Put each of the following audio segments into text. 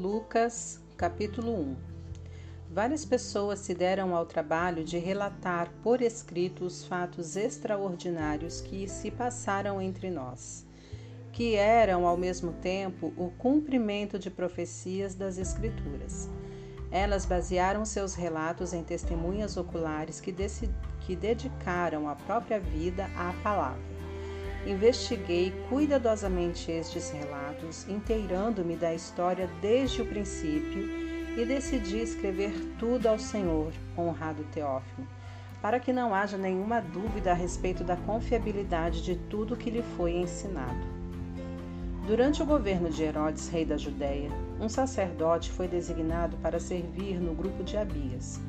Lucas, capítulo 1 Várias pessoas se deram ao trabalho de relatar por escrito os fatos extraordinários que se passaram entre nós, que eram ao mesmo tempo o cumprimento de profecias das Escrituras. Elas basearam seus relatos em testemunhas oculares que, que dedicaram a própria vida à palavra. Investiguei cuidadosamente estes relatos, inteirando-me da história desde o princípio e decidi escrever tudo ao Senhor, honrado Teófilo, para que não haja nenhuma dúvida a respeito da confiabilidade de tudo que lhe foi ensinado. Durante o governo de Herodes, rei da Judéia, um sacerdote foi designado para servir no grupo de Abias.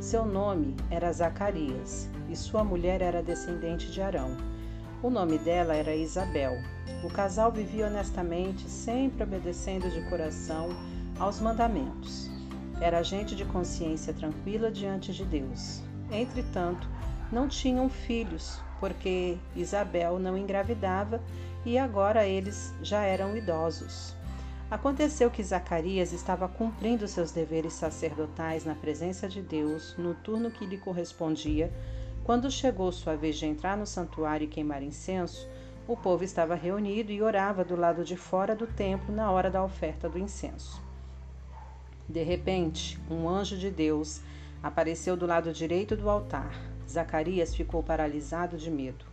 Seu nome era Zacarias e sua mulher era descendente de Arão. O nome dela era Isabel. O casal vivia honestamente, sempre obedecendo de coração aos mandamentos. Era gente de consciência tranquila diante de Deus. Entretanto, não tinham filhos, porque Isabel não engravidava e agora eles já eram idosos. Aconteceu que Zacarias estava cumprindo seus deveres sacerdotais na presença de Deus no turno que lhe correspondia quando chegou sua vez de entrar no santuário e queimar incenso, o povo estava reunido e orava do lado de fora do templo na hora da oferta do incenso. De repente, um anjo de Deus apareceu do lado direito do altar. Zacarias ficou paralisado de medo.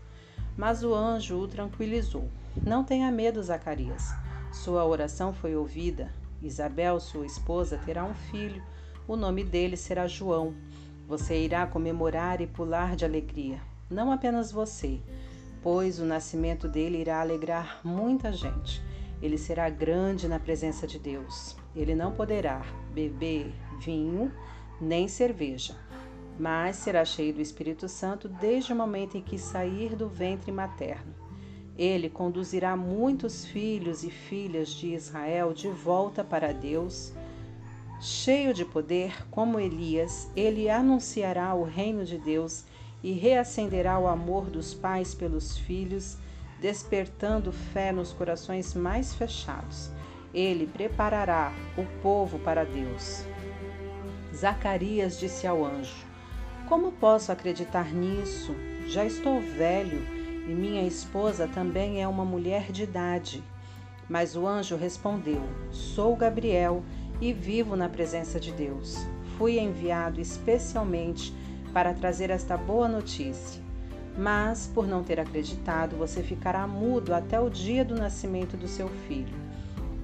Mas o anjo o tranquilizou. Não tenha medo, Zacarias. Sua oração foi ouvida. Isabel, sua esposa, terá um filho. O nome dele será João. Você irá comemorar e pular de alegria, não apenas você, pois o nascimento dele irá alegrar muita gente. Ele será grande na presença de Deus. Ele não poderá beber vinho nem cerveja, mas será cheio do Espírito Santo desde o momento em que sair do ventre materno. Ele conduzirá muitos filhos e filhas de Israel de volta para Deus Cheio de poder, como Elias, ele anunciará o reino de Deus e reacenderá o amor dos pais pelos filhos, despertando fé nos corações mais fechados. Ele preparará o povo para Deus. Zacarias disse ao anjo: Como posso acreditar nisso? Já estou velho e minha esposa também é uma mulher de idade. Mas o anjo respondeu: Sou Gabriel e vivo na presença de Deus. Fui enviado especialmente para trazer esta boa notícia. Mas, por não ter acreditado, você ficará mudo até o dia do nascimento do seu filho.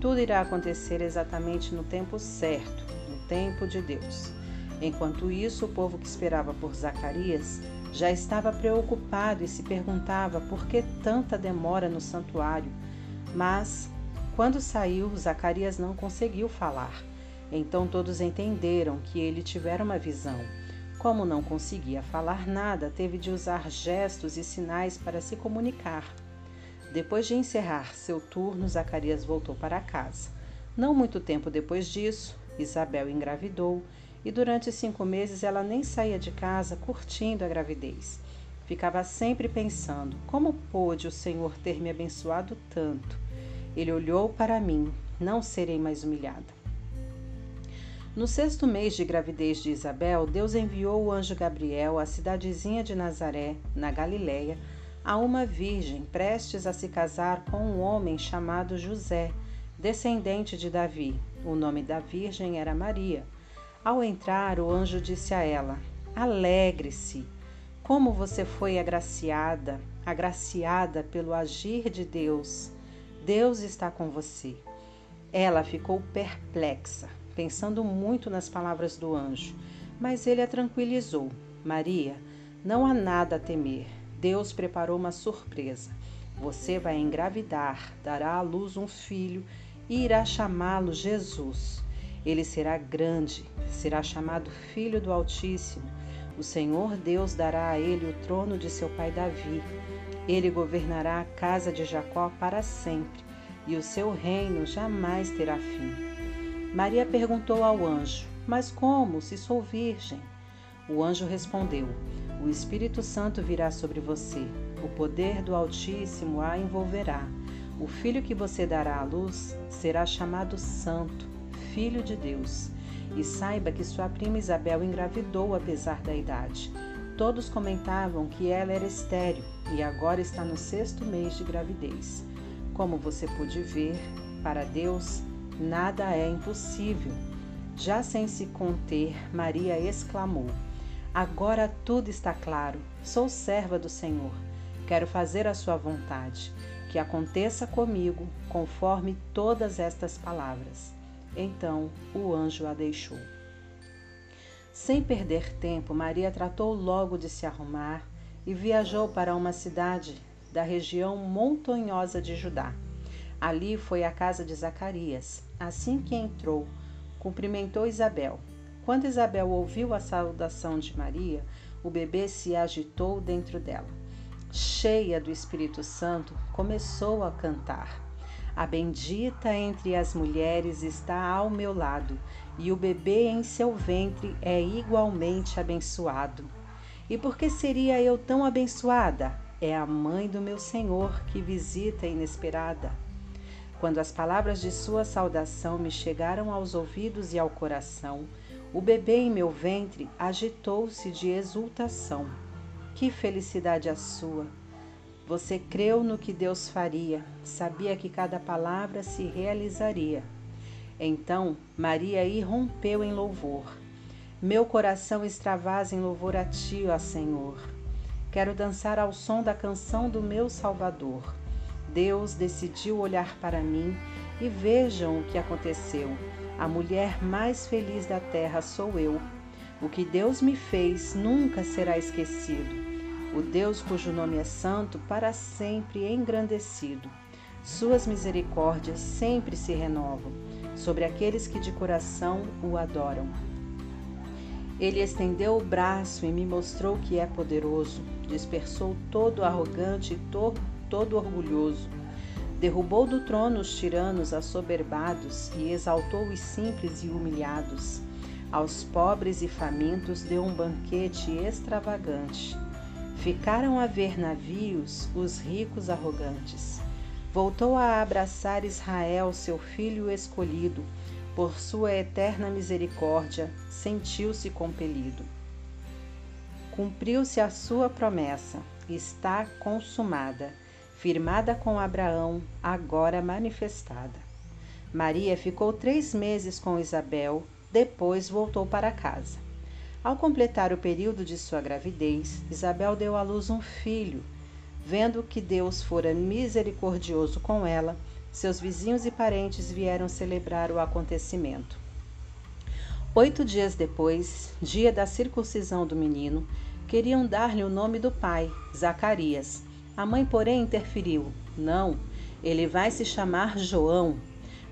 Tudo irá acontecer exatamente no tempo certo, no tempo de Deus. Enquanto isso, o povo que esperava por Zacarias já estava preocupado e se perguntava por que tanta demora no santuário. Mas quando saiu, Zacarias não conseguiu falar. Então todos entenderam que ele tivera uma visão. Como não conseguia falar nada, teve de usar gestos e sinais para se comunicar. Depois de encerrar seu turno, Zacarias voltou para casa. Não muito tempo depois disso, Isabel engravidou e durante cinco meses ela nem saía de casa curtindo a gravidez. Ficava sempre pensando: como pôde o Senhor ter me abençoado tanto? Ele olhou para mim, não serei mais humilhada. No sexto mês de gravidez de Isabel, Deus enviou o anjo Gabriel à cidadezinha de Nazaré, na Galiléia, a uma virgem prestes a se casar com um homem chamado José, descendente de Davi. O nome da virgem era Maria. Ao entrar, o anjo disse a ela: Alegre-se! Como você foi agraciada, agraciada pelo agir de Deus. Deus está com você. Ela ficou perplexa, pensando muito nas palavras do anjo, mas ele a tranquilizou. Maria, não há nada a temer. Deus preparou uma surpresa. Você vai engravidar, dará à luz um filho e irá chamá-lo Jesus. Ele será grande, será chamado Filho do Altíssimo. O Senhor Deus dará a ele o trono de seu pai Davi ele governará a casa de Jacó para sempre, e o seu reino jamais terá fim. Maria perguntou ao anjo: Mas como, se sou virgem? O anjo respondeu: O Espírito Santo virá sobre você, o poder do Altíssimo a envolverá. O filho que você dará à luz será chamado Santo, Filho de Deus. E saiba que sua prima Isabel engravidou apesar da idade. Todos comentavam que ela era estéril e agora está no sexto mês de gravidez. Como você pôde ver, para Deus nada é impossível. Já sem se conter, Maria exclamou: Agora tudo está claro. Sou serva do Senhor. Quero fazer a sua vontade. Que aconteça comigo conforme todas estas palavras. Então o anjo a deixou. Sem perder tempo, Maria tratou logo de se arrumar e viajou para uma cidade da região montanhosa de Judá. Ali foi a casa de Zacarias. Assim que entrou, cumprimentou Isabel. Quando Isabel ouviu a saudação de Maria, o bebê se agitou dentro dela. Cheia do Espírito Santo, começou a cantar. A bendita entre as mulheres está ao meu lado, e o bebê em seu ventre é igualmente abençoado. E por que seria eu tão abençoada? É a mãe do meu Senhor que visita inesperada. Quando as palavras de sua saudação me chegaram aos ouvidos e ao coração, o bebê em meu ventre agitou-se de exultação. Que felicidade a sua! Você creu no que Deus faria, sabia que cada palavra se realizaria. Então Maria irrompeu em louvor. Meu coração extravasa em louvor a ti, ó Senhor. Quero dançar ao som da canção do meu Salvador. Deus decidiu olhar para mim e vejam o que aconteceu. A mulher mais feliz da terra sou eu. O que Deus me fez nunca será esquecido. O Deus cujo nome é santo, para sempre engrandecido. Suas misericórdias sempre se renovam sobre aqueles que de coração o adoram. Ele estendeu o braço e me mostrou que é poderoso, dispersou todo arrogante e todo orgulhoso Derrubou do trono os tiranos assoberbados e exaltou os simples e humilhados. Aos pobres e famintos deu um banquete extravagante. Ficaram a ver navios os ricos arrogantes. Voltou a abraçar Israel, seu filho escolhido, por sua eterna misericórdia, sentiu-se compelido. Cumpriu-se a sua promessa, está consumada firmada com Abraão, agora manifestada. Maria ficou três meses com Isabel, depois voltou para casa. Ao completar o período de sua gravidez, Isabel deu à luz um filho. Vendo que Deus fora misericordioso com ela, seus vizinhos e parentes vieram celebrar o acontecimento. Oito dias depois, dia da circuncisão do menino, queriam dar-lhe o nome do pai, Zacarias a mãe, porém, interferiu: Não, ele vai se chamar João.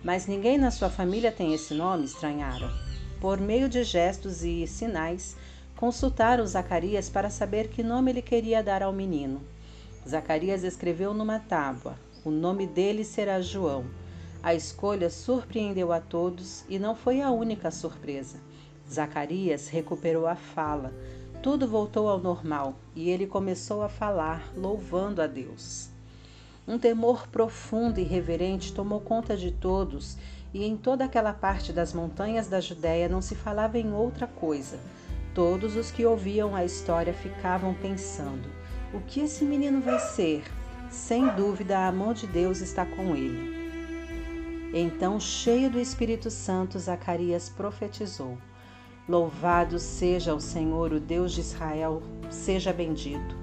Mas ninguém na sua família tem esse nome, estranharam. Por meio de gestos e sinais, consultaram Zacarias para saber que nome ele queria dar ao menino. Zacarias escreveu numa tábua: O nome dele será João. A escolha surpreendeu a todos e não foi a única surpresa. Zacarias recuperou a fala, tudo voltou ao normal e ele começou a falar, louvando a Deus. Um temor profundo e reverente tomou conta de todos, e em toda aquela parte das montanhas da Judéia não se falava em outra coisa. Todos os que ouviam a história ficavam pensando: o que esse menino vai ser? Sem dúvida, a mão de Deus está com ele. Então, cheio do Espírito Santo, Zacarias profetizou: Louvado seja o Senhor, o Deus de Israel, seja bendito,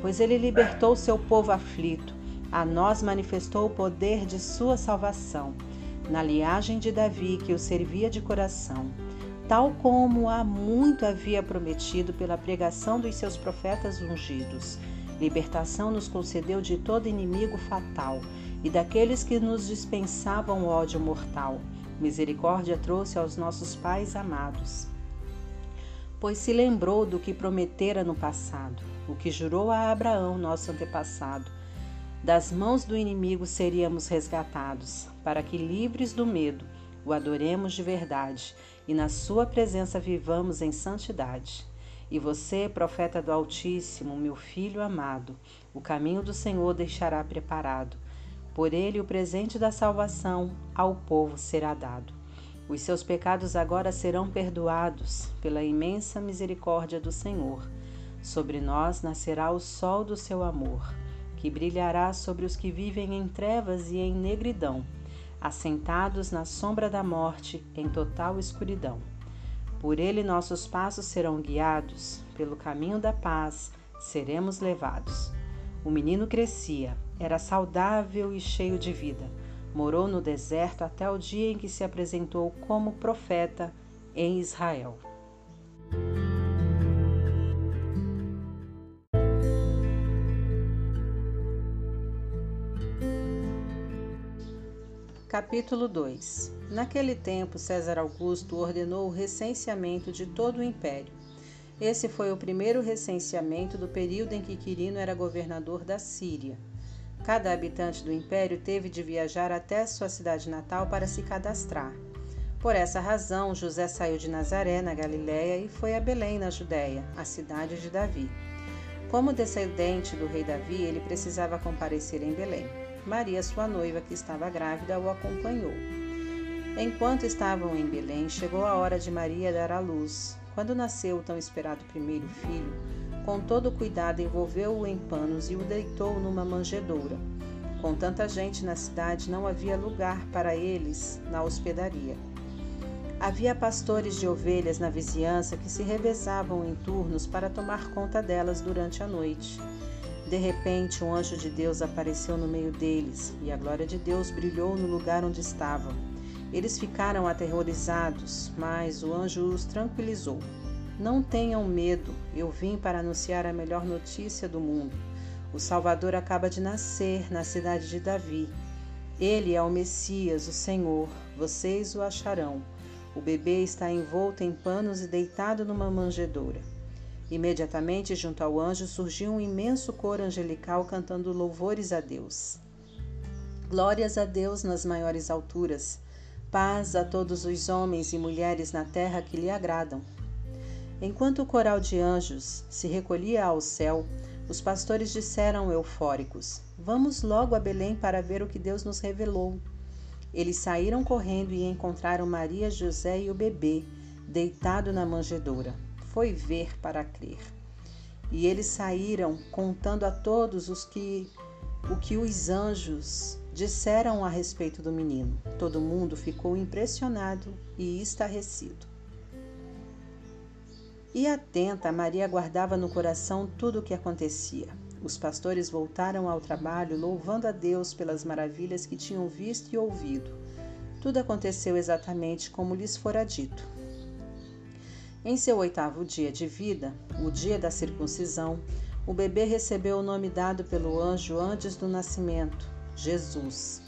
pois ele libertou seu povo aflito, a nós manifestou o poder de sua salvação, na liagem de Davi que o servia de coração, tal como há muito havia prometido pela pregação dos seus profetas ungidos. Libertação nos concedeu de todo inimigo fatal e daqueles que nos dispensavam ódio mortal. Misericórdia trouxe aos nossos pais amados pois se lembrou do que prometera no passado, o que jurou a Abraão, nosso antepassado. Das mãos do inimigo seríamos resgatados, para que, livres do medo, o adoremos de verdade e na sua presença vivamos em santidade. E você, profeta do Altíssimo, meu filho amado, o caminho do Senhor deixará preparado. Por ele o presente da salvação ao povo será dado. Os seus pecados agora serão perdoados pela imensa misericórdia do Senhor. Sobre nós nascerá o sol do seu amor, que brilhará sobre os que vivem em trevas e em negridão, assentados na sombra da morte, em total escuridão. Por ele nossos passos serão guiados, pelo caminho da paz seremos levados. O menino crescia, era saudável e cheio de vida Morou no deserto até o dia em que se apresentou como profeta em Israel. Capítulo 2 Naquele tempo, César Augusto ordenou o recenseamento de todo o império. Esse foi o primeiro recenseamento do período em que Quirino era governador da Síria. Cada habitante do império teve de viajar até sua cidade natal para se cadastrar. Por essa razão, José saiu de Nazaré, na Galiléia, e foi a Belém, na Judéia, a cidade de Davi. Como descendente do rei Davi, ele precisava comparecer em Belém. Maria, sua noiva, que estava grávida, o acompanhou. Enquanto estavam em Belém, chegou a hora de Maria dar à luz. Quando nasceu o tão esperado primeiro filho, com todo cuidado, envolveu-o em panos e o deitou numa manjedoura. Com tanta gente na cidade, não havia lugar para eles na hospedaria. Havia pastores de ovelhas na vizinhança que se revezavam em turnos para tomar conta delas durante a noite. De repente, um anjo de Deus apareceu no meio deles e a glória de Deus brilhou no lugar onde estavam. Eles ficaram aterrorizados, mas o anjo os tranquilizou. Não tenham medo, eu vim para anunciar a melhor notícia do mundo. O Salvador acaba de nascer na cidade de Davi. Ele é o Messias, o Senhor, vocês o acharão. O bebê está envolto em panos e deitado numa manjedoura. Imediatamente, junto ao anjo, surgiu um imenso coro angelical cantando louvores a Deus. Glórias a Deus nas maiores alturas, paz a todos os homens e mulheres na terra que lhe agradam. Enquanto o coral de anjos se recolhia ao céu, os pastores disseram eufóricos: Vamos logo a Belém para ver o que Deus nos revelou. Eles saíram correndo e encontraram Maria, José e o bebê, deitado na manjedoura. Foi ver para crer. E eles saíram contando a todos os que o que os anjos disseram a respeito do menino. Todo mundo ficou impressionado e estarrecido. E atenta, Maria guardava no coração tudo o que acontecia. Os pastores voltaram ao trabalho, louvando a Deus pelas maravilhas que tinham visto e ouvido. Tudo aconteceu exatamente como lhes fora dito. Em seu oitavo dia de vida, o dia da circuncisão, o bebê recebeu o nome dado pelo anjo antes do nascimento, Jesus.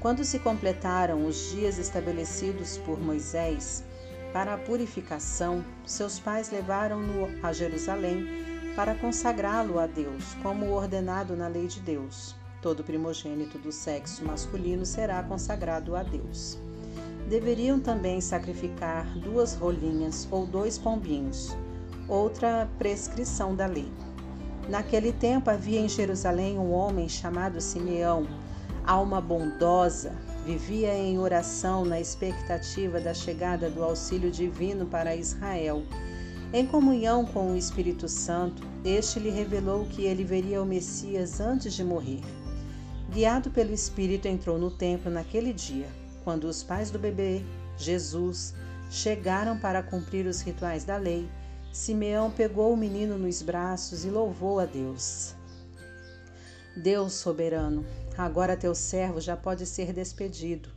Quando se completaram os dias estabelecidos por Moisés, para a purificação, seus pais levaram-no a Jerusalém para consagrá-lo a Deus, como ordenado na lei de Deus. Todo primogênito do sexo masculino será consagrado a Deus. Deveriam também sacrificar duas rolinhas ou dois pombinhos, outra prescrição da lei. Naquele tempo havia em Jerusalém um homem chamado Simeão, alma bondosa, Vivia em oração na expectativa da chegada do auxílio divino para Israel. Em comunhão com o Espírito Santo, este lhe revelou que ele veria o Messias antes de morrer. Guiado pelo Espírito, entrou no templo naquele dia, quando os pais do bebê, Jesus, chegaram para cumprir os rituais da lei. Simeão pegou o menino nos braços e louvou a Deus. Deus soberano, Agora teu servo já pode ser despedido.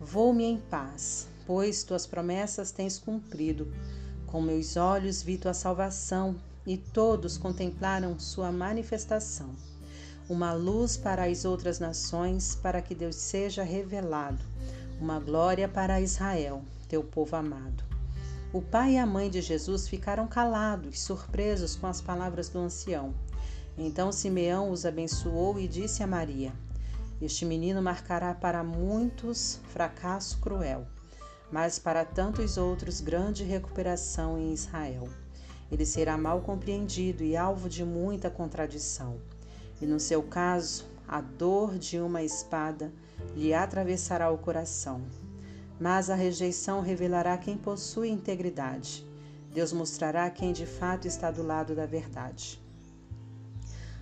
Vou-me em paz, pois tuas promessas tens cumprido. Com meus olhos vi tua salvação e todos contemplaram sua manifestação. Uma luz para as outras nações, para que Deus seja revelado. Uma glória para Israel, teu povo amado. O pai e a mãe de Jesus ficaram calados, surpresos com as palavras do ancião. Então Simeão os abençoou e disse a Maria: este menino marcará para muitos fracasso cruel, mas para tantos outros grande recuperação em Israel. Ele será mal compreendido e alvo de muita contradição. E no seu caso, a dor de uma espada lhe atravessará o coração. Mas a rejeição revelará quem possui integridade. Deus mostrará quem de fato está do lado da verdade.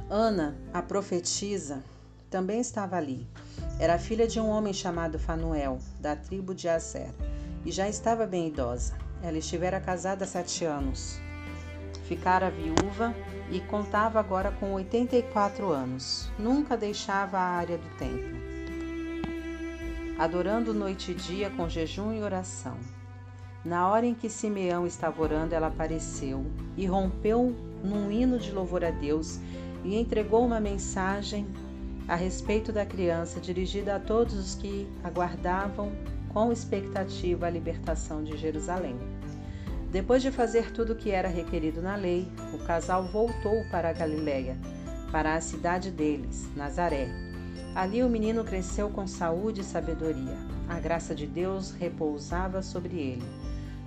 Ana, a profetisa, também estava ali. Era filha de um homem chamado Fanuel, da tribo de Aser, e já estava bem idosa. Ela estivera casada há sete anos. Ficara viúva e contava agora com 84 anos. Nunca deixava a área do templo, adorando noite e dia com jejum e oração. Na hora em que Simeão estava orando, ela apareceu e rompeu num hino de louvor a Deus e entregou uma mensagem a respeito da criança dirigida a todos os que aguardavam com expectativa a libertação de Jerusalém. Depois de fazer tudo o que era requerido na lei, o casal voltou para a Galiléia, para a cidade deles, Nazaré. Ali o menino cresceu com saúde e sabedoria. A graça de Deus repousava sobre ele.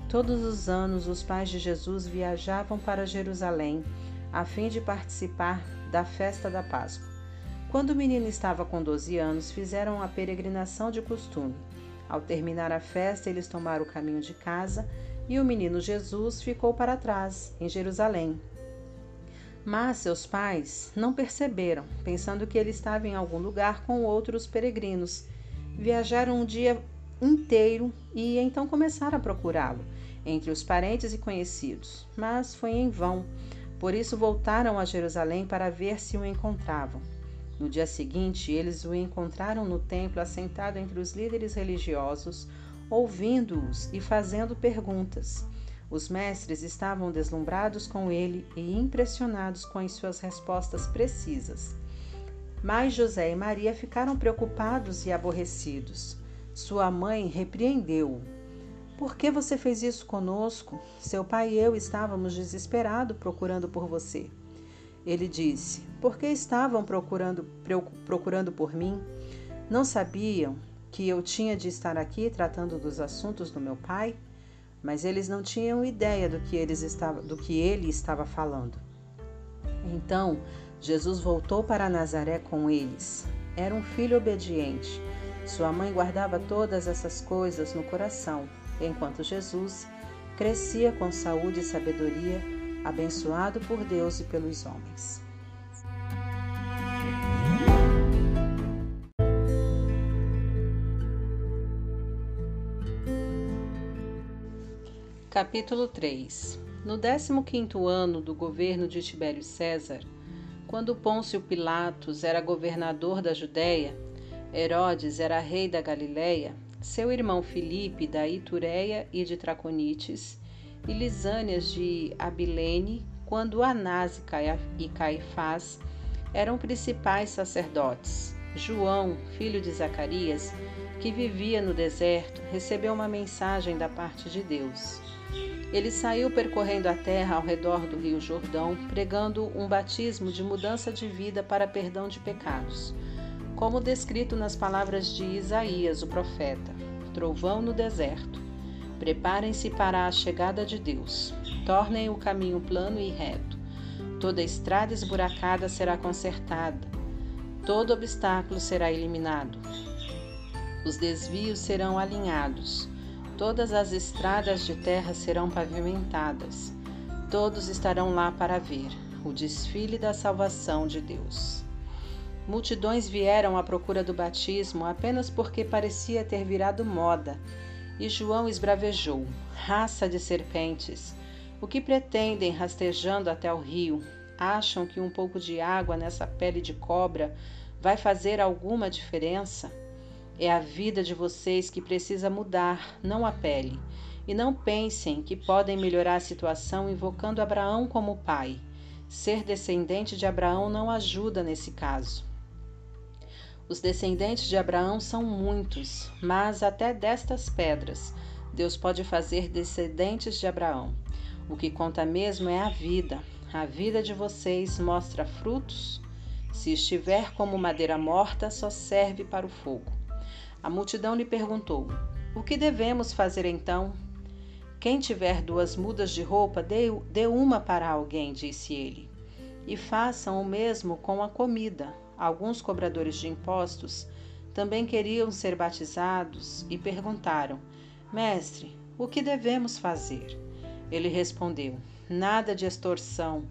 Todos os anos os pais de Jesus viajavam para Jerusalém a fim de participar da festa da Páscoa. Quando o menino estava com 12 anos, fizeram a peregrinação de costume. Ao terminar a festa, eles tomaram o caminho de casa e o menino Jesus ficou para trás, em Jerusalém. Mas seus pais não perceberam, pensando que ele estava em algum lugar com outros peregrinos. Viajaram um dia inteiro e então começaram a procurá-lo entre os parentes e conhecidos, mas foi em vão. Por isso voltaram a Jerusalém para ver se o encontravam. No dia seguinte, eles o encontraram no templo assentado entre os líderes religiosos, ouvindo-os e fazendo perguntas. Os mestres estavam deslumbrados com ele e impressionados com as suas respostas precisas. Mas José e Maria ficaram preocupados e aborrecidos. Sua mãe repreendeu-o. Por que você fez isso conosco? Seu pai e eu estávamos desesperados procurando por você. Ele disse: Por que estavam procurando, procurando por mim? Não sabiam que eu tinha de estar aqui tratando dos assuntos do meu pai, mas eles não tinham ideia do que, eles estava, do que ele estava falando. Então, Jesus voltou para Nazaré com eles. Era um filho obediente. Sua mãe guardava todas essas coisas no coração, enquanto Jesus crescia com saúde e sabedoria, abençoado por Deus e pelos homens. Capítulo 3 No 15 ano do governo de Tibério César, quando Pôncio Pilatos era governador da Judéia, Herodes era rei da Galiléia, seu irmão Filipe da Itureia e de Traconites, e Lisânias de Abilene, quando Anás e Caifás eram principais sacerdotes. João, filho de Zacarias, que vivia no deserto, recebeu uma mensagem da parte de Deus. Ele saiu percorrendo a terra ao redor do rio Jordão, pregando um batismo de mudança de vida para perdão de pecados, como descrito nas palavras de Isaías, o profeta: Trovão no deserto. Preparem-se para a chegada de Deus. Tornem o caminho plano e reto. Toda estrada esburacada será consertada. Todo obstáculo será eliminado. Os desvios serão alinhados Todas as estradas de terra serão pavimentadas. Todos estarão lá para ver o desfile da salvação de Deus. Multidões vieram à procura do batismo apenas porque parecia ter virado moda. E João esbravejou: Raça de serpentes! O que pretendem rastejando até o rio? Acham que um pouco de água nessa pele de cobra vai fazer alguma diferença? É a vida de vocês que precisa mudar, não a pele. E não pensem que podem melhorar a situação invocando Abraão como pai. Ser descendente de Abraão não ajuda nesse caso. Os descendentes de Abraão são muitos, mas até destas pedras Deus pode fazer descendentes de Abraão. O que conta mesmo é a vida. A vida de vocês mostra frutos. Se estiver como madeira morta, só serve para o fogo. A multidão lhe perguntou: O que devemos fazer então? Quem tiver duas mudas de roupa, dê, dê uma para alguém, disse ele. E façam o mesmo com a comida. Alguns cobradores de impostos também queriam ser batizados e perguntaram: Mestre, o que devemos fazer? Ele respondeu: Nada de extorsão.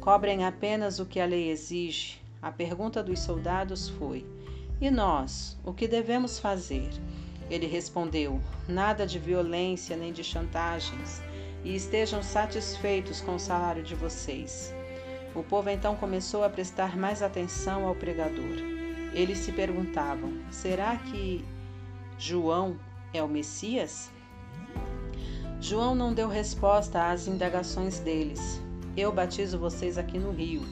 Cobrem apenas o que a lei exige. A pergunta dos soldados foi: E nós, o que devemos fazer? Ele respondeu: Nada de violência nem de chantagens, e estejam satisfeitos com o salário de vocês. O povo então começou a prestar mais atenção ao pregador. Eles se perguntavam: será que João é o Messias? João não deu resposta às indagações deles. Eu batizo vocês aqui no Rio.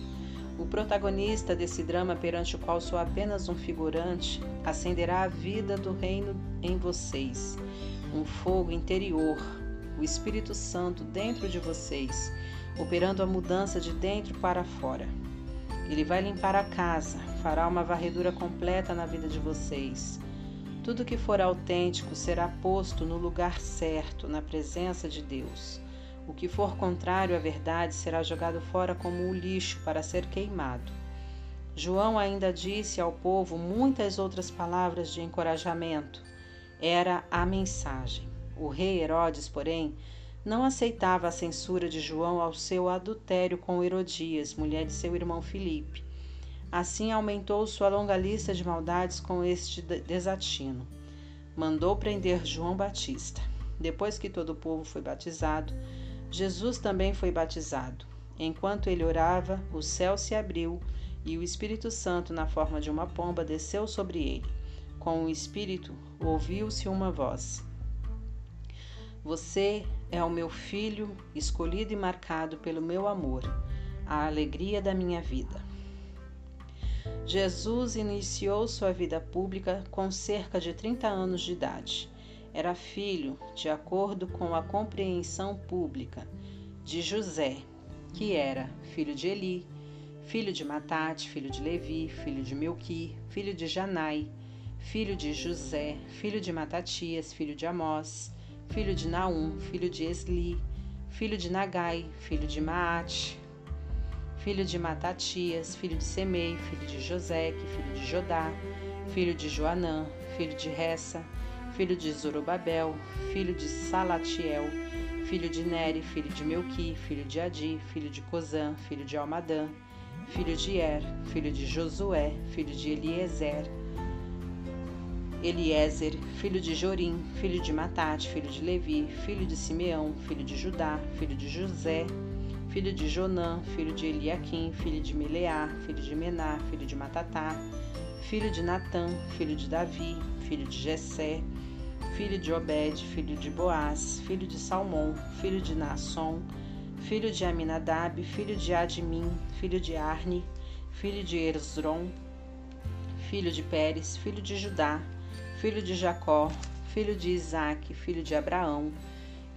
O protagonista desse drama, perante o qual sou apenas um figurante, acenderá a vida do reino em vocês, um fogo interior, o Espírito Santo dentro de vocês, operando a mudança de dentro para fora. Ele vai limpar a casa, fará uma varredura completa na vida de vocês. Tudo que for autêntico será posto no lugar certo, na presença de Deus. O que for contrário à verdade será jogado fora como o lixo para ser queimado. João ainda disse ao povo muitas outras palavras de encorajamento. Era a mensagem. O rei Herodes, porém, não aceitava a censura de João ao seu adultério com Herodias, mulher de seu irmão Filipe. Assim aumentou sua longa lista de maldades com este desatino. Mandou prender João Batista. Depois que todo o povo foi batizado, Jesus também foi batizado. Enquanto ele orava, o céu se abriu e o Espírito Santo, na forma de uma pomba, desceu sobre ele. Com o Espírito, ouviu-se uma voz: Você é o meu filho, escolhido e marcado pelo meu amor, a alegria da minha vida. Jesus iniciou sua vida pública com cerca de 30 anos de idade. Era filho, de acordo com a compreensão pública, de José, que era filho de Eli, filho de Matate, filho de Levi, filho de Melqui, filho de Janai, filho de José, filho de Matatias, filho de Amós, filho de Naum, filho de Esli, filho de Nagai, filho de Maate, filho de Matatias, filho de Semei, filho de Joseque, filho de Jodá, filho de Joanã, filho de Ressa, filho de Zorobabel, filho de Salatiel, filho de Neri, filho de Melqui, filho de Adi, filho de Cozã, filho de Almadã, filho de Er, filho de Josué, filho de Eliezer, Eliezer, filho de Jorim, filho de Matate, filho de Levi, filho de Simeão, filho de Judá, filho de José, filho de Jonã, filho de Eliaquim, filho de Meleá, filho de Mená, filho de Matatá, filho de Natã, filho de Davi, filho de Jessé, filho de Obed, filho de Boaz, filho de Salmão, filho de Naasson, filho de Aminadab, filho de Admim, filho de Arne, filho de Erzron, filho de Pérez, filho de Judá, filho de Jacó, filho de Isaque, filho de Abraão,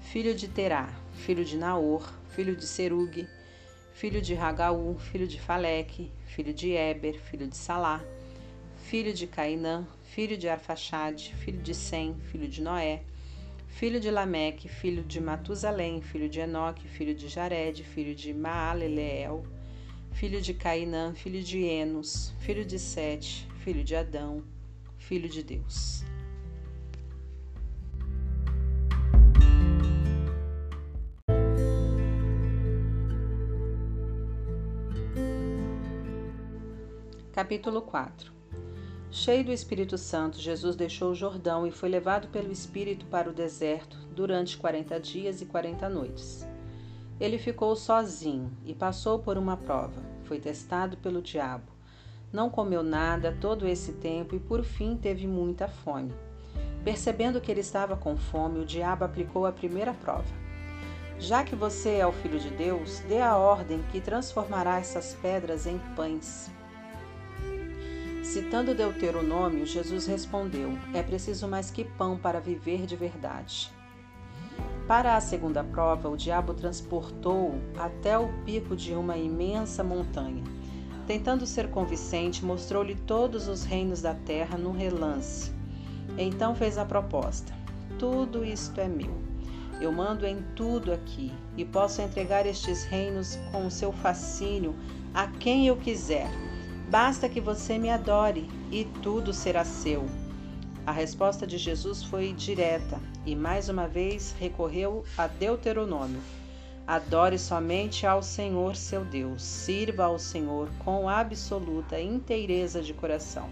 filho de Terá, filho de Naor, filho de Serug, filho de Ragaú, filho de Faleque, filho de Eber, filho de Salá, filho de Cainã, filho de Arfaxade, filho de Sem, filho de Noé, filho de Lameque, filho de Matusalém, filho de Enoque, filho de Jared, filho de Maaleleel, filho de Cainã, filho de Enos, filho de Sete, filho de Adão, filho de Deus. Capítulo 4 Cheio do Espírito Santo, Jesus deixou o Jordão e foi levado pelo Espírito para o deserto durante quarenta dias e quarenta noites. Ele ficou sozinho e passou por uma prova. Foi testado pelo diabo. Não comeu nada todo esse tempo e por fim teve muita fome. Percebendo que ele estava com fome, o diabo aplicou a primeira prova. Já que você é o filho de Deus, dê a ordem que transformará essas pedras em pães. Citando Deuteronômio, Jesus respondeu: É preciso mais que pão para viver de verdade. Para a segunda prova, o diabo transportou-o até o pico de uma imensa montanha. Tentando ser convincente, mostrou-lhe todos os reinos da terra num relance. Então fez a proposta: Tudo isto é meu. Eu mando em tudo aqui e posso entregar estes reinos com o seu fascínio a quem eu quiser Basta que você me adore e tudo será seu. A resposta de Jesus foi direta e mais uma vez recorreu a Deuteronômio. Adore somente ao Senhor seu Deus, sirva ao Senhor com absoluta inteireza de coração.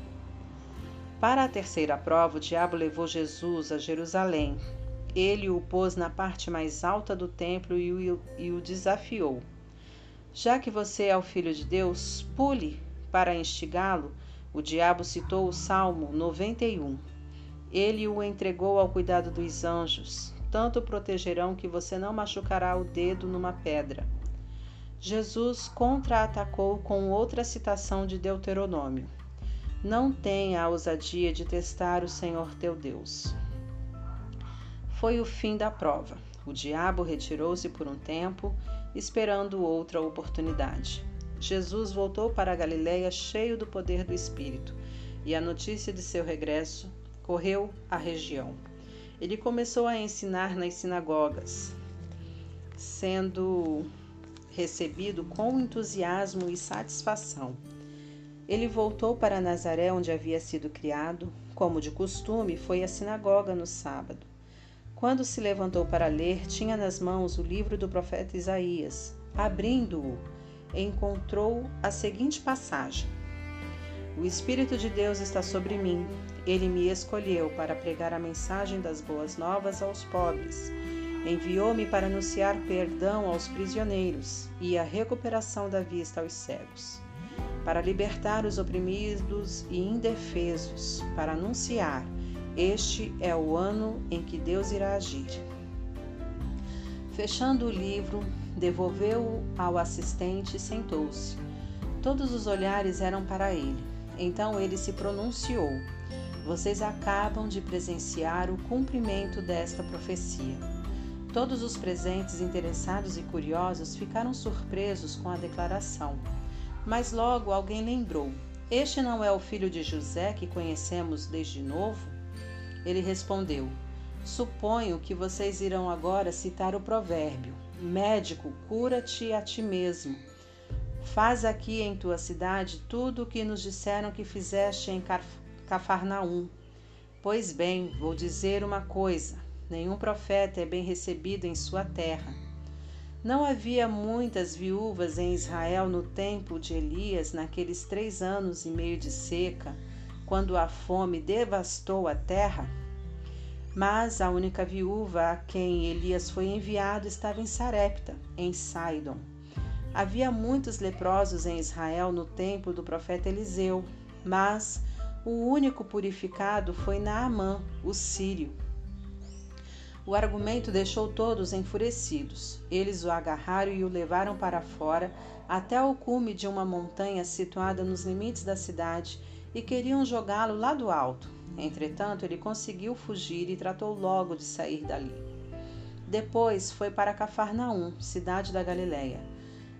Para a terceira prova, o diabo levou Jesus a Jerusalém. Ele o pôs na parte mais alta do templo e o, e o desafiou. Já que você é o filho de Deus, pule para instigá-lo. O diabo citou o Salmo 91 ele o entregou ao cuidado dos anjos, tanto protegerão que você não machucará o dedo numa pedra. Jesus contra-atacou com outra citação de Deuteronômio: Não tenha a ousadia de testar o Senhor teu Deus. Foi o fim da prova. O diabo retirou-se por um tempo, esperando outra oportunidade. Jesus voltou para a Galiléia cheio do poder do Espírito, e a notícia de seu regresso correu a região. Ele começou a ensinar nas sinagogas, sendo recebido com entusiasmo e satisfação. Ele voltou para Nazaré, onde havia sido criado. Como de costume, foi à sinagoga no sábado. Quando se levantou para ler, tinha nas mãos o livro do profeta Isaías. Abrindo-o, encontrou a seguinte passagem: O Espírito de Deus está sobre mim ele me escolheu para pregar a mensagem das boas novas aos pobres. Enviou-me para anunciar perdão aos prisioneiros e a recuperação da vista aos cegos, para libertar os oprimidos e indefesos, para anunciar: este é o ano em que Deus irá agir. Fechando o livro, devolveu-o ao assistente e sentou-se. Todos os olhares eram para ele. Então ele se pronunciou vocês acabam de presenciar o cumprimento desta profecia. Todos os presentes interessados e curiosos ficaram surpresos com a declaração. Mas logo alguém lembrou: Este não é o filho de José que conhecemos desde novo? Ele respondeu: Suponho que vocês irão agora citar o provérbio: Médico, cura-te a ti mesmo. Faz aqui em tua cidade tudo o que nos disseram que fizeste em Cafarnaum. Pois bem, vou dizer uma coisa: nenhum profeta é bem recebido em sua terra. Não havia muitas viúvas em Israel no tempo de Elias, naqueles três anos e meio de seca, quando a fome devastou a terra? Mas a única viúva a quem Elias foi enviado estava em Sarepta, em Sidon. Havia muitos leprosos em Israel no tempo do profeta Eliseu, mas o único purificado foi Naamã, o sírio. O argumento deixou todos enfurecidos. Eles o agarraram e o levaram para fora, até o cume de uma montanha situada nos limites da cidade, e queriam jogá-lo lá do alto. Entretanto, ele conseguiu fugir e tratou logo de sair dali. Depois foi para Cafarnaum, cidade da Galiléia.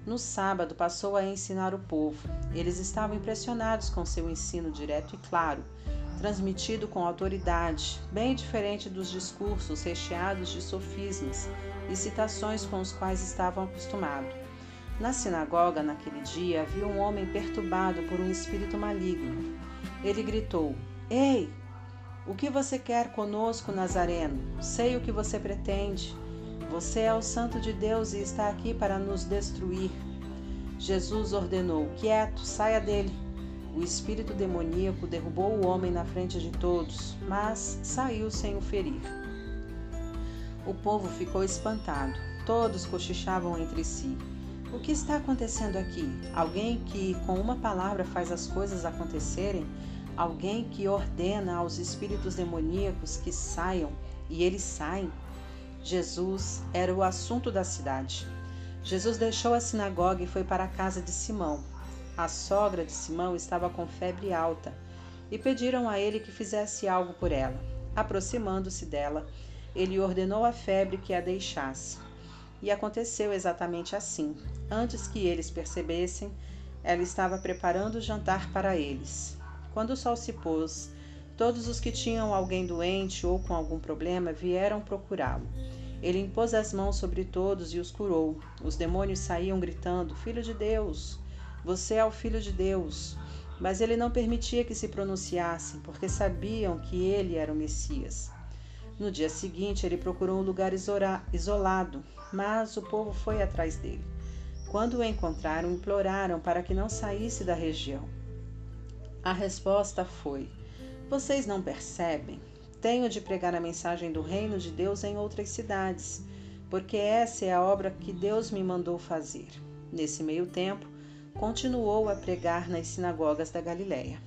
No sábado, passou a ensinar o povo. Eles estavam impressionados com seu ensino direto e claro, transmitido com autoridade, bem diferente dos discursos recheados de sofismas e citações com os quais estavam acostumados. Na sinagoga, naquele dia, havia um homem perturbado por um espírito maligno. Ele gritou: Ei, o que você quer conosco, Nazareno? Sei o que você pretende. Você é o Santo de Deus e está aqui para nos destruir. Jesus ordenou: Quieto, saia dele. O espírito demoníaco derrubou o homem na frente de todos, mas saiu sem o ferir. O povo ficou espantado. Todos cochichavam entre si. O que está acontecendo aqui? Alguém que, com uma palavra, faz as coisas acontecerem? Alguém que ordena aos espíritos demoníacos que saiam e eles saem? Jesus era o assunto da cidade. Jesus deixou a sinagoga e foi para a casa de Simão. A sogra de Simão estava com febre alta e pediram a ele que fizesse algo por ela. Aproximando-se dela, ele ordenou à febre que a deixasse. E aconteceu exatamente assim. Antes que eles percebessem, ela estava preparando o jantar para eles. Quando o sol se pôs, todos os que tinham alguém doente ou com algum problema vieram procurá-lo. Ele impôs as mãos sobre todos e os curou. Os demônios saíam gritando: Filho de Deus, você é o Filho de Deus. mas ele não permitia que se pronunciassem, porque sabiam que ele era o Messias. No dia seguinte, ele procurou um lugar isolado, mas o povo foi atrás dele. Quando o encontraram, imploraram para que não saísse da região. A resposta foi: Vocês não percebem? Tenho de pregar a mensagem do reino de Deus em outras cidades, porque essa é a obra que Deus me mandou fazer. Nesse meio tempo, continuou a pregar nas sinagogas da Galiléia.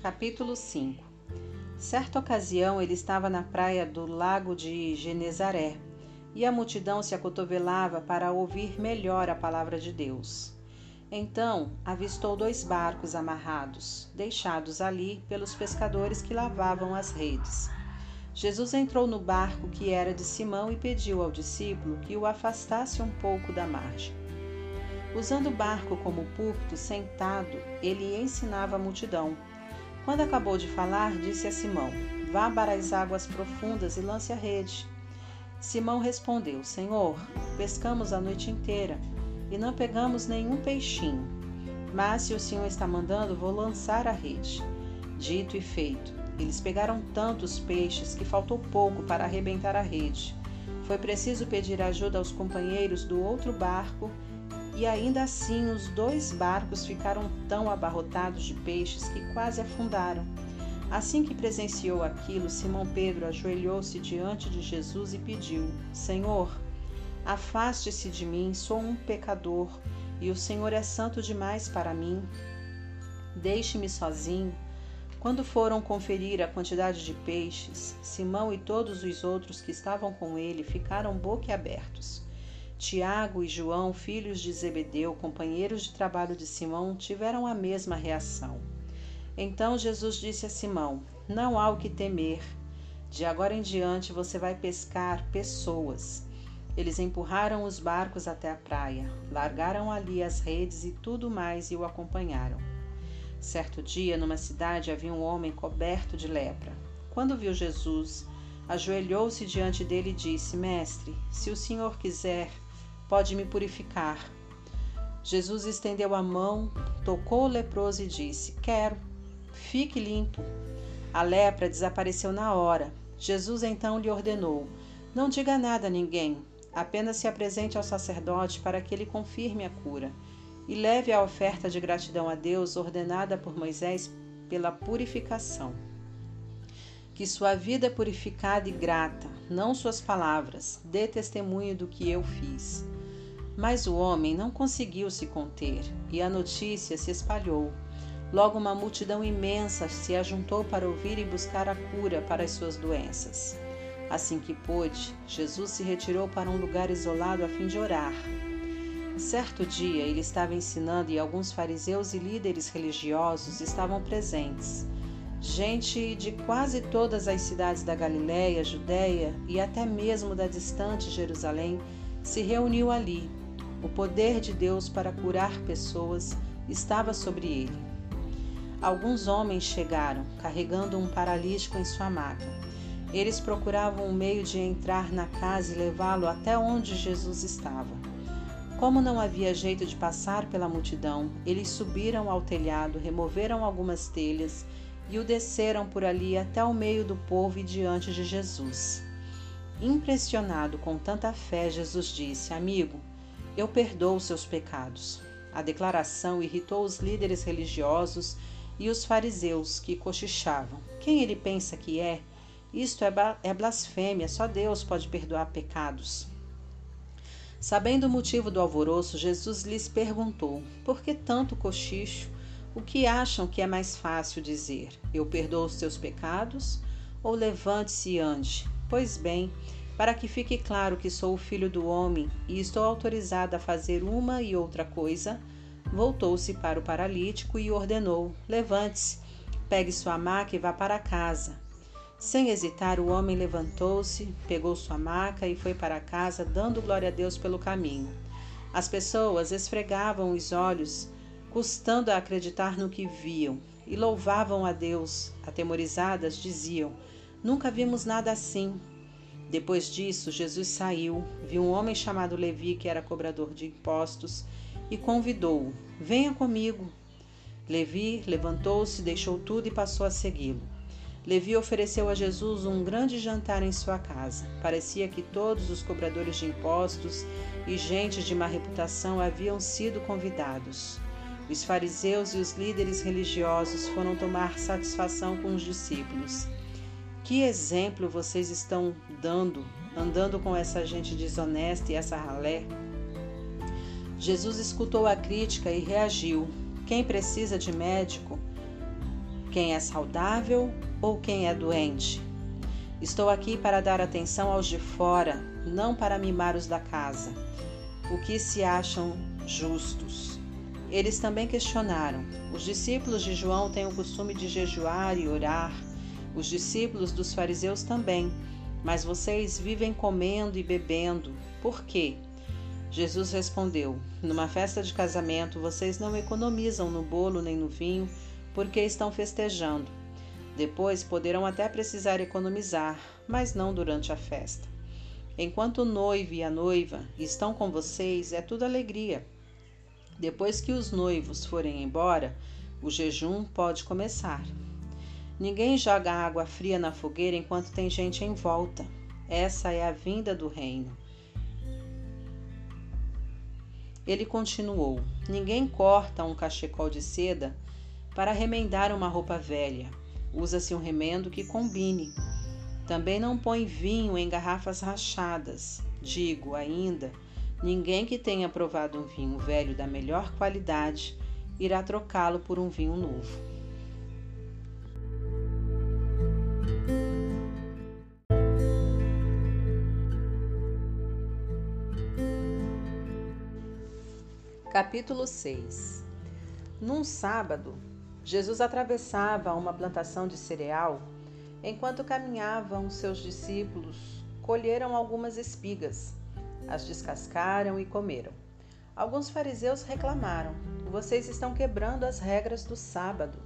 Capítulo 5 Certa ocasião ele estava na praia do lago de Genezaré e a multidão se acotovelava para ouvir melhor a palavra de Deus. Então avistou dois barcos amarrados, deixados ali pelos pescadores que lavavam as redes. Jesus entrou no barco que era de Simão e pediu ao discípulo que o afastasse um pouco da margem. Usando o barco como púlpito, sentado, ele ensinava a multidão. Quando acabou de falar, disse a Simão: Vá para as águas profundas e lance a rede. Simão respondeu: Senhor, pescamos a noite inteira e não pegamos nenhum peixinho. Mas se o Senhor está mandando, vou lançar a rede. Dito e feito, eles pegaram tantos peixes que faltou pouco para arrebentar a rede. Foi preciso pedir ajuda aos companheiros do outro barco e ainda assim os dois barcos ficaram tão abarrotados de peixes que quase afundaram. Assim que presenciou aquilo, Simão Pedro ajoelhou-se diante de Jesus e pediu: Senhor, Afaste-se de mim, sou um pecador e o Senhor é santo demais para mim. Deixe-me sozinho. Quando foram conferir a quantidade de peixes, Simão e todos os outros que estavam com ele ficaram boquiabertos. Tiago e João, filhos de Zebedeu, companheiros de trabalho de Simão, tiveram a mesma reação. Então Jesus disse a Simão: Não há o que temer. De agora em diante você vai pescar pessoas. Eles empurraram os barcos até a praia, largaram ali as redes e tudo mais e o acompanharam. Certo dia, numa cidade, havia um homem coberto de lepra. Quando viu Jesus, ajoelhou-se diante dele e disse: Mestre, se o senhor quiser, pode me purificar. Jesus estendeu a mão, tocou o leproso e disse: Quero, fique limpo. A lepra desapareceu na hora. Jesus então lhe ordenou: Não diga nada a ninguém, Apenas se apresente ao sacerdote para que ele confirme a cura e leve a oferta de gratidão a Deus ordenada por Moisés pela purificação. Que sua vida purificada e grata, não suas palavras, dê testemunho do que eu fiz. Mas o homem não conseguiu se conter e a notícia se espalhou. Logo, uma multidão imensa se ajuntou para ouvir e buscar a cura para as suas doenças. Assim que pôde, Jesus se retirou para um lugar isolado a fim de orar. Certo dia ele estava ensinando e alguns fariseus e líderes religiosos estavam presentes. Gente de quase todas as cidades da Galiléia, Judéia e até mesmo da distante Jerusalém se reuniu ali. O poder de Deus para curar pessoas estava sobre ele. Alguns homens chegaram, carregando um paralítico em sua maca. Eles procuravam um meio de entrar na casa e levá-lo até onde Jesus estava. Como não havia jeito de passar pela multidão, eles subiram ao telhado, removeram algumas telhas e o desceram por ali até o meio do povo e diante de Jesus. Impressionado com tanta fé, Jesus disse: Amigo, eu perdoo seus pecados. A declaração irritou os líderes religiosos e os fariseus que cochichavam: Quem ele pensa que é? Isto é, é blasfêmia, só Deus pode perdoar pecados. Sabendo o motivo do alvoroço, Jesus lhes perguntou: Por que tanto cochicho? O que acham que é mais fácil dizer? Eu perdoo os pecados? Ou levante-se e ande? Pois bem, para que fique claro que sou o filho do homem e estou autorizado a fazer uma e outra coisa, voltou-se para o paralítico e ordenou: Levante-se, pegue sua maca e vá para casa. Sem hesitar, o homem levantou-se, pegou sua maca e foi para casa, dando glória a Deus pelo caminho. As pessoas esfregavam os olhos, custando a acreditar no que viam, e louvavam a Deus. Atemorizadas, diziam: Nunca vimos nada assim. Depois disso, Jesus saiu, viu um homem chamado Levi, que era cobrador de impostos, e convidou-o: Venha comigo. Levi levantou-se, deixou tudo e passou a segui-lo. Levi ofereceu a Jesus um grande jantar em sua casa. Parecia que todos os cobradores de impostos e gente de má reputação haviam sido convidados. Os fariseus e os líderes religiosos foram tomar satisfação com os discípulos. Que exemplo vocês estão dando, andando com essa gente desonesta e essa ralé? Jesus escutou a crítica e reagiu. Quem precisa de médico? Quem é saudável ou quem é doente? Estou aqui para dar atenção aos de fora, não para mimar os da casa. O que se acham justos? Eles também questionaram. Os discípulos de João têm o costume de jejuar e orar os discípulos dos fariseus também. Mas vocês vivem comendo e bebendo. Por quê? Jesus respondeu: Numa festa de casamento, vocês não economizam no bolo nem no vinho, porque estão festejando. Depois poderão até precisar economizar, mas não durante a festa. Enquanto o noivo e a noiva estão com vocês, é tudo alegria. Depois que os noivos forem embora, o jejum pode começar. Ninguém joga água fria na fogueira enquanto tem gente em volta. Essa é a vinda do reino. Ele continuou: Ninguém corta um cachecol de seda para remendar uma roupa velha. Usa-se um remendo que combine. Também não põe vinho em garrafas rachadas. Digo ainda: ninguém que tenha provado um vinho velho da melhor qualidade irá trocá-lo por um vinho novo. Capítulo 6 Num sábado, Jesus atravessava uma plantação de cereal. Enquanto caminhavam, seus discípulos colheram algumas espigas, as descascaram e comeram. Alguns fariseus reclamaram: Vocês estão quebrando as regras do sábado.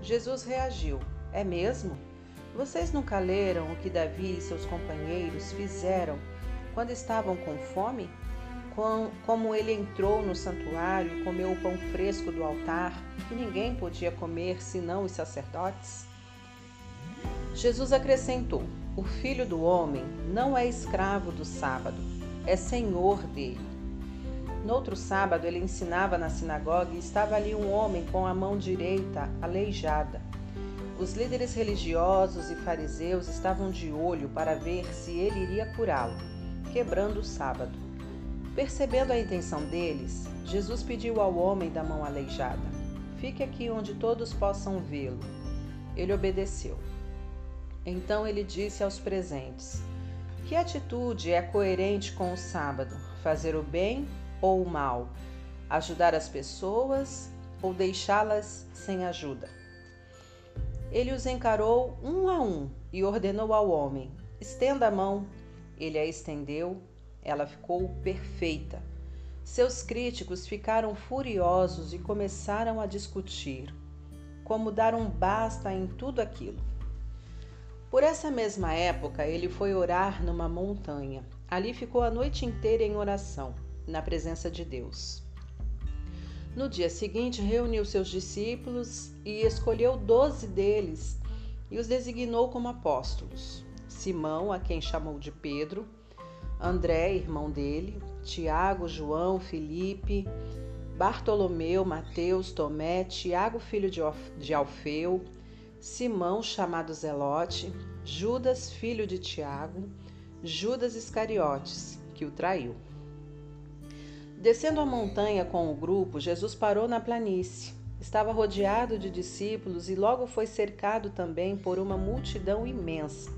Jesus reagiu: É mesmo? Vocês nunca leram o que Davi e seus companheiros fizeram quando estavam com fome? Como ele entrou no santuário e comeu o pão fresco do altar, que ninguém podia comer senão os sacerdotes? Jesus acrescentou: O filho do homem não é escravo do sábado, é senhor dele. No outro sábado, ele ensinava na sinagoga e estava ali um homem com a mão direita aleijada. Os líderes religiosos e fariseus estavam de olho para ver se ele iria curá-lo, quebrando o sábado. Percebendo a intenção deles, Jesus pediu ao homem da mão aleijada: Fique aqui onde todos possam vê-lo. Ele obedeceu. Então ele disse aos presentes: Que atitude é coerente com o sábado? Fazer o bem ou o mal? Ajudar as pessoas ou deixá-las sem ajuda? Ele os encarou um a um e ordenou ao homem: Estenda a mão. Ele a estendeu ela ficou perfeita. Seus críticos ficaram furiosos e começaram a discutir como dar um basta em tudo aquilo. Por essa mesma época, ele foi orar numa montanha. Ali ficou a noite inteira em oração, na presença de Deus. No dia seguinte, reuniu seus discípulos e escolheu doze deles e os designou como apóstolos: Simão, a quem chamou de Pedro, André, irmão dele, Tiago, João, Felipe, Bartolomeu, Mateus, Tomé, Tiago, filho de Alfeu, Simão, chamado Zelote, Judas, filho de Tiago, Judas Iscariotes, que o traiu. Descendo a montanha com o grupo, Jesus parou na planície. Estava rodeado de discípulos e logo foi cercado também por uma multidão imensa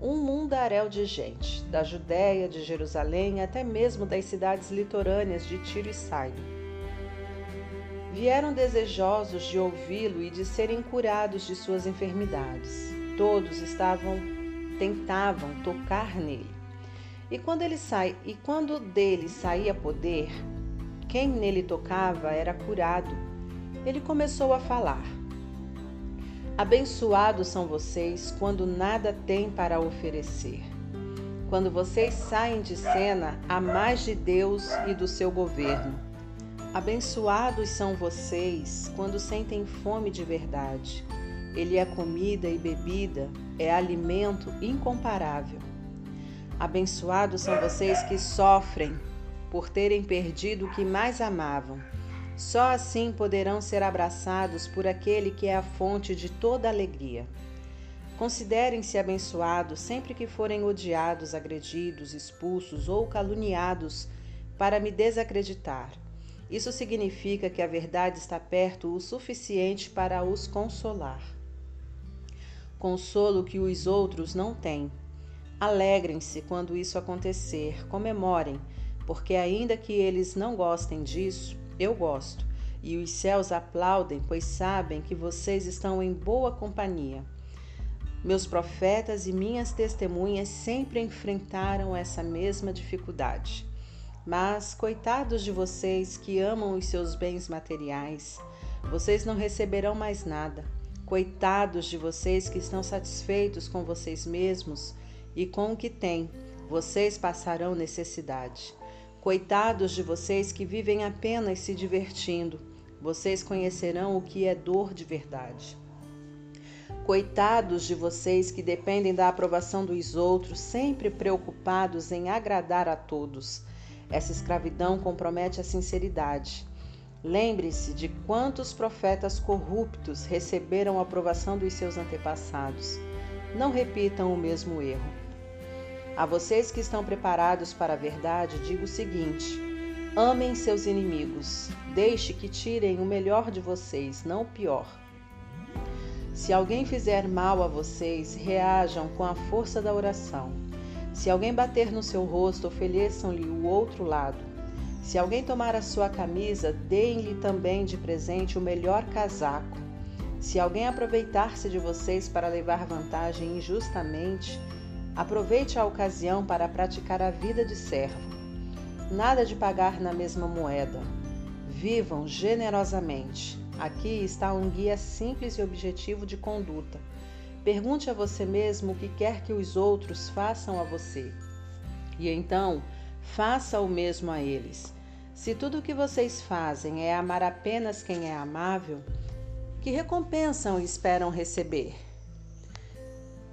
um mundaréu de gente, da Judéia, de Jerusalém, até mesmo das cidades litorâneas de Tiro e Sidon. Vieram desejosos de ouvi-lo e de serem curados de suas enfermidades. Todos estavam tentavam tocar nele. E quando ele sai, e quando dele saía poder, quem nele tocava era curado. Ele começou a falar: Abençoados são vocês quando nada têm para oferecer. Quando vocês saem de cena a mais de Deus e do seu governo. Abençoados são vocês quando sentem fome de verdade. Ele é comida e bebida, é alimento incomparável. Abençoados são vocês que sofrem por terem perdido o que mais amavam. Só assim poderão ser abraçados por aquele que é a fonte de toda alegria. Considerem-se abençoados sempre que forem odiados, agredidos, expulsos ou caluniados para me desacreditar. Isso significa que a verdade está perto o suficiente para os consolar. Consolo que os outros não têm. Alegrem-se quando isso acontecer, comemorem, porque ainda que eles não gostem disso, eu gosto. E os céus aplaudem, pois sabem que vocês estão em boa companhia. Meus profetas e minhas testemunhas sempre enfrentaram essa mesma dificuldade. Mas, coitados de vocês que amam os seus bens materiais, vocês não receberão mais nada. Coitados de vocês que estão satisfeitos com vocês mesmos e com o que têm, vocês passarão necessidade. Coitados de vocês que vivem apenas se divertindo, vocês conhecerão o que é dor de verdade. Coitados de vocês que dependem da aprovação dos outros, sempre preocupados em agradar a todos. Essa escravidão compromete a sinceridade. Lembre-se de quantos profetas corruptos receberam a aprovação dos seus antepassados. Não repitam o mesmo erro. A vocês que estão preparados para a verdade, digo o seguinte: amem seus inimigos, deixe que tirem o melhor de vocês, não o pior. Se alguém fizer mal a vocês, reajam com a força da oração. Se alguém bater no seu rosto, ofereçam-lhe o outro lado. Se alguém tomar a sua camisa, deem-lhe também de presente o melhor casaco. Se alguém aproveitar-se de vocês para levar vantagem injustamente, aproveite a ocasião para praticar a vida de servo. Nada de pagar na mesma moeda. Vivam generosamente. Aqui está um guia simples e objetivo de conduta Pergunte a você mesmo o que quer que os outros façam a você. E então, faça o mesmo a eles. Se tudo o que vocês fazem é amar apenas quem é amável, que recompensam esperam receber?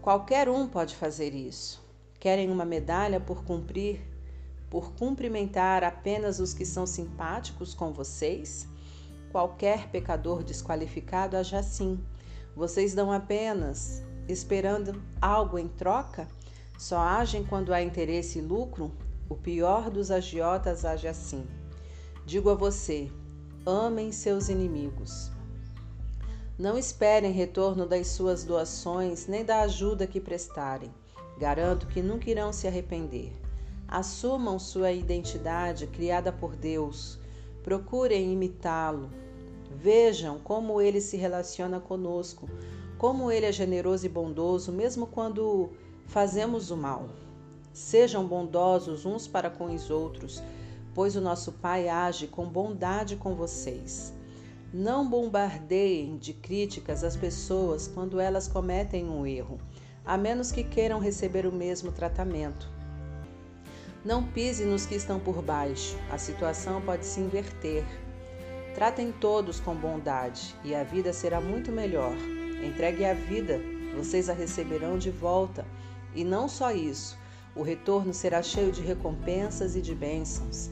Qualquer um pode fazer isso. Querem uma medalha por cumprir, por cumprimentar apenas os que são simpáticos com vocês? Qualquer pecador desqualificado age assim vocês dão apenas esperando algo em troca? Só agem quando há interesse e lucro? O pior dos agiotas age assim. Digo a você: amem seus inimigos. Não esperem retorno das suas doações nem da ajuda que prestarem. Garanto que nunca irão se arrepender. Assumam sua identidade criada por Deus. Procurem imitá-lo. Vejam como ele se relaciona conosco, como ele é generoso e bondoso, mesmo quando fazemos o mal. Sejam bondosos uns para com os outros, pois o nosso Pai age com bondade com vocês. Não bombardeiem de críticas as pessoas quando elas cometem um erro, a menos que queiram receber o mesmo tratamento. Não pise nos que estão por baixo, a situação pode se inverter. Tratem todos com bondade e a vida será muito melhor. Entregue a vida, vocês a receberão de volta. E não só isso, o retorno será cheio de recompensas e de bênçãos.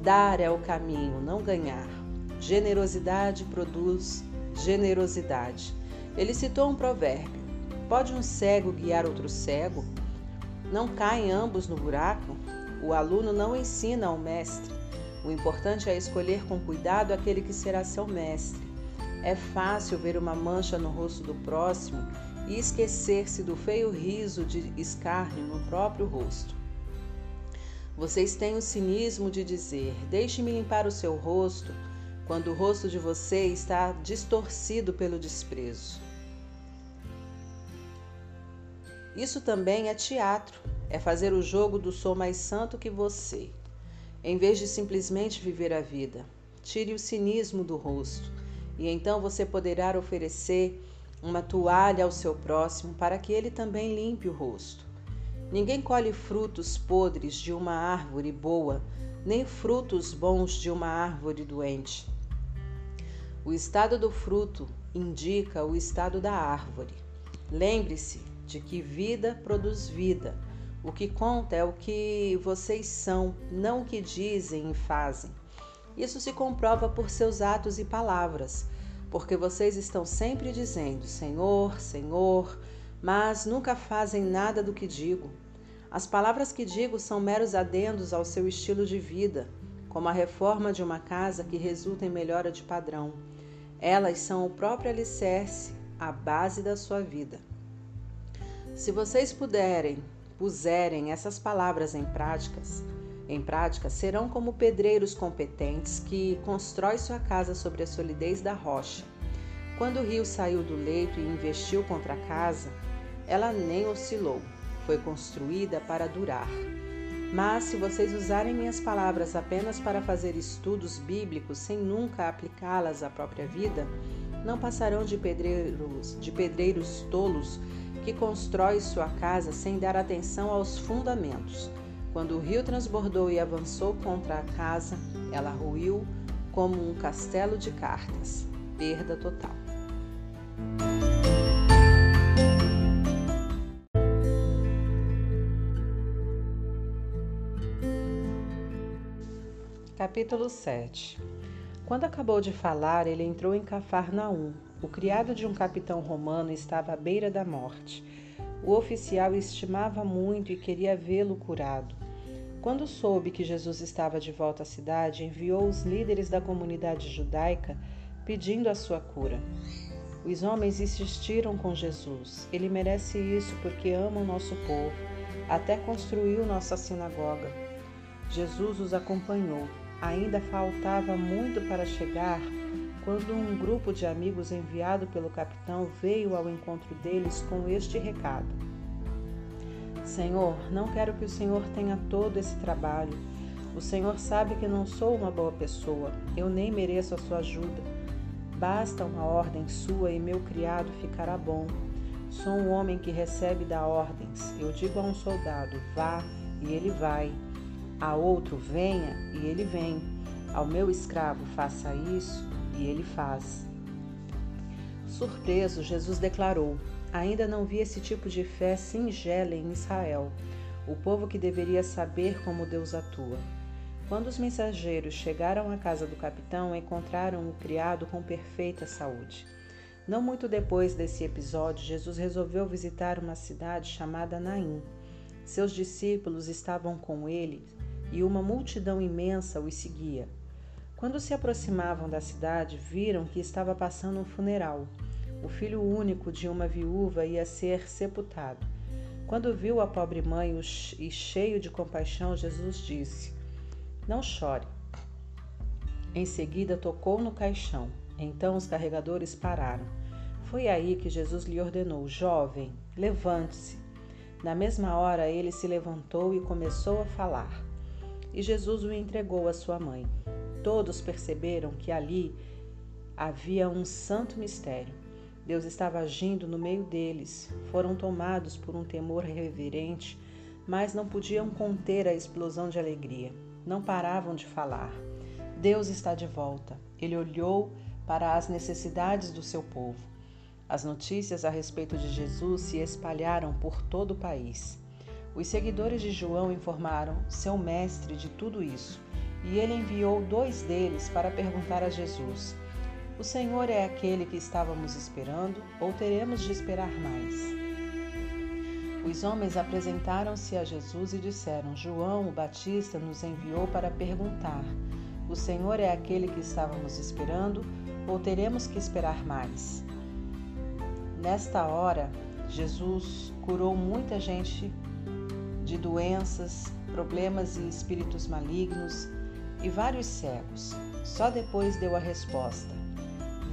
Dar é o caminho, não ganhar. Generosidade produz generosidade. Ele citou um provérbio: Pode um cego guiar outro cego? Não caem ambos no buraco? O aluno não ensina ao mestre. O importante é escolher com cuidado aquele que será seu mestre. É fácil ver uma mancha no rosto do próximo e esquecer-se do feio riso de escárnio no próprio rosto. Vocês têm o cinismo de dizer: Deixe-me limpar o seu rosto, quando o rosto de você está distorcido pelo desprezo. Isso também é teatro, é fazer o jogo do sou mais santo que você em vez de simplesmente viver a vida. Tire o cinismo do rosto e então você poderá oferecer uma toalha ao seu próximo para que ele também limpe o rosto. Ninguém colhe frutos podres de uma árvore boa, nem frutos bons de uma árvore doente. O estado do fruto indica o estado da árvore. Lembre-se de que vida produz vida. O que conta é o que vocês são, não o que dizem e fazem. Isso se comprova por seus atos e palavras, porque vocês estão sempre dizendo Senhor, Senhor, mas nunca fazem nada do que digo. As palavras que digo são meros adendos ao seu estilo de vida, como a reforma de uma casa que resulta em melhora de padrão. Elas são o próprio alicerce, a base da sua vida. Se vocês puderem, puserem essas palavras em práticas, em prática, serão como pedreiros competentes que constrói sua casa sobre a solidez da rocha. Quando o rio saiu do leito e investiu contra a casa, ela nem oscilou, foi construída para durar. Mas se vocês usarem minhas palavras apenas para fazer estudos bíblicos sem nunca aplicá-las à própria vida, não passarão de pedreiros, de pedreiros tolos que constrói sua casa sem dar atenção aos fundamentos. Quando o rio transbordou e avançou contra a casa, ela ruiu como um castelo de cartas. Perda total. Capítulo 7 Quando acabou de falar, ele entrou em Cafarnaum. O criado de um capitão romano estava à beira da morte. O oficial estimava muito e queria vê-lo curado. Quando soube que Jesus estava de volta à cidade, enviou os líderes da comunidade judaica pedindo a sua cura. Os homens insistiram com Jesus. Ele merece isso porque ama o nosso povo. Até construiu nossa sinagoga. Jesus os acompanhou. Ainda faltava muito para chegar quando um grupo de amigos enviado pelo capitão veio ao encontro deles com este recado: Senhor, não quero que o Senhor tenha todo esse trabalho. O Senhor sabe que não sou uma boa pessoa, eu nem mereço a sua ajuda. Basta uma ordem sua e meu criado ficará bom. Sou um homem que recebe da ordens. Eu digo a um soldado: vá, e ele vai a outro venha e ele vem. Ao meu escravo faça isso e ele faz. Surpreso, Jesus declarou: Ainda não vi esse tipo de fé singela em Israel, o povo que deveria saber como Deus atua. Quando os mensageiros chegaram à casa do capitão, encontraram o criado com perfeita saúde. Não muito depois desse episódio, Jesus resolveu visitar uma cidade chamada Naim. Seus discípulos estavam com ele e uma multidão imensa os seguia. Quando se aproximavam da cidade, viram que estava passando um funeral. O filho único de uma viúva ia ser sepultado. Quando viu a pobre mãe e cheio de compaixão, Jesus disse: Não chore. Em seguida, tocou no caixão. Então os carregadores pararam. Foi aí que Jesus lhe ordenou: Jovem, levante-se. Na mesma hora, ele se levantou e começou a falar e Jesus o entregou à sua mãe. Todos perceberam que ali havia um santo mistério. Deus estava agindo no meio deles. Foram tomados por um temor reverente, mas não podiam conter a explosão de alegria. Não paravam de falar. Deus está de volta. Ele olhou para as necessidades do seu povo. As notícias a respeito de Jesus se espalharam por todo o país. Os seguidores de João informaram seu mestre de tudo isso, e ele enviou dois deles para perguntar a Jesus: O Senhor é aquele que estávamos esperando, ou teremos de esperar mais? Os homens apresentaram-se a Jesus e disseram: João, o Batista, nos enviou para perguntar: O Senhor é aquele que estávamos esperando, ou teremos que esperar mais? Nesta hora, Jesus curou muita gente de doenças, problemas e espíritos malignos e vários cegos. Só depois deu a resposta: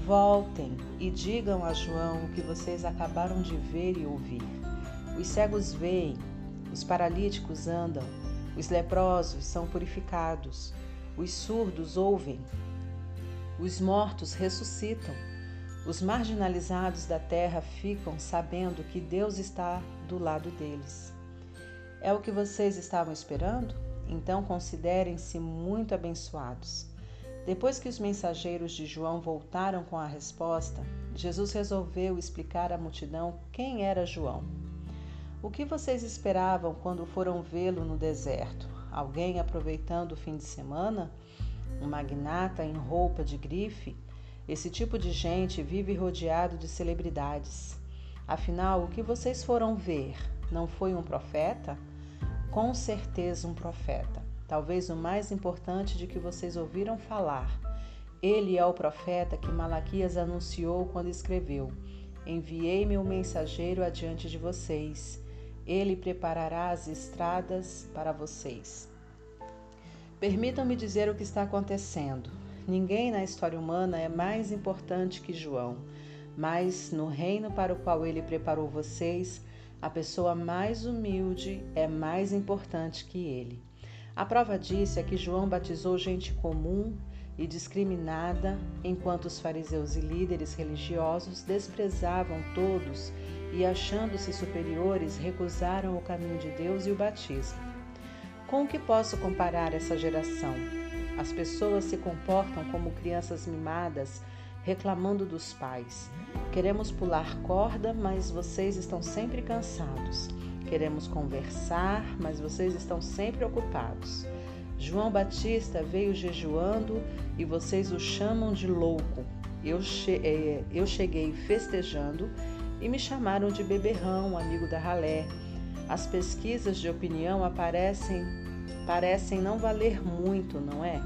Voltem e digam a João o que vocês acabaram de ver e ouvir. Os cegos veem, os paralíticos andam, os leprosos são purificados, os surdos ouvem, os mortos ressuscitam, Os marginalizados da terra ficam sabendo que Deus está do lado deles. É o que vocês estavam esperando? Então considerem-se muito abençoados. Depois que os mensageiros de João voltaram com a resposta, Jesus resolveu explicar à multidão quem era João. O que vocês esperavam quando foram vê-lo no deserto? Alguém aproveitando o fim de semana? Um magnata em roupa de grife? Esse tipo de gente vive rodeado de celebridades. Afinal, o que vocês foram ver não foi um profeta? Com certeza, um profeta. Talvez o mais importante de que vocês ouviram falar. Ele é o profeta que Malaquias anunciou quando escreveu: Enviei meu mensageiro adiante de vocês. Ele preparará as estradas para vocês. Permitam-me dizer o que está acontecendo. Ninguém na história humana é mais importante que João, mas no reino para o qual ele preparou vocês, a pessoa mais humilde é mais importante que ele. A prova disso é que João batizou gente comum e discriminada, enquanto os fariseus e líderes religiosos desprezavam todos e, achando-se superiores, recusaram o caminho de Deus e o batismo. Com o que posso comparar essa geração? As pessoas se comportam como crianças mimadas, reclamando dos pais. Queremos pular corda, mas vocês estão sempre cansados. Queremos conversar, mas vocês estão sempre ocupados. João Batista veio jejuando e vocês o chamam de louco. Eu, che é, eu cheguei festejando e me chamaram de beberrão, amigo da ralé. As pesquisas de opinião aparecem parecem não valer muito, não é?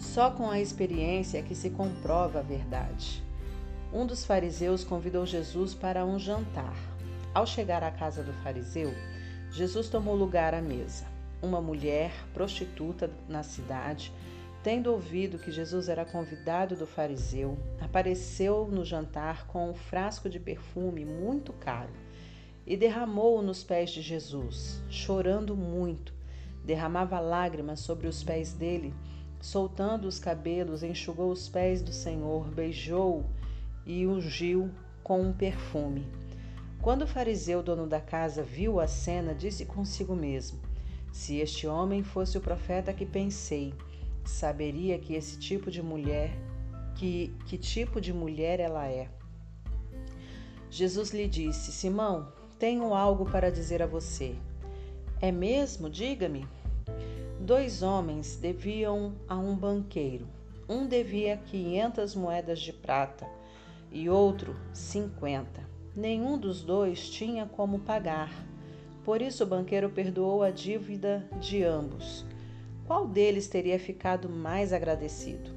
Só com a experiência é que se comprova a verdade. Um dos fariseus convidou Jesus para um jantar. Ao chegar à casa do fariseu, Jesus tomou lugar à mesa. Uma mulher, prostituta na cidade, tendo ouvido que Jesus era convidado do fariseu, apareceu no jantar com um frasco de perfume muito caro e derramou-o nos pés de Jesus, chorando muito derramava lágrimas sobre os pés dele, soltando os cabelos, enxugou os pés do Senhor, beijou e ungiu com um perfume. Quando o fariseu, dono da casa, viu a cena, disse consigo mesmo: Se este homem fosse o profeta que pensei, saberia que esse tipo de mulher, que, que tipo de mulher ela é. Jesus lhe disse: Simão, tenho algo para dizer a você. É mesmo? Diga-me. Dois homens deviam a um banqueiro. Um devia 500 moedas de prata e outro 50. Nenhum dos dois tinha como pagar. Por isso o banqueiro perdoou a dívida de ambos. Qual deles teria ficado mais agradecido?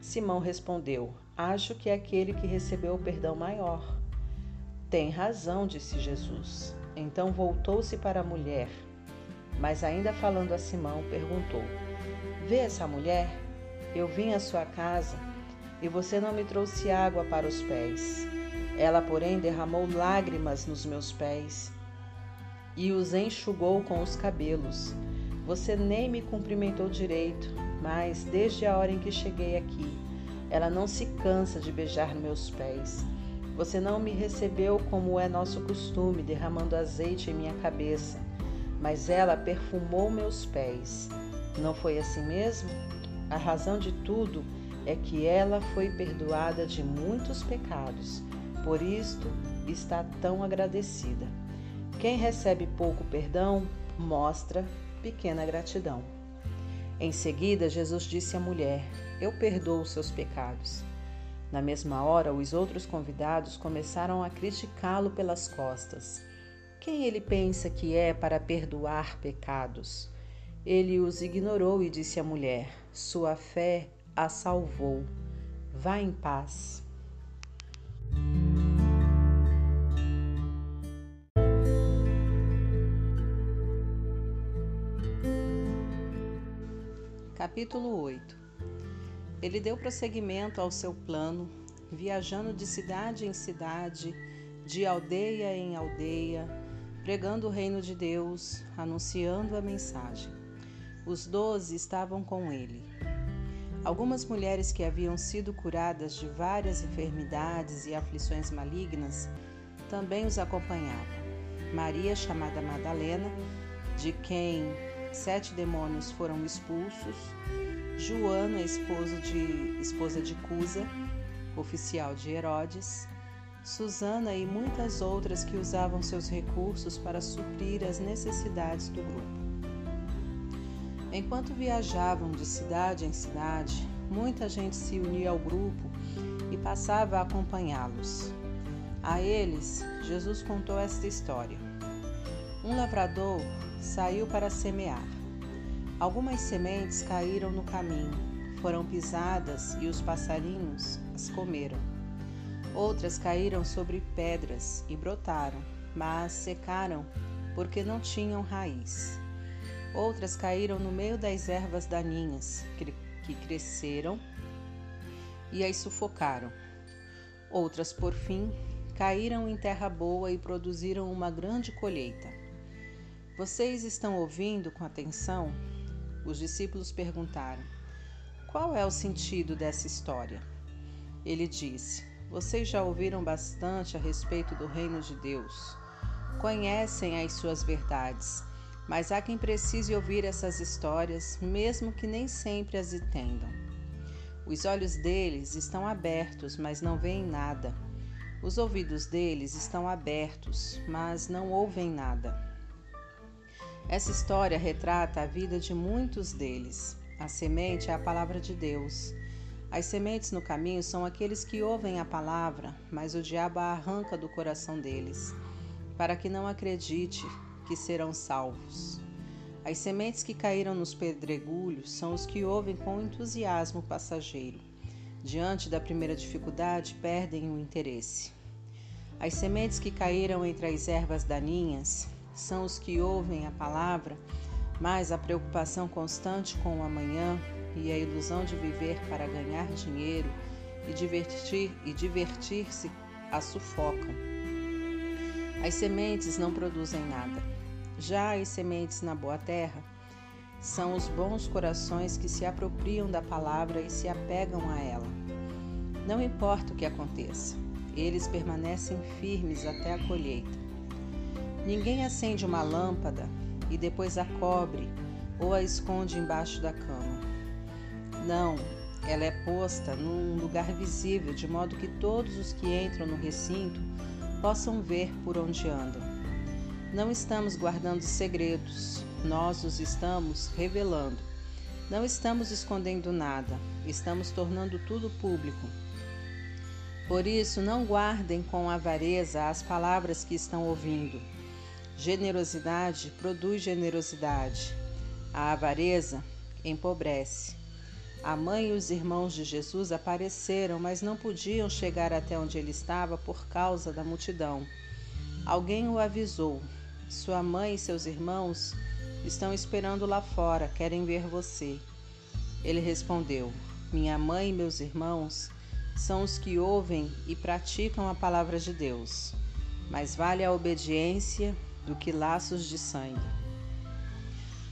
Simão respondeu: Acho que é aquele que recebeu o perdão maior. Tem razão, disse Jesus. Então voltou-se para a mulher mas ainda falando a Simão, perguntou: Vê essa mulher? Eu vim à sua casa e você não me trouxe água para os pés. Ela, porém, derramou lágrimas nos meus pés e os enxugou com os cabelos. Você nem me cumprimentou direito, mas desde a hora em que cheguei aqui, ela não se cansa de beijar meus pés. Você não me recebeu como é nosso costume, derramando azeite em minha cabeça mas ela perfumou meus pés. Não foi assim mesmo? A razão de tudo é que ela foi perdoada de muitos pecados, por isto está tão agradecida. Quem recebe pouco perdão mostra pequena gratidão. Em seguida, Jesus disse à mulher: Eu perdoo os seus pecados. Na mesma hora, os outros convidados começaram a criticá-lo pelas costas. Quem ele pensa que é para perdoar pecados? Ele os ignorou e disse à mulher: Sua fé a salvou. Vá em paz. Capítulo 8 Ele deu prosseguimento ao seu plano, viajando de cidade em cidade, de aldeia em aldeia, pregando o reino de Deus, anunciando a mensagem. Os doze estavam com ele. Algumas mulheres que haviam sido curadas de várias enfermidades e aflições malignas também os acompanhavam. Maria, chamada Madalena, de quem sete demônios foram expulsos, Joana, esposa de, esposa de Cusa, oficial de Herodes, Susana e muitas outras que usavam seus recursos para suprir as necessidades do grupo. Enquanto viajavam de cidade em cidade, muita gente se unia ao grupo e passava a acompanhá-los. A eles, Jesus contou esta história. Um lavrador saiu para semear. Algumas sementes caíram no caminho, foram pisadas e os passarinhos as comeram. Outras caíram sobre pedras e brotaram, mas secaram porque não tinham raiz. Outras caíram no meio das ervas daninhas que cresceram e as sufocaram. Outras, por fim, caíram em terra boa e produziram uma grande colheita. Vocês estão ouvindo com atenção? Os discípulos perguntaram: Qual é o sentido dessa história? Ele disse: Vocês já ouviram bastante a respeito do reino de Deus. Conhecem as suas verdades, mas há quem precise ouvir essas histórias, mesmo que nem sempre as entendam. Os olhos deles estão abertos, mas não veem nada. Os ouvidos deles estão abertos, mas não ouvem nada. Essa história retrata a vida de muitos deles. A semente é a palavra de Deus. As sementes no caminho são aqueles que ouvem a palavra, mas o diabo a arranca do coração deles, para que não acredite que serão salvos. As sementes que caíram nos pedregulhos são os que ouvem com entusiasmo passageiro. Diante da primeira dificuldade, perdem o interesse. As sementes que caíram entre as ervas daninhas são os que ouvem a palavra, mas a preocupação constante com o amanhã e a ilusão de viver para ganhar dinheiro e divertir e divertir-se a sufocam. As sementes não produzem nada. Já as sementes na boa terra são os bons corações que se apropriam da palavra e se apegam a ela. Não importa o que aconteça, eles permanecem firmes até a colheita. Ninguém acende uma lâmpada e depois a cobre ou a esconde embaixo da cama. Não, ela é posta num lugar visível, de modo que todos os que entram no recinto possam ver por onde andam. Não estamos guardando segredos, nós os estamos revelando. Não estamos escondendo nada, estamos tornando tudo público. Por isso, não guardem com avareza as palavras que estão ouvindo Generosidade produz generosidade. A avareza empobrece. A mãe e os irmãos de Jesus apareceram, mas não podiam chegar até onde ele estava por causa da multidão. Alguém o avisou. Sua mãe e seus irmãos estão esperando lá fora, querem ver você. Ele respondeu: Minha mãe e meus irmãos são os que ouvem e praticam a palavra de Deus. Mas vale a obediência do que laços de sangue.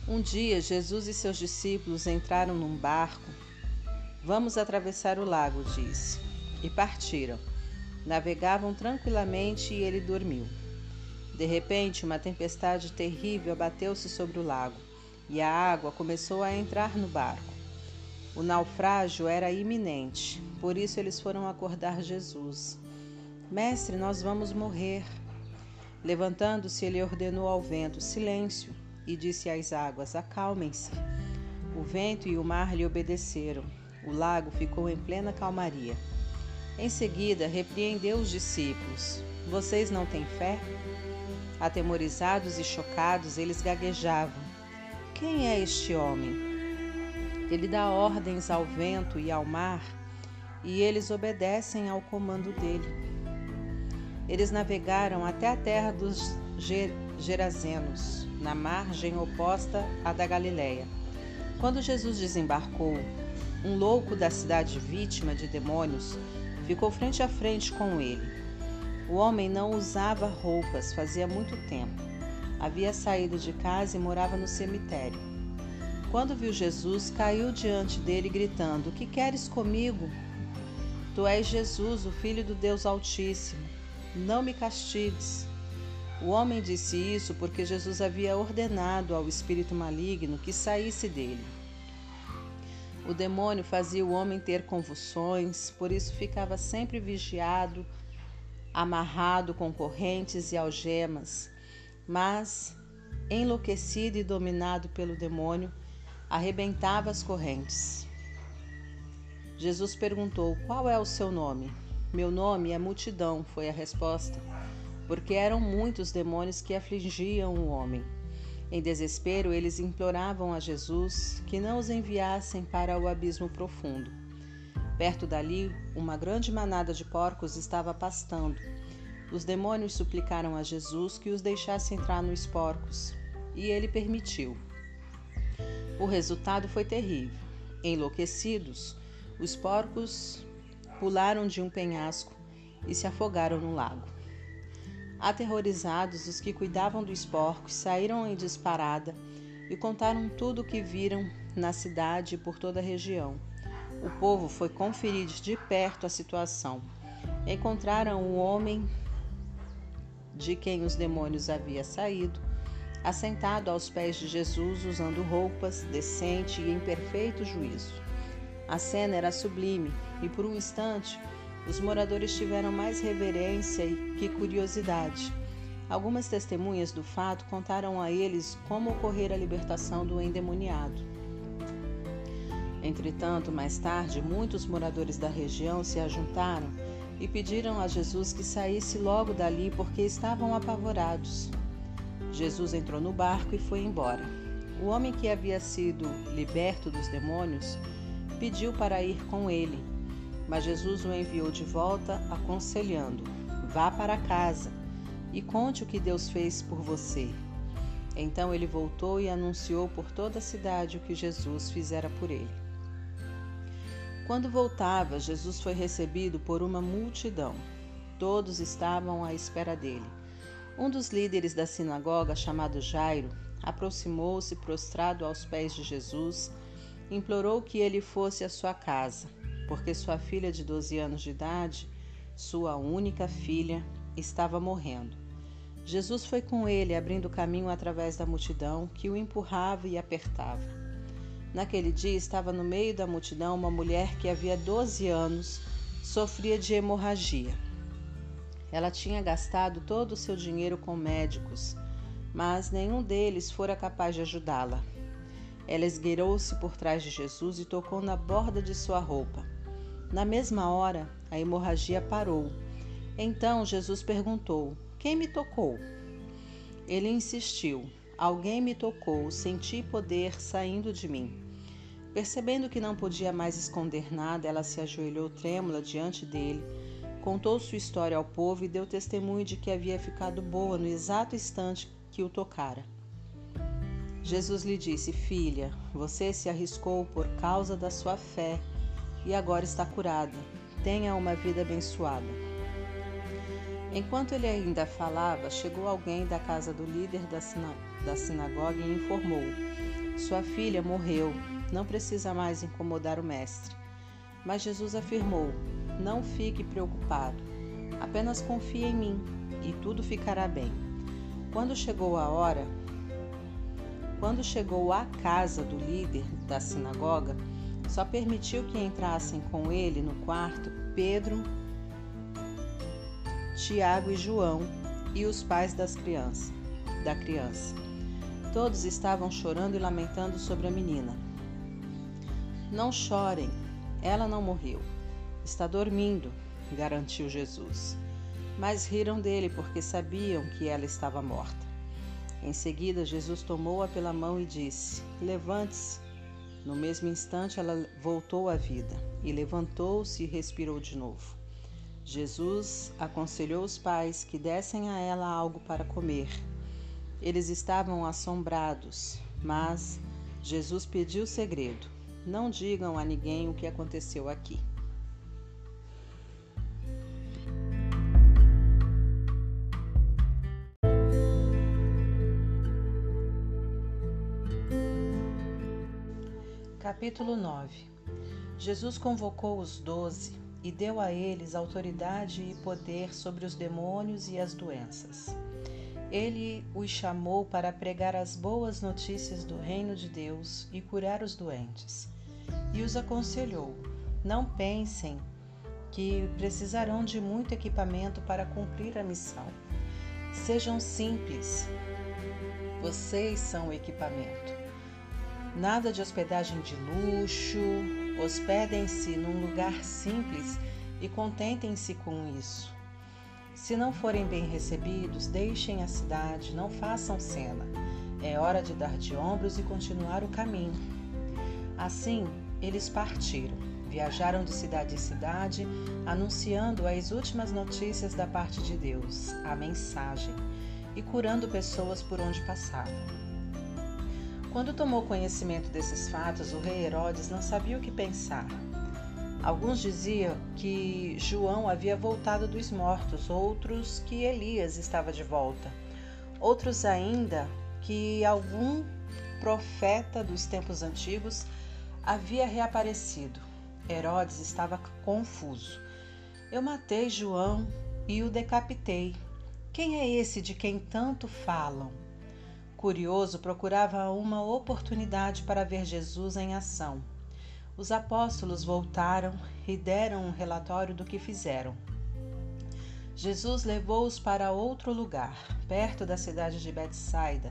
Um dia, Jesus e seus discípulos entraram num barco. Vamos atravessar o lago, disse. E partiram. Navegavam tranquilamente e ele dormiu. De repente, uma tempestade terrível abateu-se sobre o lago e a água começou a entrar no barco. O naufrágio era iminente, por isso eles foram acordar Jesus. Mestre, nós vamos morrer. Levantando-se, ele ordenou ao vento: Silêncio! E disse às águas: Acalmem-se. O vento e o mar lhe obedeceram. O lago ficou em plena calmaria. Em seguida, repreendeu os discípulos: Vocês não têm fé? Atemorizados e chocados, eles gaguejavam: Quem é este homem? Ele dá ordens ao vento e ao mar, e eles obedecem ao comando dele. Eles navegaram até a terra dos Gerazenos, na margem oposta à da Galileia. Quando Jesus desembarcou, um louco da cidade vítima de demônios ficou frente a frente com ele. O homem não usava roupas fazia muito tempo. Havia saído de casa e morava no cemitério. Quando viu Jesus, caiu diante dele, gritando: Que queres comigo? Tu és Jesus, o Filho do Deus Altíssimo. Não me castigues. O homem disse isso porque Jesus havia ordenado ao espírito maligno que saísse dele. O demônio fazia o homem ter convulsões, por isso ficava sempre vigiado, amarrado com correntes e algemas. Mas, enlouquecido e dominado pelo demônio, arrebentava as correntes. Jesus perguntou: Qual é o seu nome? Meu nome é Multidão, foi a resposta porque eram muitos demônios que afligiam o homem. Em desespero, eles imploravam a Jesus que não os enviassem para o abismo profundo. Perto dali, uma grande manada de porcos estava pastando. Os demônios suplicaram a Jesus que os deixasse entrar nos porcos, e ele permitiu. O resultado foi terrível. Enlouquecidos, os porcos pularam de um penhasco e se afogaram no lago. Aterrorizados, os que cuidavam dos porcos saíram em disparada e contaram tudo o que viram na cidade e por toda a região. O povo foi conferir de perto a situação. Encontraram o homem de quem os demônios haviam saído, assentado aos pés de Jesus, usando roupas decente e em perfeito juízo. A cena era sublime e, por um instante, os moradores tiveram mais reverência que curiosidade. Algumas testemunhas do fato contaram a eles como ocorrera a libertação do endemoniado. Entretanto, mais tarde, muitos moradores da região se ajuntaram e pediram a Jesus que saísse logo dali porque estavam apavorados. Jesus entrou no barco e foi embora. O homem que havia sido liberto dos demônios pediu para ir com ele mas Jesus o enviou de volta, aconselhando: Vá para casa e conte o que Deus fez por você. Então ele voltou e anunciou por toda a cidade o que Jesus fizera por ele. Quando voltava, Jesus foi recebido por uma multidão. Todos estavam à espera dele. Um dos líderes da sinagoga, chamado Jairo, aproximou-se prostrado aos pés de Jesus, implorou que ele fosse à sua casa porque sua filha de 12 anos de idade, sua única filha, estava morrendo. Jesus foi com ele, abrindo caminho através da multidão que o empurrava e apertava. Naquele dia estava no meio da multidão uma mulher que havia 12 anos sofria de hemorragia. Ela tinha gastado todo o seu dinheiro com médicos, mas nenhum deles fora capaz de ajudá-la. Ela esgueirou-se por trás de Jesus e tocou na borda de sua roupa. Na mesma hora, a hemorragia parou. Então Jesus perguntou: Quem me tocou? Ele insistiu: Alguém me tocou, senti poder saindo de mim. Percebendo que não podia mais esconder nada, ela se ajoelhou trêmula diante dele, contou sua história ao povo e deu testemunho de que havia ficado boa no exato instante que o tocara. Jesus lhe disse: Filha, você se arriscou por causa da sua fé e agora está curada. Tenha uma vida abençoada. Enquanto ele ainda falava, chegou alguém da casa do líder da, sina da sinagoga e informou: Sua filha morreu, não precisa mais incomodar o mestre. Mas Jesus afirmou: Não fique preocupado, apenas confie em mim e tudo ficará bem. Quando chegou a hora, quando chegou à casa do líder da sinagoga, só permitiu que entrassem com ele no quarto Pedro, Tiago e João e os pais das crianças, da criança. Todos estavam chorando e lamentando sobre a menina. Não chorem, ela não morreu. Está dormindo, garantiu Jesus. Mas riram dele porque sabiam que ela estava morta. Em seguida, Jesus tomou-a pela mão e disse: Levante-se. No mesmo instante, ela voltou à vida e levantou-se e respirou de novo. Jesus aconselhou os pais que dessem a ela algo para comer. Eles estavam assombrados, mas Jesus pediu segredo: não digam a ninguém o que aconteceu aqui. Capítulo 9 Jesus convocou os doze e deu a eles autoridade e poder sobre os demônios e as doenças. Ele os chamou para pregar as boas notícias do reino de Deus e curar os doentes. E os aconselhou: Não pensem que precisarão de muito equipamento para cumprir a missão. Sejam simples. Vocês são o equipamento. Nada de hospedagem de luxo. Hospedem-se num lugar simples e contentem-se com isso. Se não forem bem recebidos, deixem a cidade, não façam cena. É hora de dar de ombros e continuar o caminho. Assim, eles partiram. Viajaram de cidade em cidade, anunciando as últimas notícias da parte de Deus, a mensagem, e curando pessoas por onde passavam. Quando tomou conhecimento desses fatos, o rei Herodes não sabia o que pensar. Alguns diziam que João havia voltado dos mortos, outros que Elias estava de volta, outros ainda que algum profeta dos tempos antigos havia reaparecido. Herodes estava confuso. Eu matei João e o decapitei. Quem é esse de quem tanto falam? Curioso, procurava uma oportunidade para ver Jesus em ação. Os apóstolos voltaram e deram um relatório do que fizeram. Jesus levou-os para outro lugar, perto da cidade de Betsaida,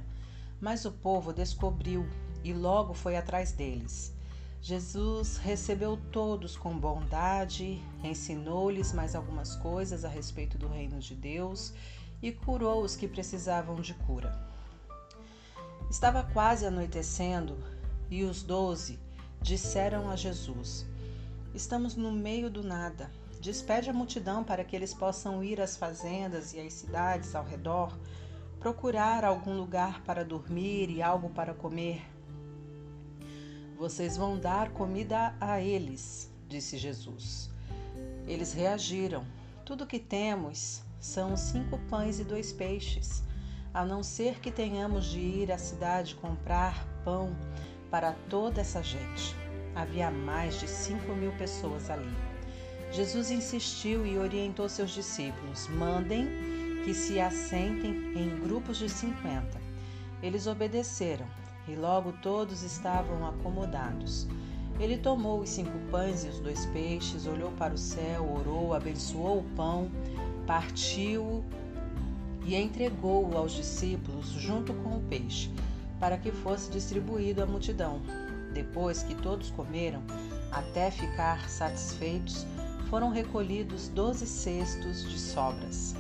mas o povo descobriu e logo foi atrás deles. Jesus recebeu todos com bondade, ensinou-lhes mais algumas coisas a respeito do reino de Deus e curou os que precisavam de cura. Estava quase anoitecendo e os doze disseram a Jesus: Estamos no meio do nada. Despede a multidão para que eles possam ir às fazendas e às cidades ao redor, procurar algum lugar para dormir e algo para comer vocês vão dar comida a eles, disse Jesus. Eles reagiram: Tudo que temos são cinco pães e dois peixes, a não ser que tenhamos de ir à cidade comprar pão para toda essa gente. Havia mais de cinco mil pessoas ali. Jesus insistiu e orientou seus discípulos: mandem que se assentem em grupos de cinquenta. Eles obedeceram e logo todos estavam acomodados. Ele tomou os cinco pães e os dois peixes, olhou para o céu, orou, abençoou o pão, partiu-o e entregou-o aos discípulos junto com o peixe, para que fosse distribuído à multidão. Depois que todos comeram, até ficar satisfeitos, foram recolhidos doze cestos de sobras.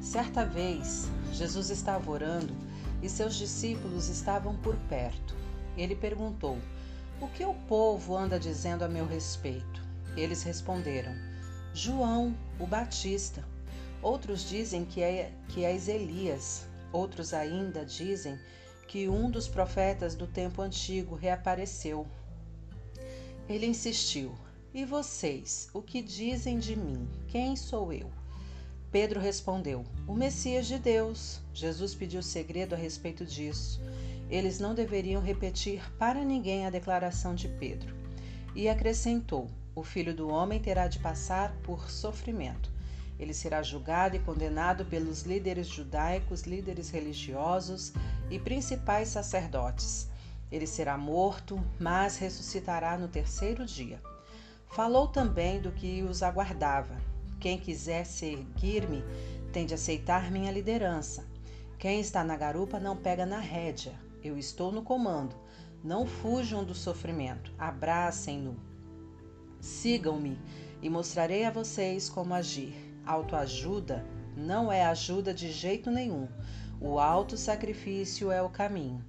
Certa vez, Jesus estava orando e seus discípulos estavam por perto. Ele perguntou: O que o povo anda dizendo a meu respeito? Eles responderam: João, o Batista. Outros dizem que é, que és Elias. Outros ainda dizem que um dos profetas do tempo antigo reapareceu. Ele insistiu: E vocês, o que dizem de mim? Quem sou eu? Pedro respondeu: O Messias de Deus. Jesus pediu segredo a respeito disso. Eles não deveriam repetir para ninguém a declaração de Pedro. E acrescentou: O filho do homem terá de passar por sofrimento. Ele será julgado e condenado pelos líderes judaicos, líderes religiosos e principais sacerdotes. Ele será morto, mas ressuscitará no terceiro dia. Falou também do que os aguardava quem quiser seguir-me tem de aceitar minha liderança. Quem está na garupa não pega na rédea. Eu estou no comando. Não fujam do sofrimento. Abracem-no. Sigam-me e mostrarei a vocês como agir. Autoajuda não é ajuda de jeito nenhum. O auto-sacrifício é o caminho,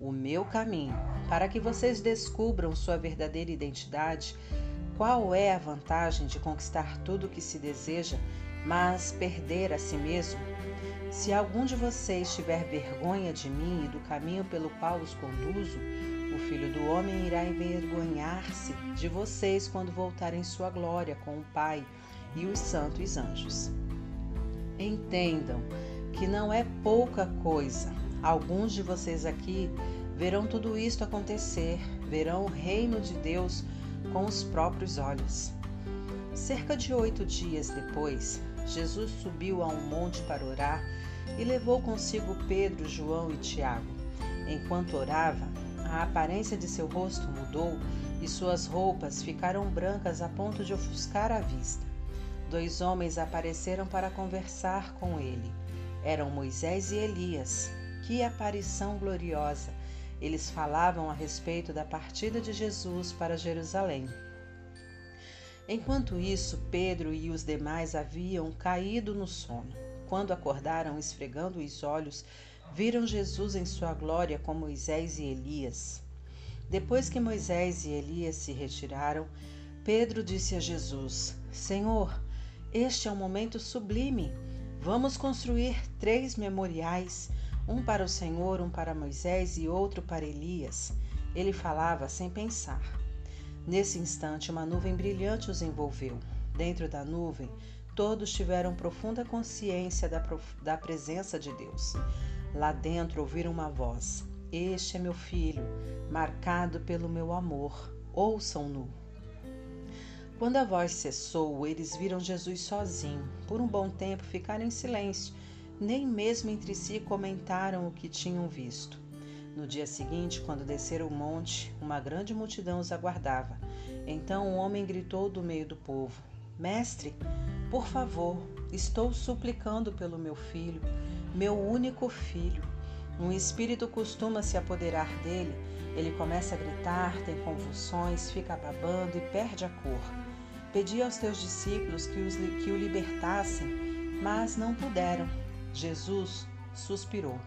o meu caminho, para que vocês descubram sua verdadeira identidade qual é a vantagem de conquistar tudo o que se deseja, mas perder a si mesmo? Se algum de vocês tiver vergonha de mim e do caminho pelo qual os conduzo, o Filho do Homem irá envergonhar-se de vocês quando voltar em sua glória com o Pai e os santos anjos. Entendam que não é pouca coisa alguns de vocês aqui verão tudo isto acontecer, verão o reino de Deus com os próprios olhos. Cerca de oito dias depois, Jesus subiu a um monte para orar e levou consigo Pedro, João e Tiago. Enquanto orava, a aparência de seu rosto mudou e suas roupas ficaram brancas a ponto de ofuscar a vista. Dois homens apareceram para conversar com ele. Eram Moisés e Elias. Que aparição gloriosa! Eles falavam a respeito da partida de Jesus para Jerusalém. Enquanto isso, Pedro e os demais haviam caído no sono. Quando acordaram, esfregando os olhos, viram Jesus em sua glória com Moisés e Elias. Depois que Moisés e Elias se retiraram, Pedro disse a Jesus: Senhor, este é um momento sublime. Vamos construir três memoriais, um para o Senhor, um para Moisés e outro para Elias. Ele falava sem pensar. Nesse instante, uma nuvem brilhante os envolveu. Dentro da nuvem, todos tiveram profunda consciência da, da presença de Deus. Lá dentro ouviram uma voz: Este é meu filho, marcado pelo meu amor. Ouçam-no. Quando a voz cessou, eles viram Jesus sozinho. Por um bom tempo ficaram em silêncio, nem mesmo entre si comentaram o que tinham visto. No dia seguinte, quando desceram o monte, uma grande multidão os aguardava. Então um homem gritou do meio do povo: Mestre, por favor, estou suplicando pelo meu filho, meu único filho. Um espírito costuma se apoderar dele, ele começa a gritar, tem convulsões, fica babando e perde a cor. Pedi aos teus discípulos que, os, que o libertassem, mas não puderam. Jesus suspirou.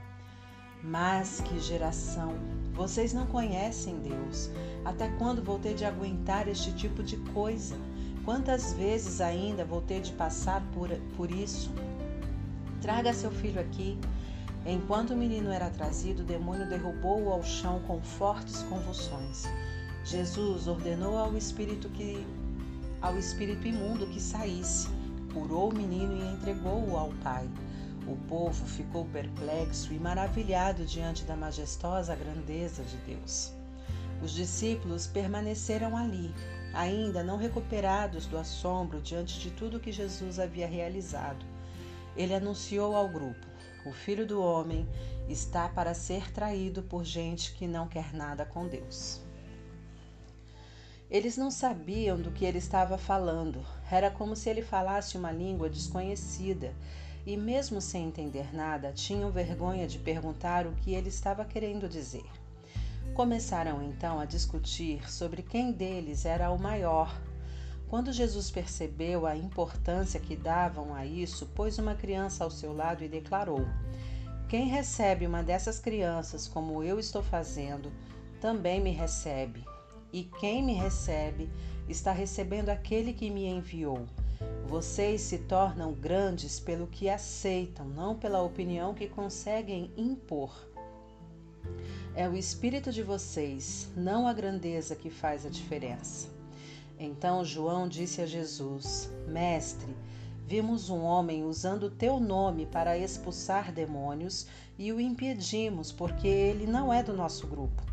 Mas que geração! Vocês não conhecem Deus. Até quando vou ter de aguentar este tipo de coisa? Quantas vezes ainda vou ter de passar por, por isso? Traga seu filho aqui. Enquanto o menino era trazido, o demônio derrubou-o ao chão com fortes convulsões. Jesus ordenou ao espírito que ao espírito imundo que saísse, curou o menino e entregou-o ao pai. O povo ficou perplexo e maravilhado diante da majestosa grandeza de Deus. Os discípulos permaneceram ali, ainda não recuperados do assombro diante de tudo que Jesus havia realizado. Ele anunciou ao grupo: O filho do homem está para ser traído por gente que não quer nada com Deus. Eles não sabiam do que ele estava falando. Era como se ele falasse uma língua desconhecida e, mesmo sem entender nada, tinham vergonha de perguntar o que ele estava querendo dizer. Começaram então a discutir sobre quem deles era o maior. Quando Jesus percebeu a importância que davam a isso, pôs uma criança ao seu lado e declarou: Quem recebe uma dessas crianças, como eu estou fazendo, também me recebe. E quem me recebe, está recebendo aquele que me enviou. Vocês se tornam grandes pelo que aceitam, não pela opinião que conseguem impor. É o espírito de vocês, não a grandeza, que faz a diferença. Então João disse a Jesus: Mestre, vimos um homem usando teu nome para expulsar demônios e o impedimos porque ele não é do nosso grupo.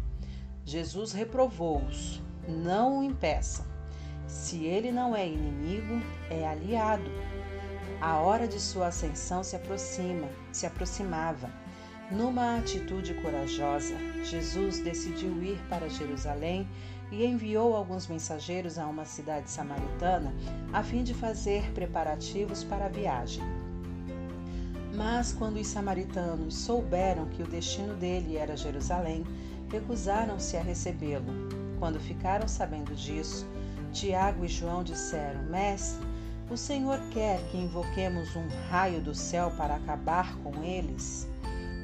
Jesus reprovou-os: Não o impeçam. Se ele não é inimigo, é aliado. A hora de sua ascensão se aproxima, se aproximava. Numa atitude corajosa, Jesus decidiu ir para Jerusalém e enviou alguns mensageiros a uma cidade samaritana a fim de fazer preparativos para a viagem. Mas quando os samaritanos souberam que o destino dele era Jerusalém, recusaram-se a recebê-lo. Quando ficaram sabendo disso, Tiago e João disseram: Mestre, o Senhor quer que invoquemos um raio do céu para acabar com eles?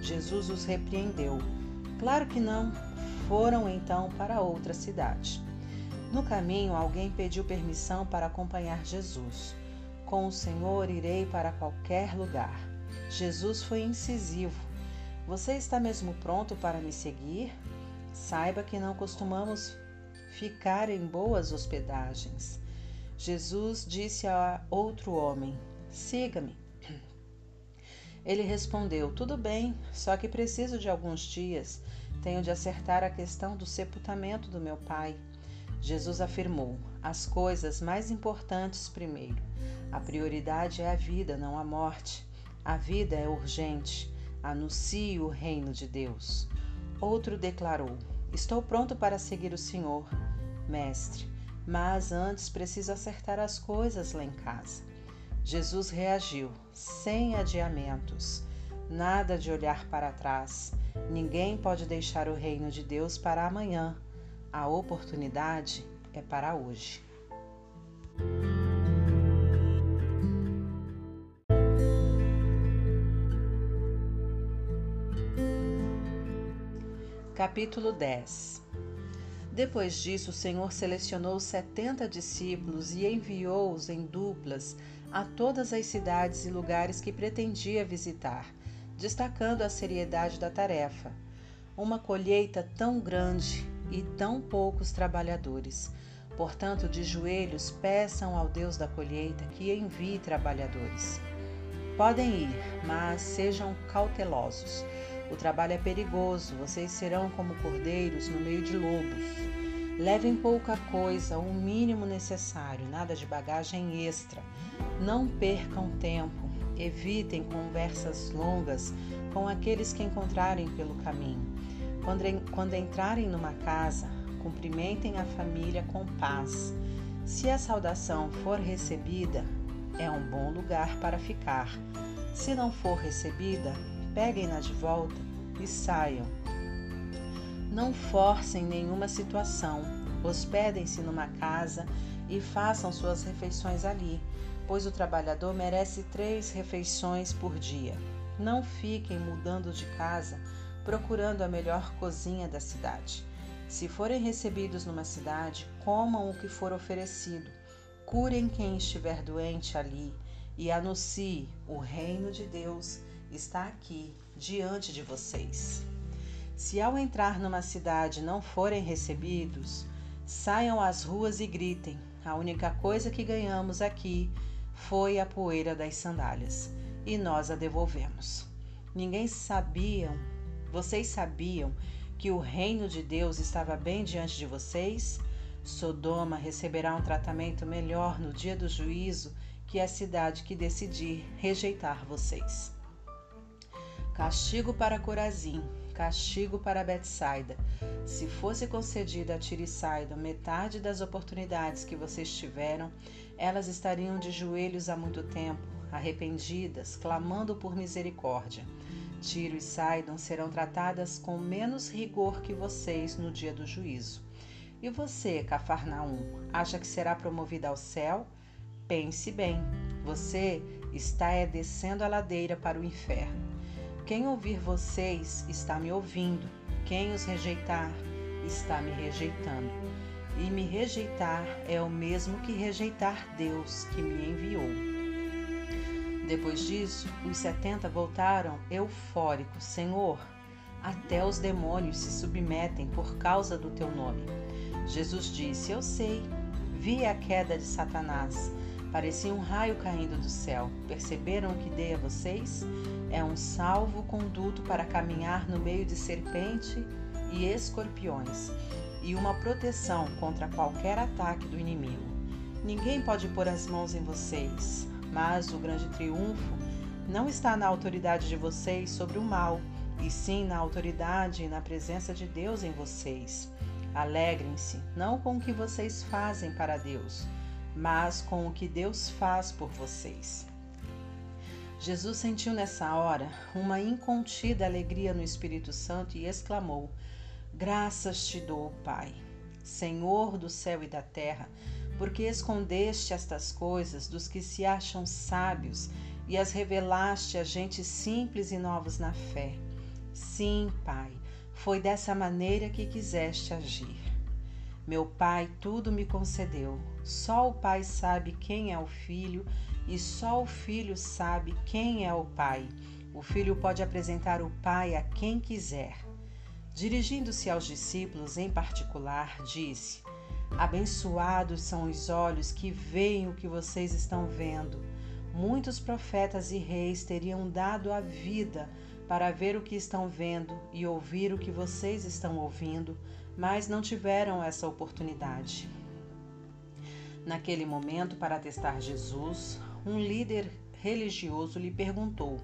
Jesus os repreendeu. Claro que não. Foram então para outra cidade. No caminho, alguém pediu permissão para acompanhar Jesus. Com o Senhor irei para qualquer lugar. Jesus foi incisivo. Você está mesmo pronto para me seguir? Saiba que não costumamos ficar em boas hospedagens. Jesus disse a outro homem: Siga-me. Ele respondeu: Tudo bem, só que preciso de alguns dias. Tenho de acertar a questão do sepultamento do meu pai. Jesus afirmou: as coisas mais importantes primeiro. A prioridade é a vida, não a morte. A vida é urgente. Anuncie o reino de Deus. Outro declarou: Estou pronto para seguir o Senhor, mestre, mas antes preciso acertar as coisas lá em casa. Jesus reagiu, sem adiamentos. Nada de olhar para trás. Ninguém pode deixar o reino de Deus para amanhã. A oportunidade é para hoje. Capítulo 10 Depois disso, o Senhor selecionou setenta discípulos e enviou-os em duplas a todas as cidades e lugares que pretendia visitar destacando a seriedade da tarefa. Uma colheita tão grande e tão poucos trabalhadores. Portanto, de joelhos, peçam ao Deus da colheita que envie trabalhadores. Podem ir, mas sejam cautelosos. O trabalho é perigoso, vocês serão como cordeiros no meio de lobos. Levem pouca coisa, o mínimo necessário, nada de bagagem extra. Não percam tempo, Evitem conversas longas com aqueles que encontrarem pelo caminho. Quando, quando entrarem numa casa, cumprimentem a família com paz. Se a saudação for recebida, é um bom lugar para ficar. Se não for recebida, peguem-na de volta e saiam. Não forcem nenhuma situação. Hospedem-se numa casa e façam suas refeições ali pois o trabalhador merece três refeições por dia. Não fiquem mudando de casa procurando a melhor cozinha da cidade. Se forem recebidos numa cidade, comam o que for oferecido, curem quem estiver doente ali e anuncie: o reino de Deus está aqui diante de vocês. Se ao entrar numa cidade não forem recebidos, saiam às ruas e gritem: a única coisa que ganhamos aqui foi a poeira das sandálias e nós a devolvemos. Ninguém sabiam, vocês sabiam que o reino de Deus estava bem diante de vocês? Sodoma receberá um tratamento melhor no dia do juízo que a cidade que decidir rejeitar vocês. Castigo para Corazim, castigo para Betsaida. Se fosse concedida a Tirisaida metade das oportunidades que vocês tiveram, elas estariam de joelhos há muito tempo, arrependidas, clamando por misericórdia. Tiro e Sidon serão tratadas com menos rigor que vocês no dia do juízo. E você, Cafarnaum, acha que será promovida ao céu? Pense bem, você está é descendo a ladeira para o inferno. Quem ouvir vocês está me ouvindo, quem os rejeitar está me rejeitando e me rejeitar é o mesmo que rejeitar Deus que me enviou. Depois disso, os setenta voltaram eufóricos: Senhor, até os demônios se submetem por causa do teu nome. Jesus disse: Eu sei, vi a queda de Satanás. Parecia um raio caindo do céu. Perceberam o que dei a vocês? É um salvo conduto para caminhar no meio de serpente e escorpiões e uma proteção contra qualquer ataque do inimigo. Ninguém pode pôr as mãos em vocês, mas o grande triunfo não está na autoridade de vocês sobre o mal, e sim na autoridade e na presença de Deus em vocês. Alegrem-se não com o que vocês fazem para Deus, mas com o que Deus faz por vocês. Jesus sentiu nessa hora uma incontida alegria no Espírito Santo e exclamou: Graças te dou, Pai, Senhor do céu e da terra, porque escondeste estas coisas dos que se acham sábios e as revelaste a gente simples e novos na fé. Sim, Pai, foi dessa maneira que quiseste agir. Meu Pai tudo me concedeu. Só o Pai sabe quem é o Filho e só o Filho sabe quem é o Pai. O Filho pode apresentar o Pai a quem quiser. Dirigindo-se aos discípulos em particular, disse: Abençoados são os olhos que veem o que vocês estão vendo. Muitos profetas e reis teriam dado a vida para ver o que estão vendo e ouvir o que vocês estão ouvindo, mas não tiveram essa oportunidade. Naquele momento, para testar Jesus, um líder religioso lhe perguntou: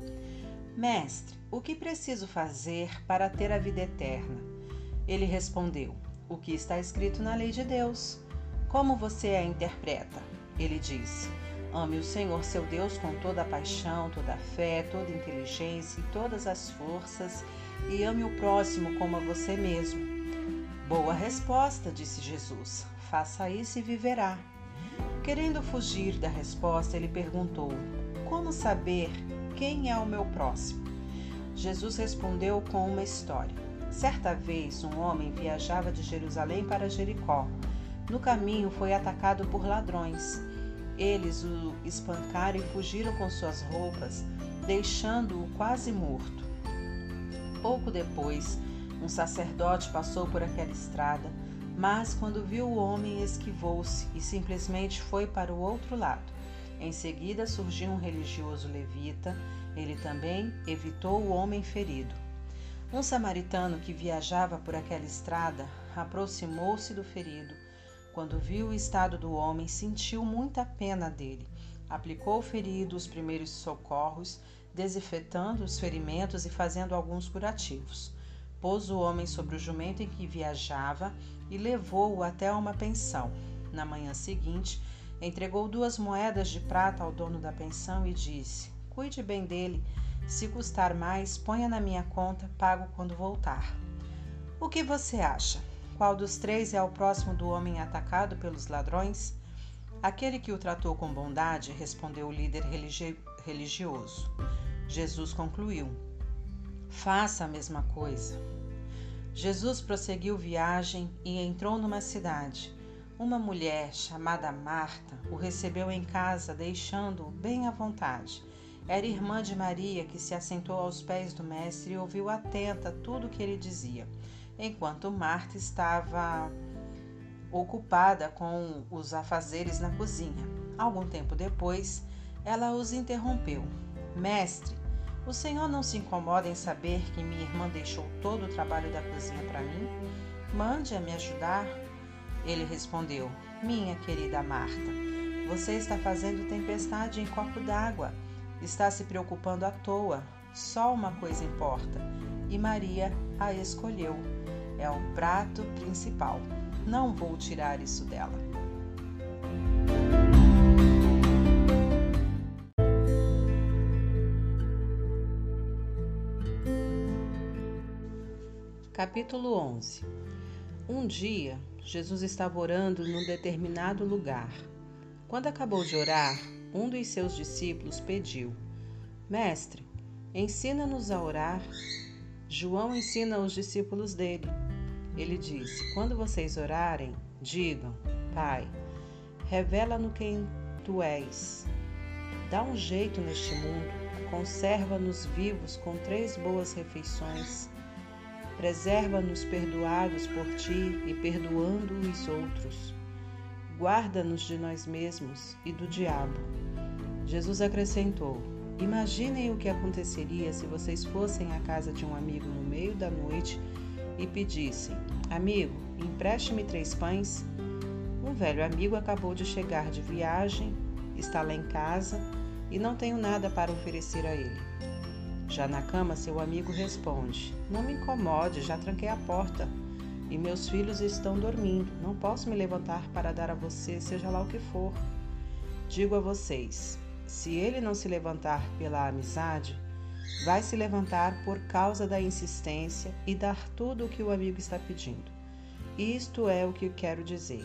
Mestre, o que preciso fazer para ter a vida eterna? Ele respondeu: O que está escrito na lei de Deus. Como você a interpreta? Ele disse: Ame o Senhor seu Deus com toda a paixão, toda a fé, toda a inteligência e todas as forças, e ame o próximo como a você mesmo. Boa resposta, disse Jesus. Faça isso e viverá. Querendo fugir da resposta, ele perguntou: Como saber quem é o meu próximo? Jesus respondeu com uma história. Certa vez, um homem viajava de Jerusalém para Jericó. No caminho, foi atacado por ladrões. Eles o espancaram e fugiram com suas roupas, deixando-o quase morto. Pouco depois, um sacerdote passou por aquela estrada, mas quando viu o homem, esquivou-se e simplesmente foi para o outro lado. Em seguida surgiu um religioso levita, ele também evitou o homem ferido. Um samaritano que viajava por aquela estrada aproximou-se do ferido quando viu o estado do homem, sentiu muita pena dele. Aplicou ao ferido os primeiros socorros, desinfetando os ferimentos e fazendo alguns curativos. Pôs o homem sobre o jumento em que viajava e levou-o até uma pensão. Na manhã seguinte, entregou duas moedas de prata ao dono da pensão e disse: Cuide bem dele. Se custar mais, ponha na minha conta, pago quando voltar. O que você acha? Qual dos três é o próximo do homem atacado pelos ladrões? Aquele que o tratou com bondade, respondeu o líder religi religioso. Jesus concluiu: Faça a mesma coisa. Jesus prosseguiu viagem e entrou numa cidade. Uma mulher chamada Marta o recebeu em casa, deixando-o bem à vontade. Era irmã de Maria, que se assentou aos pés do Mestre e ouviu atenta tudo o que ele dizia enquanto Marta estava ocupada com os afazeres na cozinha. Algum tempo depois, ela os interrompeu. Mestre, o senhor não se incomoda em saber que minha irmã deixou todo o trabalho da cozinha para mim? Mande-a me ajudar. Ele respondeu: Minha querida Marta, você está fazendo tempestade em copo d'água. Está se preocupando à toa. Só uma coisa importa. E Maria a escolheu é o prato principal. Não vou tirar isso dela. Capítulo 11 Um dia, Jesus estava orando num determinado lugar. Quando acabou de orar, um dos seus discípulos pediu: Mestre, ensina-nos a orar. João ensina aos discípulos dele. Ele disse: Quando vocês orarem, digam: Pai, revela-nos quem tu és. Dá um jeito neste mundo, conserva-nos vivos com três boas refeições. Preserva-nos perdoados por ti e perdoando os outros. Guarda-nos de nós mesmos e do diabo. Jesus acrescentou: Imaginem o que aconteceria se vocês fossem à casa de um amigo no meio da noite e pedissem: Amigo, empreste-me três pães. Um velho amigo acabou de chegar de viagem, está lá em casa e não tenho nada para oferecer a ele. Já na cama, seu amigo responde: Não me incomode, já tranquei a porta e meus filhos estão dormindo. Não posso me levantar para dar a você, seja lá o que for. Digo a vocês: se ele não se levantar pela amizade, vai se levantar por causa da insistência e dar tudo o que o amigo está pedindo. Isto é o que quero dizer.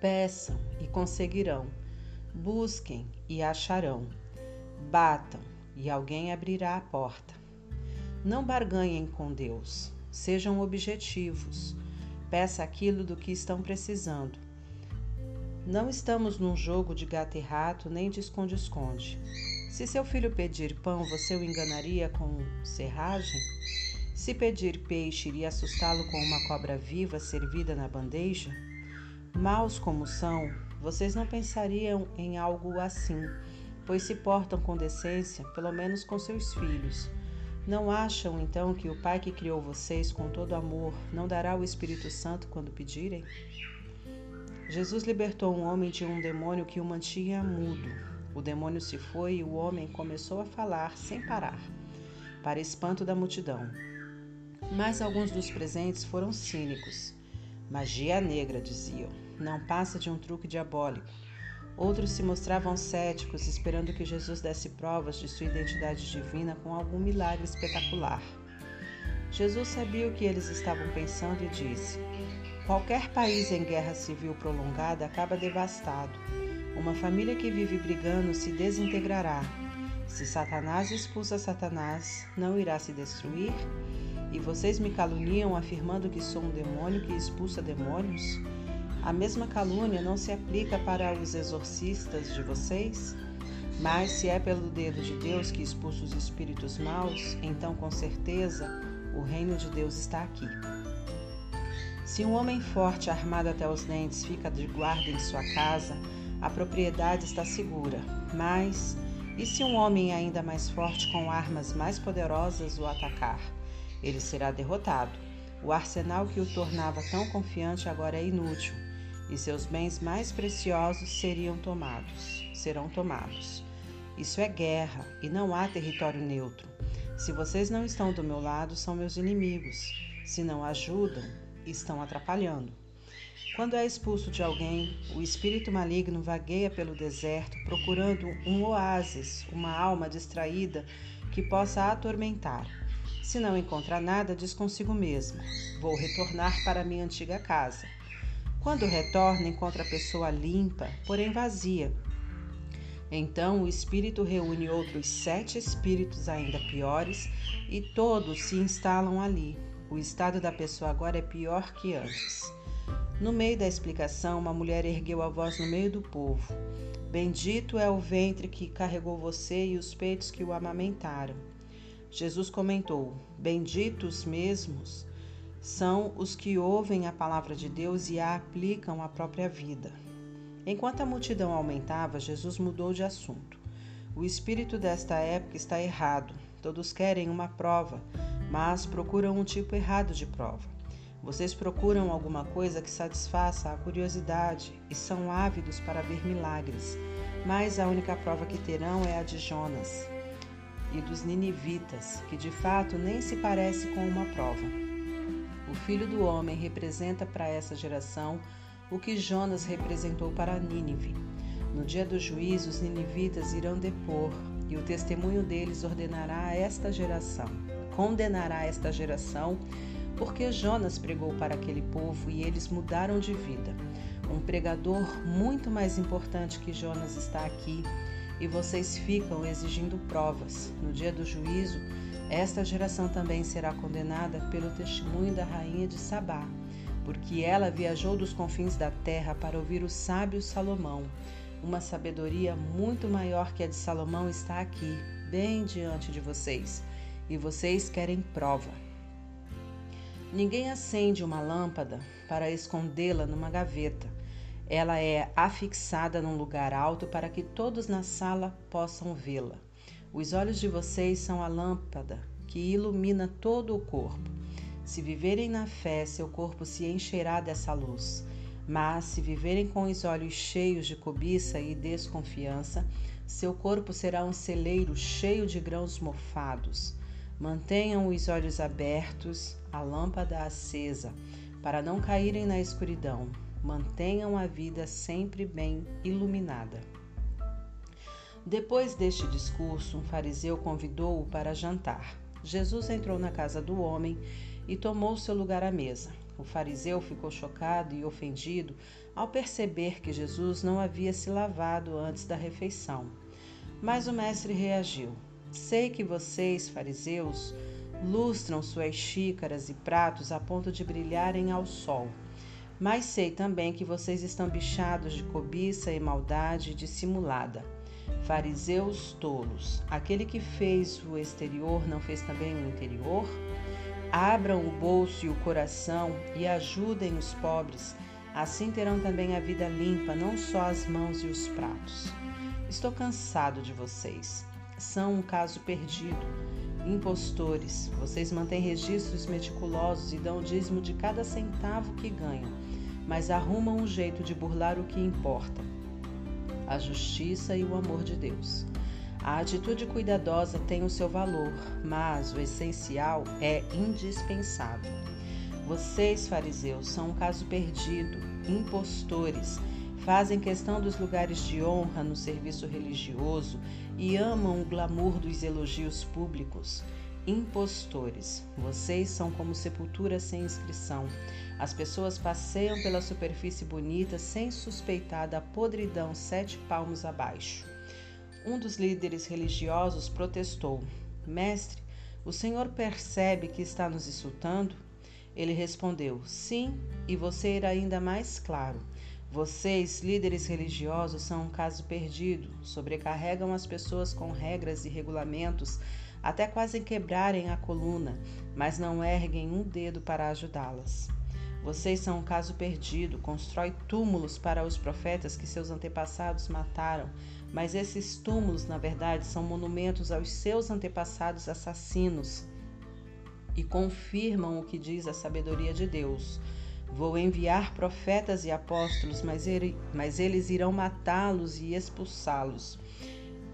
Peçam e conseguirão, busquem e acharão, batam e alguém abrirá a porta. Não barganhem com Deus, sejam objetivos, peça aquilo do que estão precisando. Não estamos num jogo de gato e rato nem de esconde-esconde. Se seu filho pedir pão, você o enganaria com serragem? Se pedir peixe, iria assustá-lo com uma cobra viva servida na bandeja? Maus como são, vocês não pensariam em algo assim, pois se portam com decência, pelo menos com seus filhos. Não acham então que o Pai que criou vocês com todo amor não dará o Espírito Santo quando pedirem? Jesus libertou um homem de um demônio que o mantinha mudo. O demônio se foi e o homem começou a falar sem parar, para espanto da multidão. Mas alguns dos presentes foram cínicos. Magia negra, diziam, não passa de um truque diabólico. Outros se mostravam céticos, esperando que Jesus desse provas de sua identidade divina com algum milagre espetacular. Jesus sabia o que eles estavam pensando e disse: Qualquer país em guerra civil prolongada acaba devastado. Uma família que vive brigando se desintegrará. Se Satanás expulsa Satanás, não irá se destruir? E vocês me caluniam afirmando que sou um demônio que expulsa demônios? A mesma calúnia não se aplica para os exorcistas de vocês? Mas se é pelo dedo de Deus que expulsa os espíritos maus, então com certeza o reino de Deus está aqui. Se um homem forte, armado até os dentes, fica de guarda em sua casa, a propriedade está segura. Mas e se um homem ainda mais forte, com armas mais poderosas, o atacar? Ele será derrotado. O arsenal que o tornava tão confiante agora é inútil e seus bens mais preciosos seriam tomados, serão tomados. Isso é guerra e não há território neutro. Se vocês não estão do meu lado, são meus inimigos. Se não ajudam, estão atrapalhando. Quando é expulso de alguém, o espírito maligno vagueia pelo deserto procurando um oásis, uma alma distraída que possa atormentar. Se não encontra nada, diz consigo mesmo: Vou retornar para minha antiga casa. Quando retorna, encontra a pessoa limpa, porém vazia. Então o espírito reúne outros sete espíritos ainda piores e todos se instalam ali. O estado da pessoa agora é pior que antes. No meio da explicação, uma mulher ergueu a voz no meio do povo: Bendito é o ventre que carregou você e os peitos que o amamentaram. Jesus comentou: Benditos mesmos são os que ouvem a palavra de Deus e a aplicam à própria vida. Enquanto a multidão aumentava, Jesus mudou de assunto. O espírito desta época está errado. Todos querem uma prova, mas procuram um tipo errado de prova. Vocês procuram alguma coisa que satisfaça a curiosidade e são ávidos para ver milagres, mas a única prova que terão é a de Jonas e dos ninivitas, que de fato nem se parece com uma prova. O Filho do Homem representa para essa geração o que Jonas representou para Nínive. No dia do juízo, os ninivitas irão depor, e o testemunho deles ordenará a esta geração, condenará esta geração, porque Jonas pregou para aquele povo e eles mudaram de vida. Um pregador muito mais importante que Jonas está aqui, e vocês ficam exigindo provas. No dia do juízo, esta geração também será condenada pelo testemunho da rainha de Sabá, porque ela viajou dos confins da terra para ouvir o sábio Salomão. Uma sabedoria muito maior que a de Salomão está aqui, bem diante de vocês, e vocês querem prova. Ninguém acende uma lâmpada para escondê-la numa gaveta. Ela é afixada num lugar alto para que todos na sala possam vê-la. Os olhos de vocês são a lâmpada que ilumina todo o corpo. Se viverem na fé, seu corpo se encherá dessa luz. Mas se viverem com os olhos cheios de cobiça e desconfiança, seu corpo será um celeiro cheio de grãos mofados. Mantenham os olhos abertos, a lâmpada acesa, para não caírem na escuridão. Mantenham a vida sempre bem iluminada. Depois deste discurso, um fariseu convidou-o para jantar. Jesus entrou na casa do homem e tomou seu lugar à mesa. O fariseu ficou chocado e ofendido ao perceber que Jesus não havia se lavado antes da refeição. Mas o mestre reagiu: Sei que vocês, fariseus, lustram suas xícaras e pratos a ponto de brilharem ao sol. Mas sei também que vocês estão bichados de cobiça e maldade dissimulada. Fariseus tolos, aquele que fez o exterior não fez também o interior? Abram o bolso e o coração e ajudem os pobres, assim terão também a vida limpa, não só as mãos e os pratos. Estou cansado de vocês. São um caso perdido. Impostores, vocês mantêm registros meticulosos e dão o dízimo de cada centavo que ganham, mas arrumam um jeito de burlar o que importa: a justiça e o amor de Deus. A atitude cuidadosa tem o seu valor, mas o essencial é indispensável. Vocês, fariseus, são um caso perdido, impostores fazem questão dos lugares de honra no serviço religioso e amam o glamour dos elogios públicos. Impostores, vocês são como sepultura sem inscrição. As pessoas passeiam pela superfície bonita sem suspeitar da podridão sete palmos abaixo. Um dos líderes religiosos protestou: Mestre, o senhor percebe que está nos insultando? Ele respondeu: Sim, e você irá ainda mais claro. Vocês, líderes religiosos, são um caso perdido, sobrecarregam as pessoas com regras e regulamentos até quase quebrarem a coluna, mas não erguem um dedo para ajudá-las. Vocês são um caso perdido, constrói túmulos para os profetas que seus antepassados mataram, mas esses túmulos, na verdade, são monumentos aos seus antepassados assassinos e confirmam o que diz a sabedoria de Deus. Vou enviar profetas e apóstolos, mas, ele, mas eles irão matá-los e expulsá-los.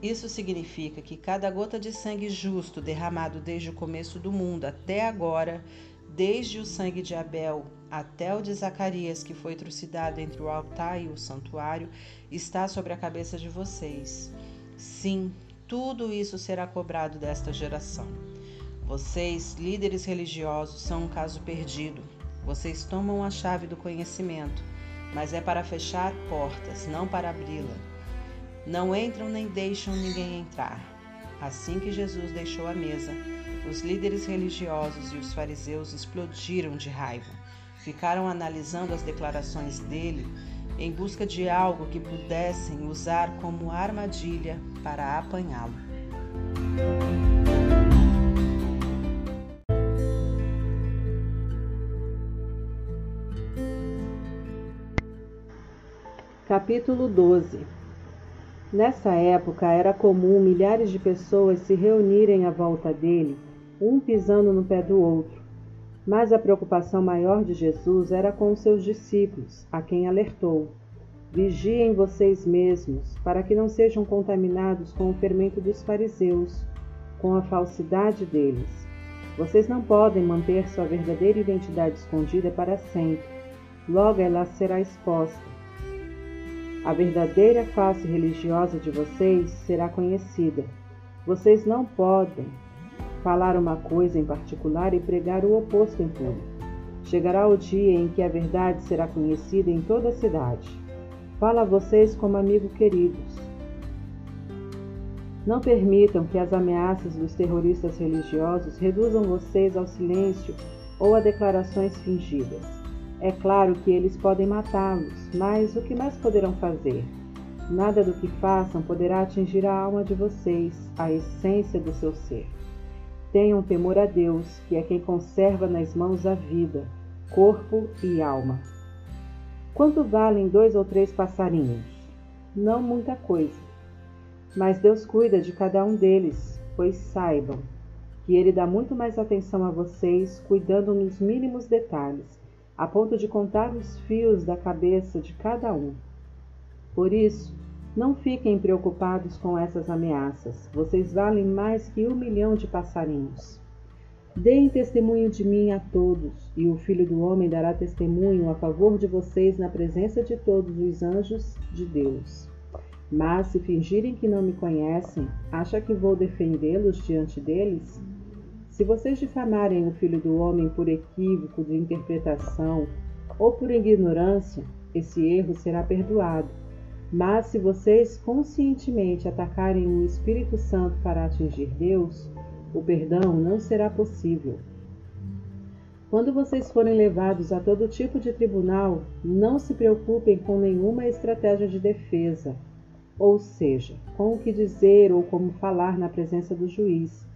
Isso significa que cada gota de sangue justo derramado desde o começo do mundo até agora, desde o sangue de Abel até o de Zacarias, que foi trucidado entre o altar e o santuário, está sobre a cabeça de vocês. Sim, tudo isso será cobrado desta geração. Vocês, líderes religiosos, são um caso perdido. Vocês tomam a chave do conhecimento, mas é para fechar portas, não para abri-la. Não entram nem deixam ninguém entrar. Assim que Jesus deixou a mesa, os líderes religiosos e os fariseus explodiram de raiva. Ficaram analisando as declarações dele em busca de algo que pudessem usar como armadilha para apanhá-lo. Capítulo 12 Nessa época era comum milhares de pessoas se reunirem à volta dele, um pisando no pé do outro. Mas a preocupação maior de Jesus era com os seus discípulos, a quem alertou: Vigiem vocês mesmos, para que não sejam contaminados com o fermento dos fariseus, com a falsidade deles. Vocês não podem manter sua verdadeira identidade escondida para sempre. Logo ela será exposta a verdadeira face religiosa de vocês será conhecida. Vocês não podem falar uma coisa em particular e pregar o oposto em público. Chegará o dia em que a verdade será conhecida em toda a cidade. Fala a vocês como amigos queridos. Não permitam que as ameaças dos terroristas religiosos reduzam vocês ao silêncio ou a declarações fingidas. É claro que eles podem matá-los, mas o que mais poderão fazer? Nada do que façam poderá atingir a alma de vocês, a essência do seu ser. Tenham temor a Deus, que é quem conserva nas mãos a vida, corpo e alma. Quanto valem dois ou três passarinhos? Não muita coisa. Mas Deus cuida de cada um deles, pois saibam que Ele dá muito mais atenção a vocês, cuidando nos mínimos detalhes a ponto de contar os fios da cabeça de cada um. Por isso, não fiquem preocupados com essas ameaças. Vocês valem mais que um milhão de passarinhos. Deem testemunho de mim a todos, e o Filho do Homem dará testemunho a favor de vocês na presença de todos os anjos de Deus. Mas se fingirem que não me conhecem, acha que vou defendê-los diante deles? Se vocês difamarem o Filho do Homem por equívoco de interpretação ou por ignorância, esse erro será perdoado. Mas se vocês conscientemente atacarem o Espírito Santo para atingir Deus, o perdão não será possível. Quando vocês forem levados a todo tipo de tribunal, não se preocupem com nenhuma estratégia de defesa, ou seja, com o que dizer ou como falar na presença do juiz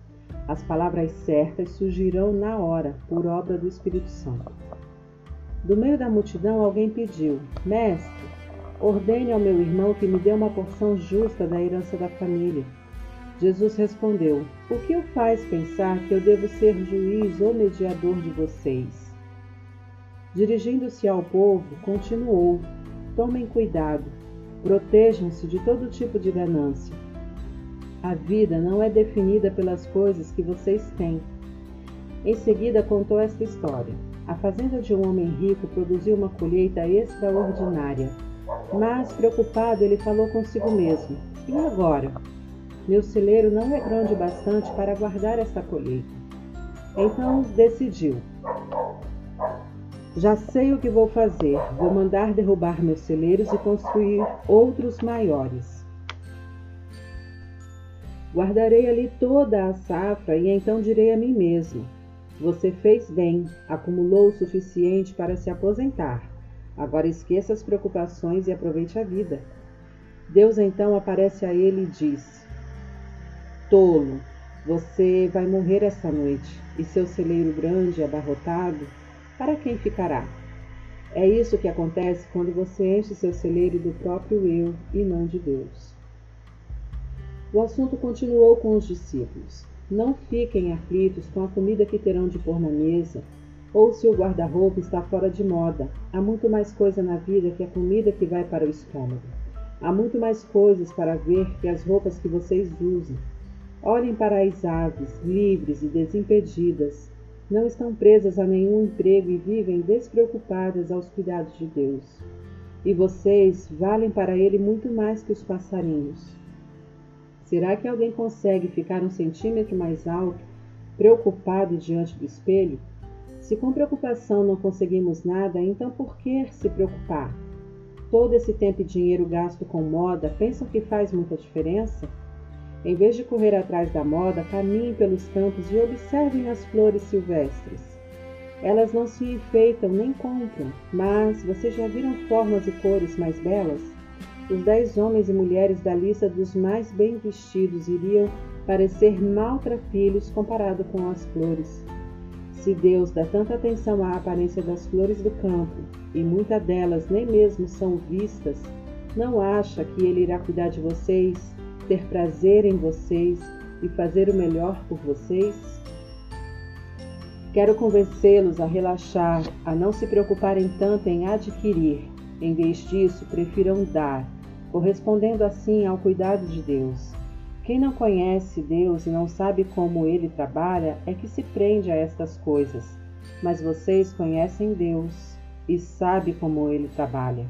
as palavras certas surgirão na hora, por obra do Espírito Santo. Do meio da multidão, alguém pediu: Mestre, ordene ao meu irmão que me dê uma porção justa da herança da família. Jesus respondeu: O que o faz pensar que eu devo ser juiz ou mediador de vocês? Dirigindo-se ao povo, continuou: Tomem cuidado, protejam-se de todo tipo de ganância. A vida não é definida pelas coisas que vocês têm. Em seguida, contou esta história. A fazenda de um homem rico produziu uma colheita extraordinária. Mas, preocupado, ele falou consigo mesmo: E agora? Meu celeiro não é grande bastante para guardar esta colheita. Então decidiu: Já sei o que vou fazer. Vou mandar derrubar meus celeiros e construir outros maiores. Guardarei ali toda a safra e então direi a mim mesmo: Você fez bem, acumulou o suficiente para se aposentar. Agora esqueça as preocupações e aproveite a vida. Deus então aparece a ele e diz: Tolo, você vai morrer esta noite, e seu celeiro grande e abarrotado, para quem ficará? É isso que acontece quando você enche seu celeiro do próprio eu e não de Deus. O assunto continuou com os discípulos. Não fiquem aflitos com a comida que terão de pôr na mesa, ou se o guarda-roupa está fora de moda. Há muito mais coisa na vida que a comida que vai para o estômago. Há muito mais coisas para ver que as roupas que vocês usam. Olhem para as aves, livres e desimpedidas. Não estão presas a nenhum emprego e vivem despreocupadas aos cuidados de Deus. E vocês valem para Ele muito mais que os passarinhos. Será que alguém consegue ficar um centímetro mais alto, preocupado diante do espelho? Se com preocupação não conseguimos nada, então por que se preocupar? Todo esse tempo e dinheiro gasto com moda, pensam que faz muita diferença? Em vez de correr atrás da moda, caminhem pelos campos e observem as flores silvestres. Elas não se enfeitam nem compram, mas vocês já viram formas e cores mais belas? Os dez homens e mulheres da lista dos mais bem vestidos iriam parecer maltrapilhos comparado com as flores. Se Deus dá tanta atenção à aparência das flores do campo, e muitas delas nem mesmo são vistas, não acha que Ele irá cuidar de vocês ter prazer em vocês e fazer o melhor por vocês? Quero convencê-los a relaxar, a não se preocuparem tanto em adquirir. Em vez disso, prefiram dar, correspondendo assim ao cuidado de Deus. Quem não conhece Deus e não sabe como ele trabalha é que se prende a estas coisas. Mas vocês conhecem Deus e sabem como ele trabalha.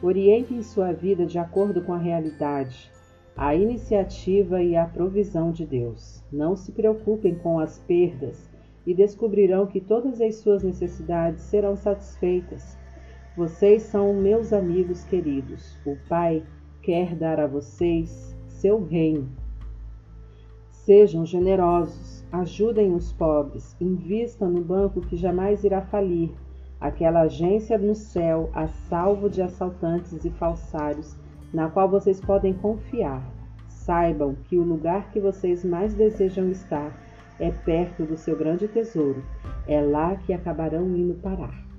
Orientem sua vida de acordo com a realidade a iniciativa e a provisão de Deus. Não se preocupem com as perdas e descobrirão que todas as suas necessidades serão satisfeitas. Vocês são meus amigos queridos. O Pai quer dar a vocês seu reino. Sejam generosos, ajudem os pobres, invistam no banco que jamais irá falir, aquela agência no céu a salvo de assaltantes e falsários na qual vocês podem confiar. Saibam que o lugar que vocês mais desejam estar é perto do seu grande tesouro. É lá que acabarão indo parar.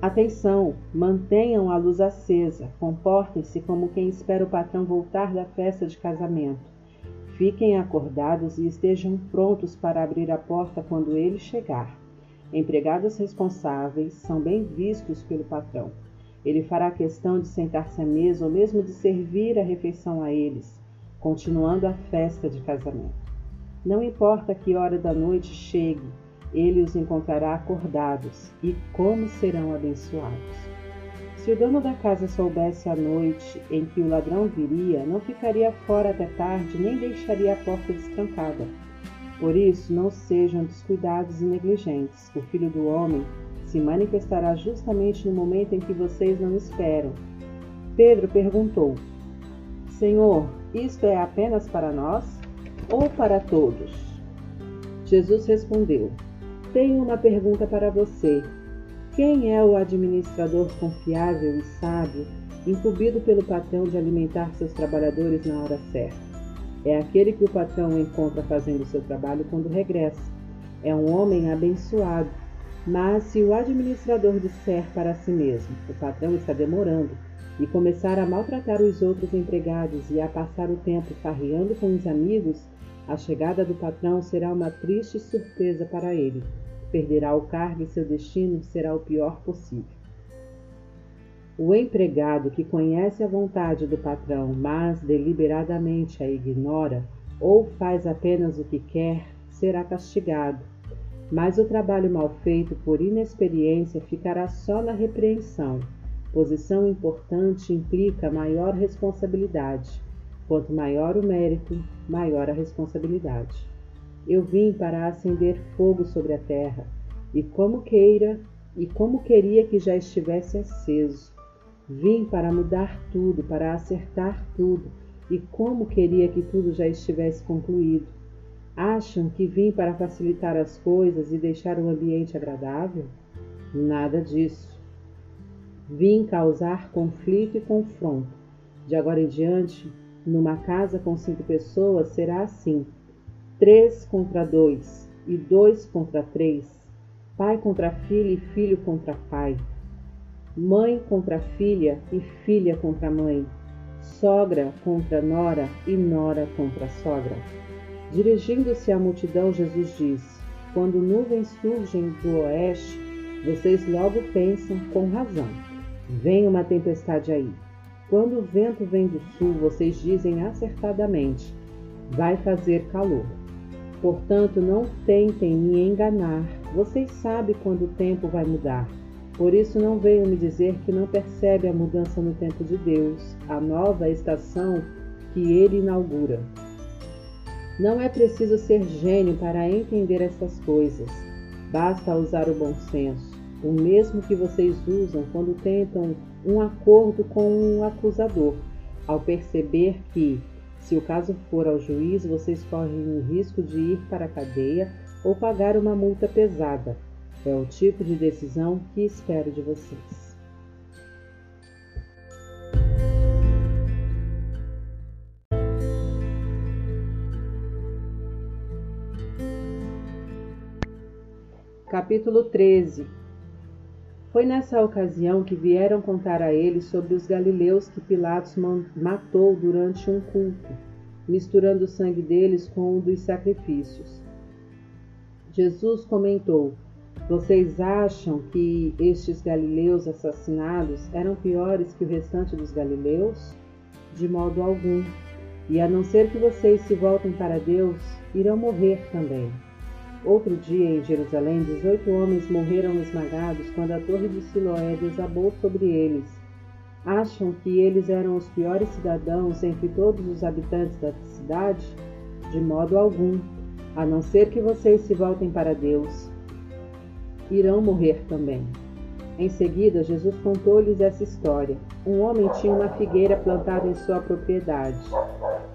Atenção! Mantenham a luz acesa. Comportem-se como quem espera o patrão voltar da festa de casamento. Fiquem acordados e estejam prontos para abrir a porta quando ele chegar. Empregados responsáveis são bem vistos pelo patrão. Ele fará questão de sentar-se à mesa ou mesmo de servir a refeição a eles, continuando a festa de casamento. Não importa que hora da noite chegue, ele os encontrará acordados e como serão abençoados. Se o dono da casa soubesse a noite em que o ladrão viria, não ficaria fora até tarde nem deixaria a porta destrancada. Por isso, não sejam descuidados e negligentes. O filho do homem se manifestará justamente no momento em que vocês não esperam. Pedro perguntou: Senhor, isto é apenas para nós ou para todos? Jesus respondeu: Tenho uma pergunta para você. Quem é o administrador confiável e sábio, incumbido pelo patrão de alimentar seus trabalhadores na hora certa? É aquele que o patrão encontra fazendo seu trabalho quando regressa. É um homem abençoado Mas se o administrador disser para si mesmo, o patrão está demorando, e começar a maltratar os outros empregados e a passar o tempo farreando com os amigos, a chegada do patrão será uma triste surpresa para ele. Perderá o cargo e seu destino será o pior possível. O empregado que conhece a vontade do patrão, mas deliberadamente a ignora, ou faz apenas o que quer, será castigado. Mas o trabalho mal feito por inexperiência ficará só na repreensão. Posição importante implica maior responsabilidade. Quanto maior o mérito, maior a responsabilidade. Eu vim para acender fogo sobre a terra, e como queira, e como queria que já estivesse aceso. Vim para mudar tudo, para acertar tudo, e como queria que tudo já estivesse concluído. Acham que vim para facilitar as coisas e deixar o ambiente agradável? Nada disso. Vim causar conflito e confronto. De agora em diante, numa casa com cinco pessoas será assim: três contra dois, e dois contra três, pai contra filho e filho contra pai mãe contra filha e filha contra mãe, sogra contra nora e nora contra sogra. Dirigindo-se à multidão, Jesus disse: Quando nuvens surgem do oeste, vocês logo pensam com razão: vem uma tempestade aí. Quando o vento vem do sul, vocês dizem acertadamente: vai fazer calor. Portanto, não tentem me enganar. Vocês sabem quando o tempo vai mudar. Por isso não venham me dizer que não percebe a mudança no tempo de Deus, a nova estação que ele inaugura. Não é preciso ser gênio para entender essas coisas. Basta usar o bom senso, o mesmo que vocês usam quando tentam um acordo com um acusador, ao perceber que, se o caso for ao juiz, vocês correm o risco de ir para a cadeia ou pagar uma multa pesada. É o tipo de decisão que espero de vocês. Capítulo 13 Foi nessa ocasião que vieram contar a ele sobre os galileus que Pilatos matou durante um culto, misturando o sangue deles com o dos sacrifícios. Jesus comentou: vocês acham que estes galileus assassinados eram piores que o restante dos galileus? De modo algum. E a não ser que vocês se voltem para Deus, irão morrer também. Outro dia, em Jerusalém, dezoito homens morreram esmagados quando a torre de Siloé desabou sobre eles. Acham que eles eram os piores cidadãos entre todos os habitantes da cidade? De modo algum, a não ser que vocês se voltem para Deus irão morrer também. Em seguida, Jesus contou-lhes essa história. Um homem tinha uma figueira plantada em sua propriedade,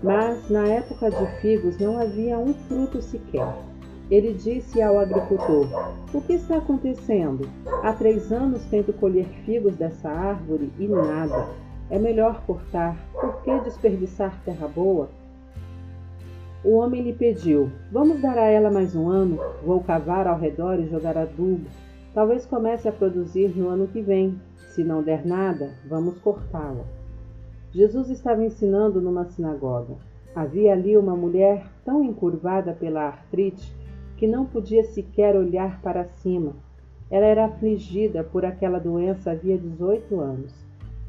mas na época de figos não havia um fruto sequer. Ele disse ao agricultor: O que está acontecendo? Há três anos tento colher figos dessa árvore e nada. É melhor cortar. Por que desperdiçar terra boa? O homem lhe pediu: Vamos dar a ela mais um ano? Vou cavar ao redor e jogar adubo. Talvez comece a produzir no ano que vem. Se não der nada, vamos cortá-la. Jesus estava ensinando numa sinagoga. Havia ali uma mulher tão encurvada pela artrite que não podia sequer olhar para cima. Ela era afligida por aquela doença havia 18 anos.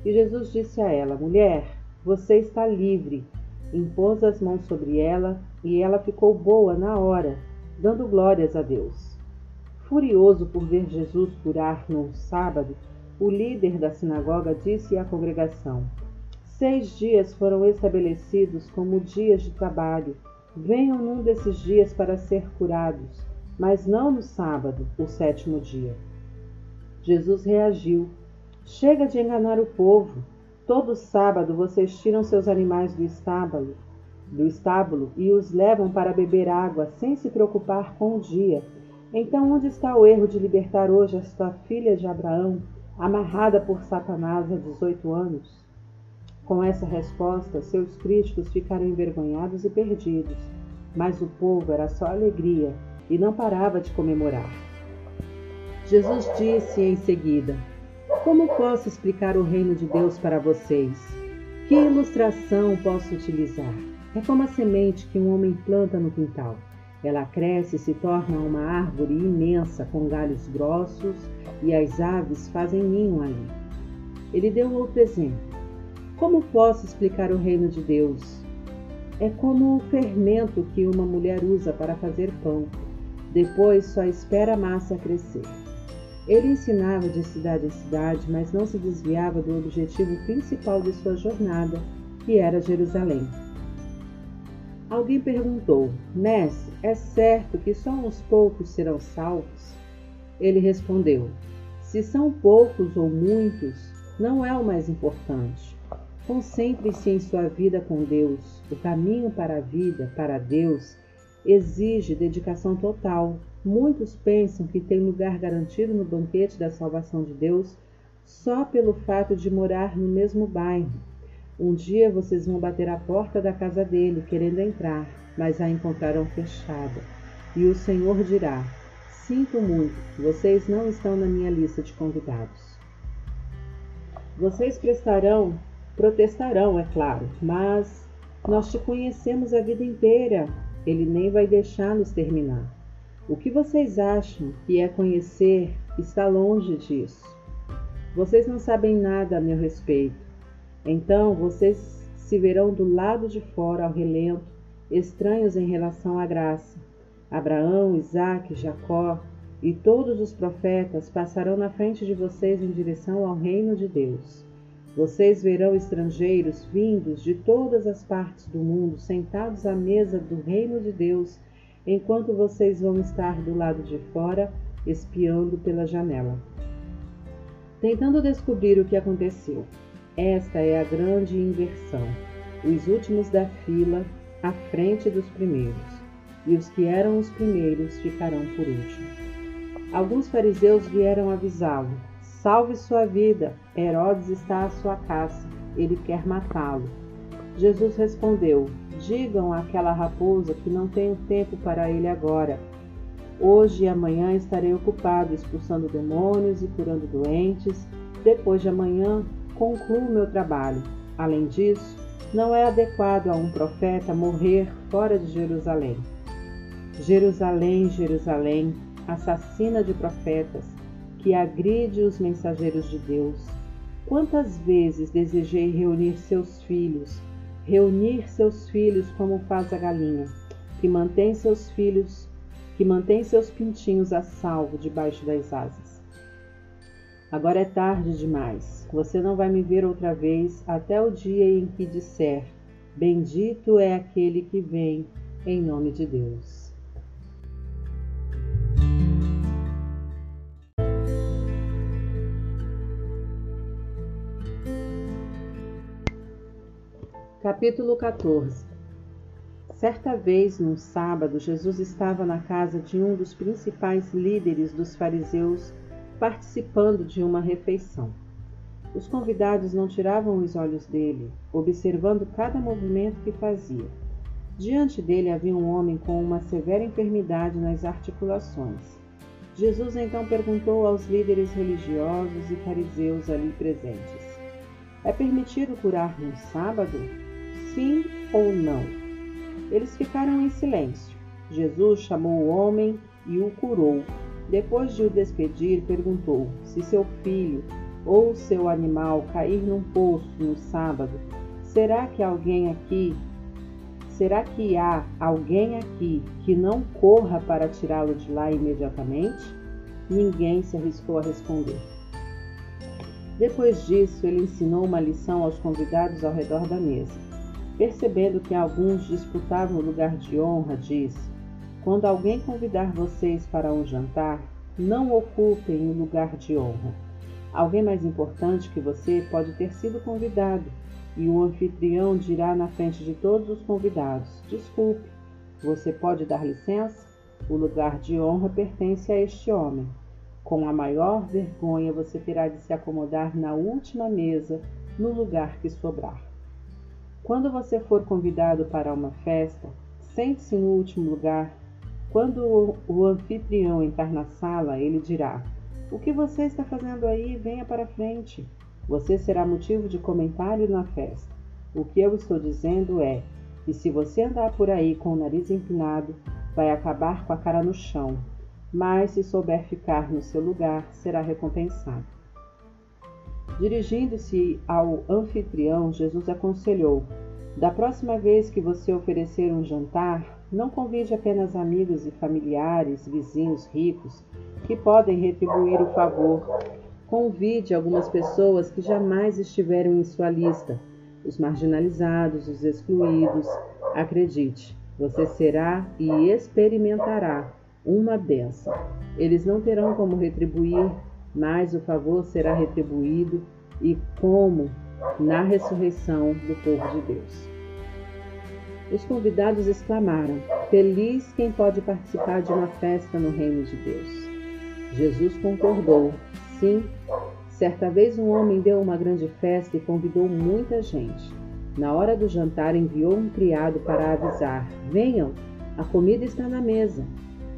E Jesus disse a ela: Mulher, você está livre impôs as mãos sobre ela e ela ficou boa na hora, dando glórias a Deus. Furioso por ver Jesus curar num sábado, o líder da sinagoga disse à congregação: Seis dias foram estabelecidos como dias de trabalho. Venham num desses dias para ser curados, mas não no sábado, o sétimo dia. Jesus reagiu: Chega de enganar o povo. Todo sábado vocês tiram seus animais do estábulo, do estábulo e os levam para beber água sem se preocupar com o dia. Então onde está o erro de libertar hoje esta filha de Abraão, amarrada por Satanás há 18 anos? Com essa resposta, seus críticos ficaram envergonhados e perdidos, mas o povo era só alegria e não parava de comemorar. Jesus disse em seguida: Como posso explicar o reino de Deus para vocês? Que ilustração posso utilizar? É como a semente que um homem planta no quintal. Ela cresce e se torna uma árvore imensa com galhos grossos e as aves fazem ninho ali. Ele deu outro exemplo. Como posso explicar o reino de Deus? É como o fermento que uma mulher usa para fazer pão. Depois só espera a massa crescer. Ele ensinava de cidade em cidade, mas não se desviava do objetivo principal de sua jornada, que era Jerusalém. Alguém perguntou: Mestre, é certo que só uns poucos serão salvos? Ele respondeu: Se são poucos ou muitos, não é o mais importante. Concentre-se em sua vida com Deus. O caminho para a vida, para Deus, exige dedicação total. Muitos pensam que tem lugar garantido no banquete da salvação de Deus só pelo fato de morar no mesmo bairro um dia vocês vão bater à porta da casa dele, querendo entrar, mas a encontrarão fechada. E o Senhor dirá: Sinto muito, vocês não estão na minha lista de convidados. Vocês prestarão, protestarão, é claro, mas nós te conhecemos a vida inteira. Ele nem vai deixar nos terminar. O que vocês acham que é conhecer está longe disso. Vocês não sabem nada a meu respeito. Então vocês se verão do lado de fora ao relento, estranhos em relação à graça. Abraão, Isaque, Jacó e todos os profetas passarão na frente de vocês em direção ao reino de Deus. Vocês verão estrangeiros vindos de todas as partes do mundo sentados à mesa do reino de Deus, enquanto vocês vão estar do lado de fora espiando pela janela. Tentando descobrir o que aconteceu. Esta é a grande inversão. Os últimos da fila à frente dos primeiros, e os que eram os primeiros ficarão por último. Alguns fariseus vieram avisá-lo: Salve sua vida, Herodes está à sua caça, ele quer matá-lo. Jesus respondeu: Digam àquela raposa que não tenho tempo para ele agora. Hoje e amanhã estarei ocupado expulsando demônios e curando doentes. Depois de amanhã concluo meu trabalho. Além disso, não é adequado a um profeta morrer fora de Jerusalém. Jerusalém, Jerusalém, assassina de profetas, que agride os mensageiros de Deus. Quantas vezes desejei reunir seus filhos, reunir seus filhos como faz a galinha, que mantém seus filhos, que mantém seus pintinhos a salvo debaixo das asas. Agora é tarde demais. Você não vai me ver outra vez até o dia em que disser: Bendito é aquele que vem em nome de Deus. Capítulo 14 Certa vez, num sábado, Jesus estava na casa de um dos principais líderes dos fariseus participando de uma refeição. Os convidados não tiravam os olhos dele, observando cada movimento que fazia. Diante dele havia um homem com uma severa enfermidade nas articulações. Jesus então perguntou aos líderes religiosos e fariseus ali presentes: É permitido curar no sábado? Sim ou não? Eles ficaram em silêncio. Jesus chamou o homem e o curou, depois de o despedir, perguntou se seu filho ou seu animal cair num poço no sábado, será que alguém aqui, será que há alguém aqui que não corra para tirá-lo de lá imediatamente? Ninguém se arriscou a responder. Depois disso, ele ensinou uma lição aos convidados ao redor da mesa. Percebendo que alguns disputavam o lugar de honra, disse: quando alguém convidar vocês para um jantar, não ocupem o lugar de honra. Alguém mais importante que você pode ter sido convidado, e o anfitrião dirá na frente de todos os convidados: Desculpe, você pode dar licença? O lugar de honra pertence a este homem. Com a maior vergonha, você terá de se acomodar na última mesa, no lugar que sobrar. Quando você for convidado para uma festa, sente-se no último lugar quando o anfitrião entrar na sala, ele dirá: O que você está fazendo aí? Venha para frente. Você será motivo de comentário na festa. O que eu estou dizendo é que se você andar por aí com o nariz empinado, vai acabar com a cara no chão, mas se souber ficar no seu lugar, será recompensado. Dirigindo-se ao anfitrião, Jesus aconselhou: Da próxima vez que você oferecer um jantar, não convide apenas amigos e familiares, vizinhos ricos, que podem retribuir o favor. Convide algumas pessoas que jamais estiveram em sua lista, os marginalizados, os excluídos. Acredite, você será e experimentará uma bênção. Eles não terão como retribuir, mas o favor será retribuído e como na ressurreição do povo de Deus. Os convidados exclamaram: Feliz quem pode participar de uma festa no reino de Deus. Jesus concordou: Sim, certa vez um homem deu uma grande festa e convidou muita gente. Na hora do jantar, enviou um criado para avisar: Venham, a comida está na mesa.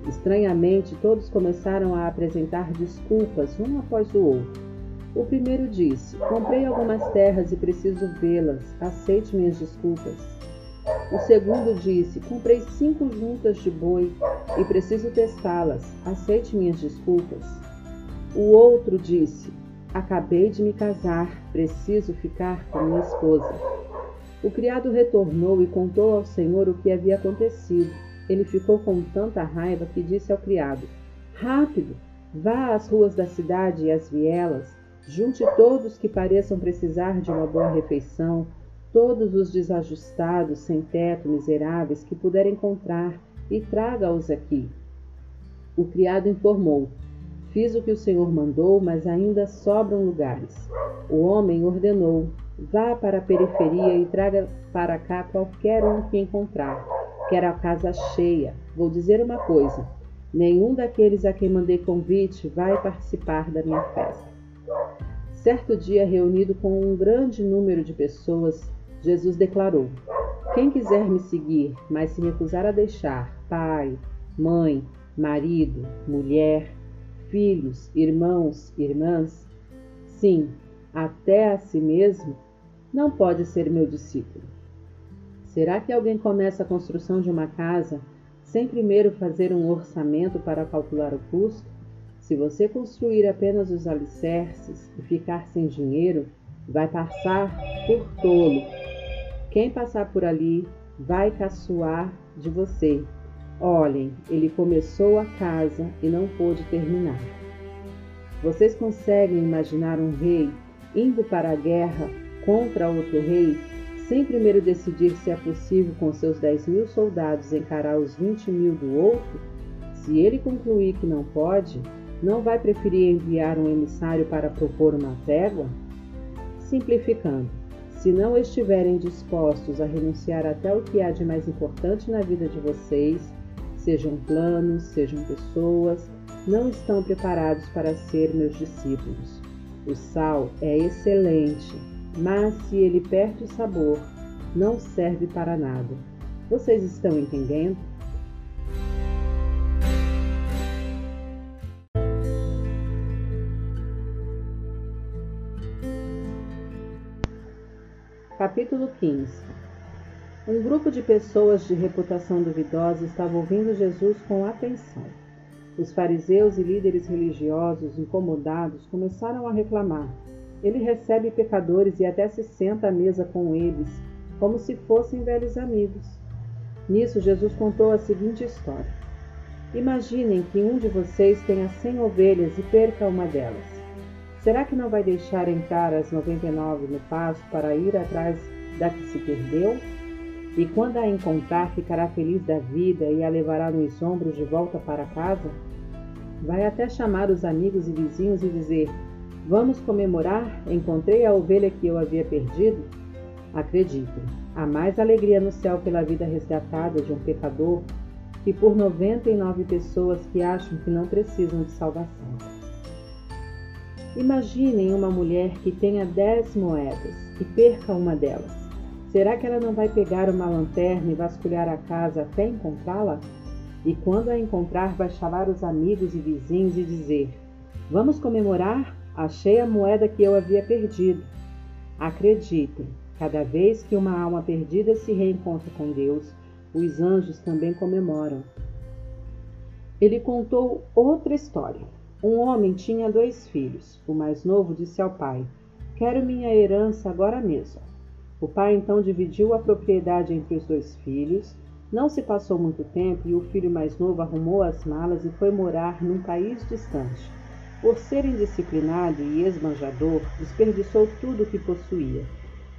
Estranhamente, todos começaram a apresentar desculpas um após o outro. O primeiro disse: Comprei algumas terras e preciso vê-las. Aceite minhas desculpas. O segundo disse: Comprei cinco juntas de boi e preciso testá-las. Aceite minhas desculpas. O outro disse: Acabei de me casar, preciso ficar com minha esposa. O criado retornou e contou ao senhor o que havia acontecido. Ele ficou com tanta raiva que disse ao criado: Rápido, vá às ruas da cidade e às vielas, junte todos que pareçam precisar de uma boa refeição, todos os desajustados, sem teto, miseráveis que puder encontrar, e traga-os aqui. O criado informou: Fiz o que o senhor mandou, mas ainda sobram lugares. O homem ordenou: Vá para a periferia e traga para cá qualquer um que encontrar Quero a casa cheia. Vou dizer uma coisa: nenhum daqueles a quem mandei convite vai participar da minha festa. Certo dia, reunido com um grande número de pessoas, Jesus declarou: Quem quiser me seguir, mas se recusar a deixar pai, mãe, marido, mulher, filhos, irmãos, irmãs, sim, até a si mesmo, não pode ser meu discípulo. Será que alguém começa a construção de uma casa sem primeiro fazer um orçamento para calcular o custo? Se você construir apenas os alicerces e ficar sem dinheiro, vai passar por tolo. Quem passar por ali vai caçoar de você. Olhem, ele começou a casa e não pôde terminar. Vocês conseguem imaginar um rei indo para a guerra contra outro rei sem primeiro decidir se é possível com seus 10 mil soldados encarar os 20 mil do outro, se ele concluir que não pode, não vai preferir enviar um emissário para propor uma trégua? Simplificando, se não estiverem dispostos a renunciar até o que há de mais importante na vida de vocês, sejam planos, sejam pessoas, não estão preparados para ser meus discípulos. O sal é excelente, mas se ele perde o sabor, não serve para nada. Vocês estão entendendo? Capítulo 15 Um grupo de pessoas de reputação duvidosa estava ouvindo Jesus com atenção. Os fariseus e líderes religiosos, incomodados, começaram a reclamar. Ele recebe pecadores e até se senta à mesa com eles, como se fossem velhos amigos. Nisso, Jesus contou a seguinte história: Imaginem que um de vocês tenha cem ovelhas e perca uma delas. Será que não vai deixar entrar as 99 no pasto para ir atrás da que se perdeu? E quando a encontrar, ficará feliz da vida e a levará nos ombros de volta para casa? Vai até chamar os amigos e vizinhos e dizer: Vamos comemorar? Encontrei a ovelha que eu havia perdido? Acreditem, há mais alegria no céu pela vida resgatada de um pecador que por 99 pessoas que acham que não precisam de salvação. Imaginem uma mulher que tenha 10 moedas e perca uma delas. Será que ela não vai pegar uma lanterna e vasculhar a casa até encontrá-la? E quando a encontrar, vai chamar os amigos e vizinhos e dizer: Vamos comemorar? Achei a moeda que eu havia perdido. Acreditem, cada vez que uma alma perdida se reencontra com Deus, os anjos também comemoram. Ele contou outra história. Um homem tinha dois filhos. O mais novo disse ao pai: Quero minha herança agora mesmo. O pai então dividiu a propriedade entre os dois filhos. Não se passou muito tempo e o filho mais novo arrumou as malas e foi morar num país distante. Por ser indisciplinado e esbanjador, desperdiçou tudo o que possuía.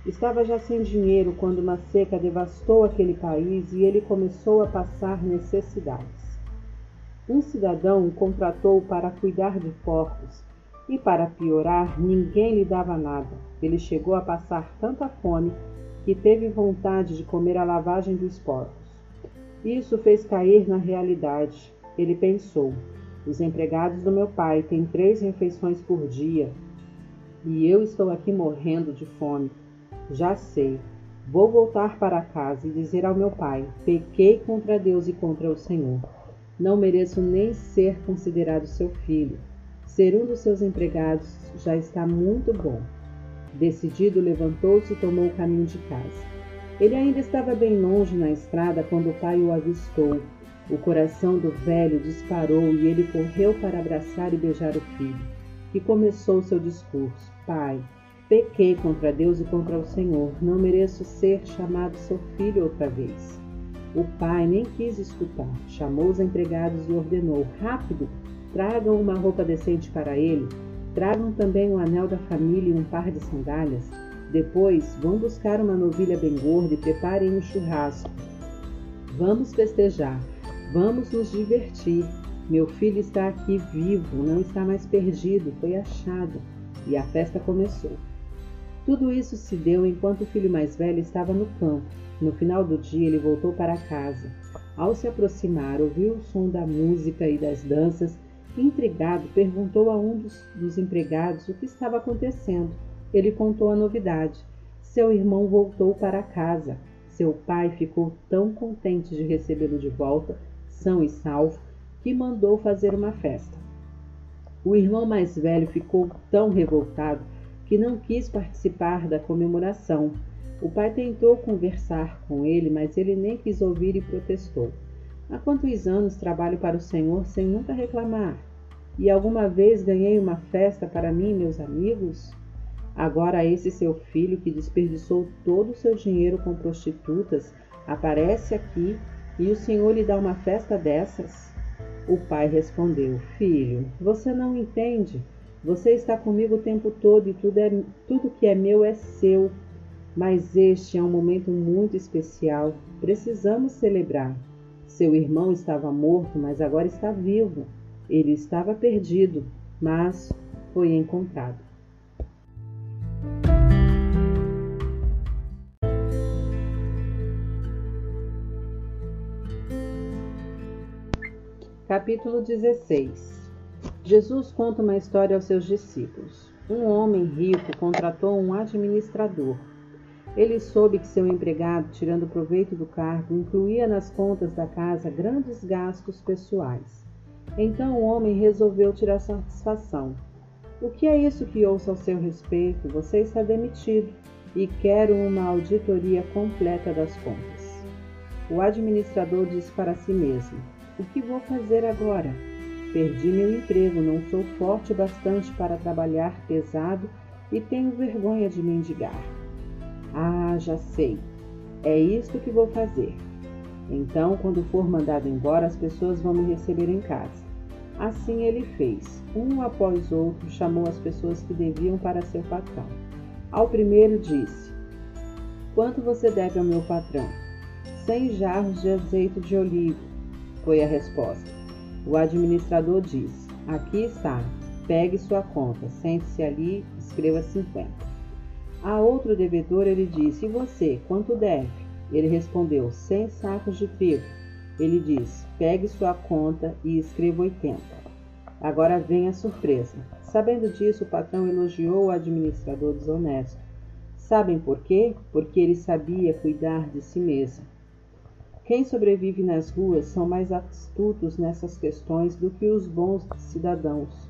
Estava já sem dinheiro quando uma seca devastou aquele país e ele começou a passar necessidades. Um cidadão o contratou para cuidar de porcos e, para piorar, ninguém lhe dava nada. Ele chegou a passar tanta fome que teve vontade de comer a lavagem dos porcos. Isso fez cair na realidade. Ele pensou: os empregados do meu pai têm três refeições por dia e eu estou aqui morrendo de fome. Já sei. Vou voltar para casa e dizer ao meu pai: pequei contra Deus e contra o Senhor. Não mereço nem ser considerado seu filho. Ser um dos seus empregados já está muito bom. Decidido, levantou-se e tomou o caminho de casa. Ele ainda estava bem longe na estrada quando o pai o avistou. O coração do velho disparou e ele correu para abraçar e beijar o filho. E começou seu discurso: Pai, pequei contra Deus e contra o Senhor. Não mereço ser chamado seu filho outra vez. O pai nem quis escutar. Chamou os empregados e ordenou: Rápido, Tragam uma roupa decente para ele. Tragam também um anel da família e um par de sandálias. Depois, vão buscar uma novilha bem gorda e preparem um churrasco. Vamos festejar. Vamos nos divertir. Meu filho está aqui vivo, não está mais perdido, foi achado. E a festa começou. Tudo isso se deu enquanto o filho mais velho estava no campo. No final do dia, ele voltou para casa. Ao se aproximar, ouviu o som da música e das danças Intrigado, perguntou a um dos, dos empregados o que estava acontecendo. Ele contou a novidade. Seu irmão voltou para casa. Seu pai ficou tão contente de recebê-lo de volta, são e salvo, que mandou fazer uma festa. O irmão mais velho ficou tão revoltado que não quis participar da comemoração. O pai tentou conversar com ele, mas ele nem quis ouvir e protestou. Há quantos anos trabalho para o Senhor sem nunca reclamar? E alguma vez ganhei uma festa para mim e meus amigos? Agora esse seu filho que desperdiçou todo o seu dinheiro com prostitutas aparece aqui e o Senhor lhe dá uma festa dessas? O pai respondeu: Filho, você não entende. Você está comigo o tempo todo e tudo, é, tudo que é meu é seu. Mas este é um momento muito especial. Precisamos celebrar. Seu irmão estava morto, mas agora está vivo. Ele estava perdido, mas foi encontrado. Capítulo 16 Jesus conta uma história aos seus discípulos. Um homem rico contratou um administrador ele soube que seu empregado, tirando proveito do cargo, incluía nas contas da casa grandes gastos pessoais. Então o homem resolveu tirar satisfação. O que é isso que ouço ao seu respeito? Você está demitido e quero uma auditoria completa das contas. O administrador disse para si mesmo: O que vou fazer agora? Perdi meu emprego, não sou forte bastante para trabalhar pesado e tenho vergonha de mendigar. Ah, já sei. É isto que vou fazer. Então, quando for mandado embora, as pessoas vão me receber em casa. Assim ele fez. Um após outro, chamou as pessoas que deviam para seu patrão. Ao primeiro disse: Quanto você deve ao meu patrão? Cem jarros de azeite de oliva, foi a resposta. O administrador disse: Aqui está, pegue sua conta, sente-se ali, escreva 50. A outro devedor ele disse: E você, quanto deve? Ele respondeu: Cem sacos de trigo. Ele disse: Pegue sua conta e escreva oitenta. Agora vem a surpresa. Sabendo disso, o patrão elogiou o administrador desonesto. Sabem por quê? Porque ele sabia cuidar de si mesmo. Quem sobrevive nas ruas são mais astutos nessas questões do que os bons cidadãos.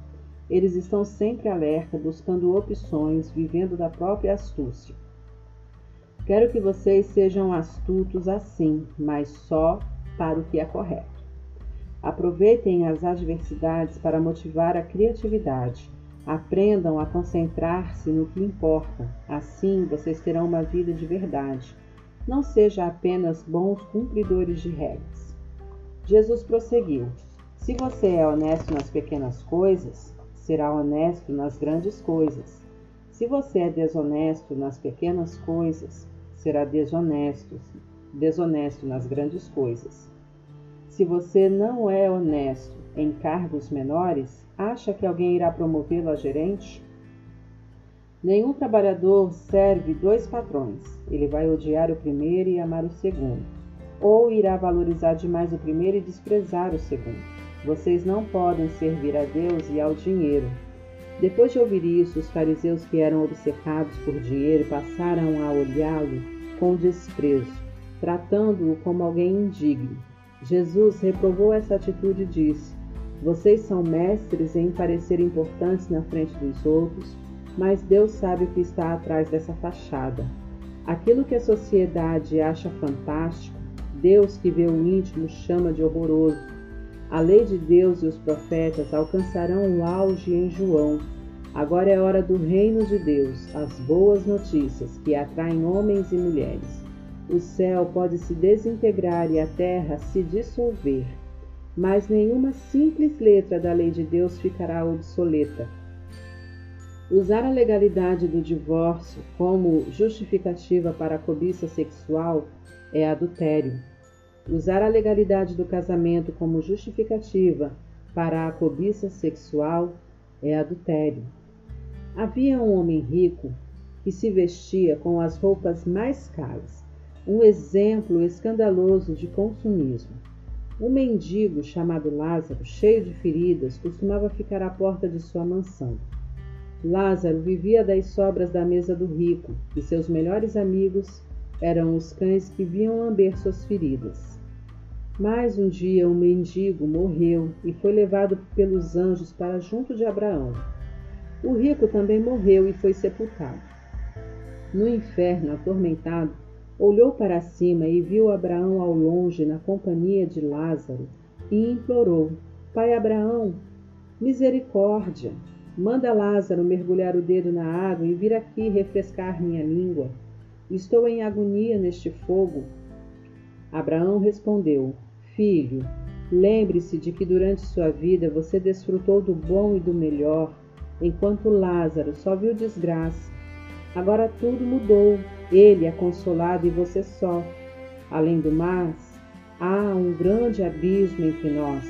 Eles estão sempre alerta, buscando opções, vivendo da própria astúcia. Quero que vocês sejam astutos assim, mas só para o que é correto. Aproveitem as adversidades para motivar a criatividade. Aprendam a concentrar-se no que importa. Assim vocês terão uma vida de verdade. Não sejam apenas bons cumpridores de regras. Jesus prosseguiu: Se você é honesto nas pequenas coisas, será honesto nas grandes coisas. Se você é desonesto nas pequenas coisas, será desonesto, desonesto nas grandes coisas. Se você não é honesto em cargos menores, acha que alguém irá promovê-lo a gerente? Nenhum trabalhador serve dois patrões. Ele vai odiar o primeiro e amar o segundo, ou irá valorizar demais o primeiro e desprezar o segundo. Vocês não podem servir a Deus e ao dinheiro. Depois de ouvir isso, os fariseus que eram obcecados por dinheiro passaram a olhá-lo com desprezo, tratando-o como alguém indigno. Jesus reprovou essa atitude e disse: Vocês são mestres em parecer importantes na frente dos outros, mas Deus sabe o que está atrás dessa fachada. Aquilo que a sociedade acha fantástico, Deus que vê o íntimo chama de horroroso. A lei de Deus e os profetas alcançarão o auge em João. Agora é hora do reino de Deus, as boas notícias que atraem homens e mulheres. O céu pode se desintegrar e a terra se dissolver, mas nenhuma simples letra da lei de Deus ficará obsoleta. Usar a legalidade do divórcio como justificativa para a cobiça sexual é adultério. Usar a legalidade do casamento como justificativa para a cobiça sexual é adultério. Havia um homem rico que se vestia com as roupas mais caras, um exemplo escandaloso de consumismo. Um mendigo chamado Lázaro, cheio de feridas, costumava ficar à porta de sua mansão. Lázaro vivia das sobras da mesa do rico, e seus melhores amigos eram os cães que vinham lamber suas feridas. Mas um dia um mendigo morreu e foi levado pelos anjos para junto de Abraão. O rico também morreu e foi sepultado. No inferno, atormentado, olhou para cima e viu Abraão ao longe na companhia de Lázaro e implorou: Pai Abraão, misericórdia, manda Lázaro mergulhar o dedo na água e vir aqui refrescar minha língua. Estou em agonia neste fogo. Abraão respondeu: Filho, lembre-se de que durante sua vida você desfrutou do bom e do melhor, enquanto Lázaro só viu desgraça. Agora tudo mudou. Ele é consolado e você só. Além do mais, há um grande abismo entre nós.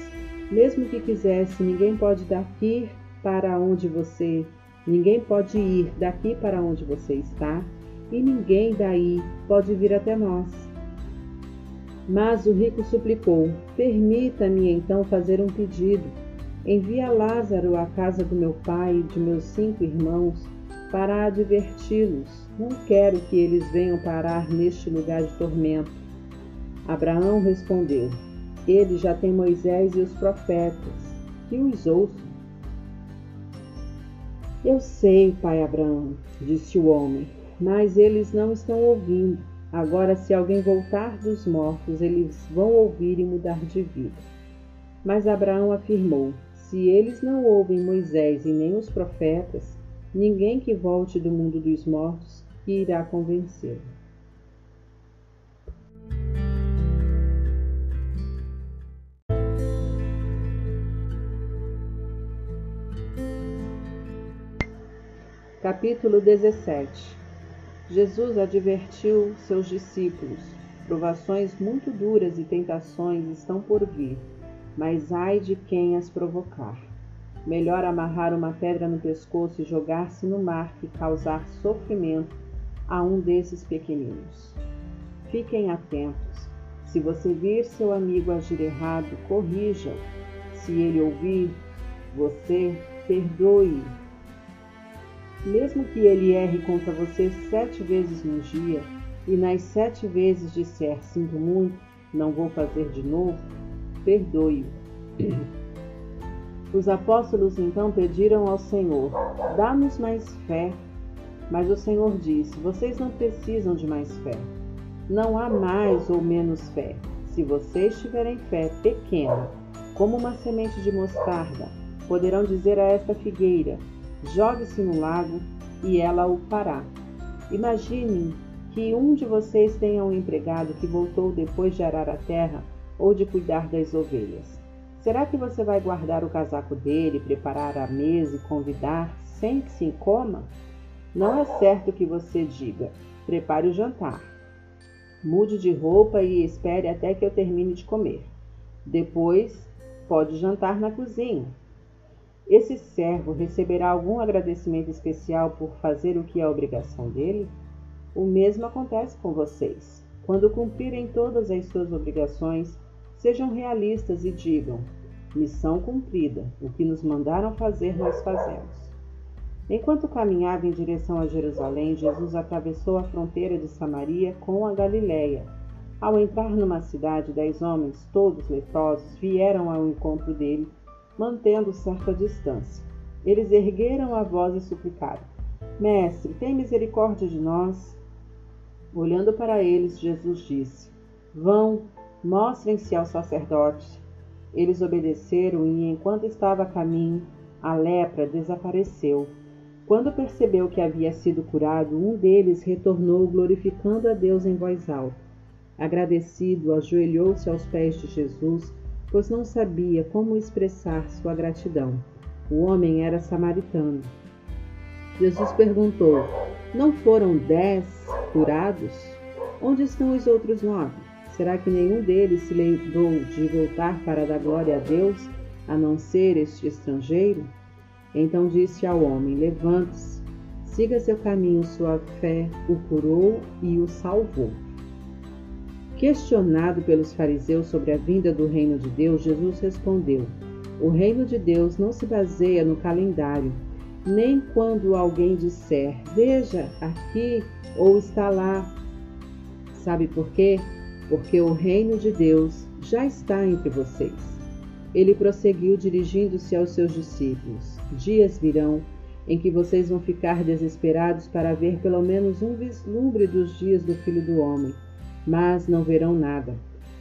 Mesmo que quisesse, ninguém pode daqui para onde você, ninguém pode ir daqui para onde você está, e ninguém daí pode vir até nós. Mas o rico suplicou: Permita-me então fazer um pedido. Envia Lázaro à casa do meu pai e de meus cinco irmãos para adverti-los. Não quero que eles venham parar neste lugar de tormento. Abraão respondeu: Ele já tem Moisés e os profetas, que os ouçam. Eu sei, pai Abraão, disse o homem, mas eles não estão ouvindo. Agora, se alguém voltar dos mortos, eles vão ouvir e mudar de vida. Mas Abraão afirmou: Se eles não ouvem Moisés e nem os profetas, ninguém que volte do mundo dos mortos irá convencê-lo. Capítulo 17 Jesus advertiu seus discípulos: provações muito duras e tentações estão por vir, mas ai de quem as provocar. Melhor amarrar uma pedra no pescoço e jogar-se no mar que causar sofrimento a um desses pequeninos. Fiquem atentos. Se você vir seu amigo agir errado, corrija-o. Se ele ouvir você, perdoe-o mesmo que ele erre contra você sete vezes no dia, e nas sete vezes disser sinto muito, não vou fazer de novo, perdoe-o. Os apóstolos então pediram ao Senhor: Dá-nos mais fé. Mas o Senhor disse: Vocês não precisam de mais fé. Não há mais ou menos fé. Se vocês tiverem fé pequena, como uma semente de mostarda, poderão dizer a esta figueira: Jogue-se no lago, e ela o fará. Imaginem que um de vocês tenha um empregado que voltou depois de arar a terra ou de cuidar das ovelhas. Será que você vai guardar o casaco dele, preparar a mesa e convidar sem que se coma? Não é certo que você diga: prepare o jantar. Mude de roupa e espere até que eu termine de comer. Depois, pode jantar na cozinha. Esse servo receberá algum agradecimento especial por fazer o que é obrigação dele? O mesmo acontece com vocês. Quando cumprirem todas as suas obrigações, sejam realistas e digam: missão cumprida, o que nos mandaram fazer, nós fazemos. Enquanto caminhava em direção a Jerusalém, Jesus atravessou a fronteira de Samaria com a Galiléia. Ao entrar numa cidade, dez homens, todos leprosos, vieram ao encontro dele mantendo certa distância. Eles ergueram a voz e suplicaram: Mestre, tem misericórdia de nós. Olhando para eles, Jesus disse: Vão, mostrem-se ao sacerdote. Eles obedeceram e, enquanto estava a caminho, a lepra desapareceu. Quando percebeu que havia sido curado, um deles retornou glorificando a Deus em voz alta. Agradecido, ajoelhou-se aos pés de Jesus pois não sabia como expressar sua gratidão. O homem era samaritano. Jesus perguntou: Não foram dez curados? Onde estão os outros nove? Será que nenhum deles se lembrou de voltar para dar glória a Deus, a não ser este estrangeiro? Então disse ao homem: Levante-se, siga seu caminho, sua fé o curou e o salvou. Questionado pelos fariseus sobre a vinda do reino de Deus, Jesus respondeu: O reino de Deus não se baseia no calendário, nem quando alguém disser, veja aqui ou está lá. Sabe por quê? Porque o reino de Deus já está entre vocês. Ele prosseguiu dirigindo-se aos seus discípulos: Dias virão em que vocês vão ficar desesperados para ver pelo menos um vislumbre dos dias do Filho do Homem mas não verão nada.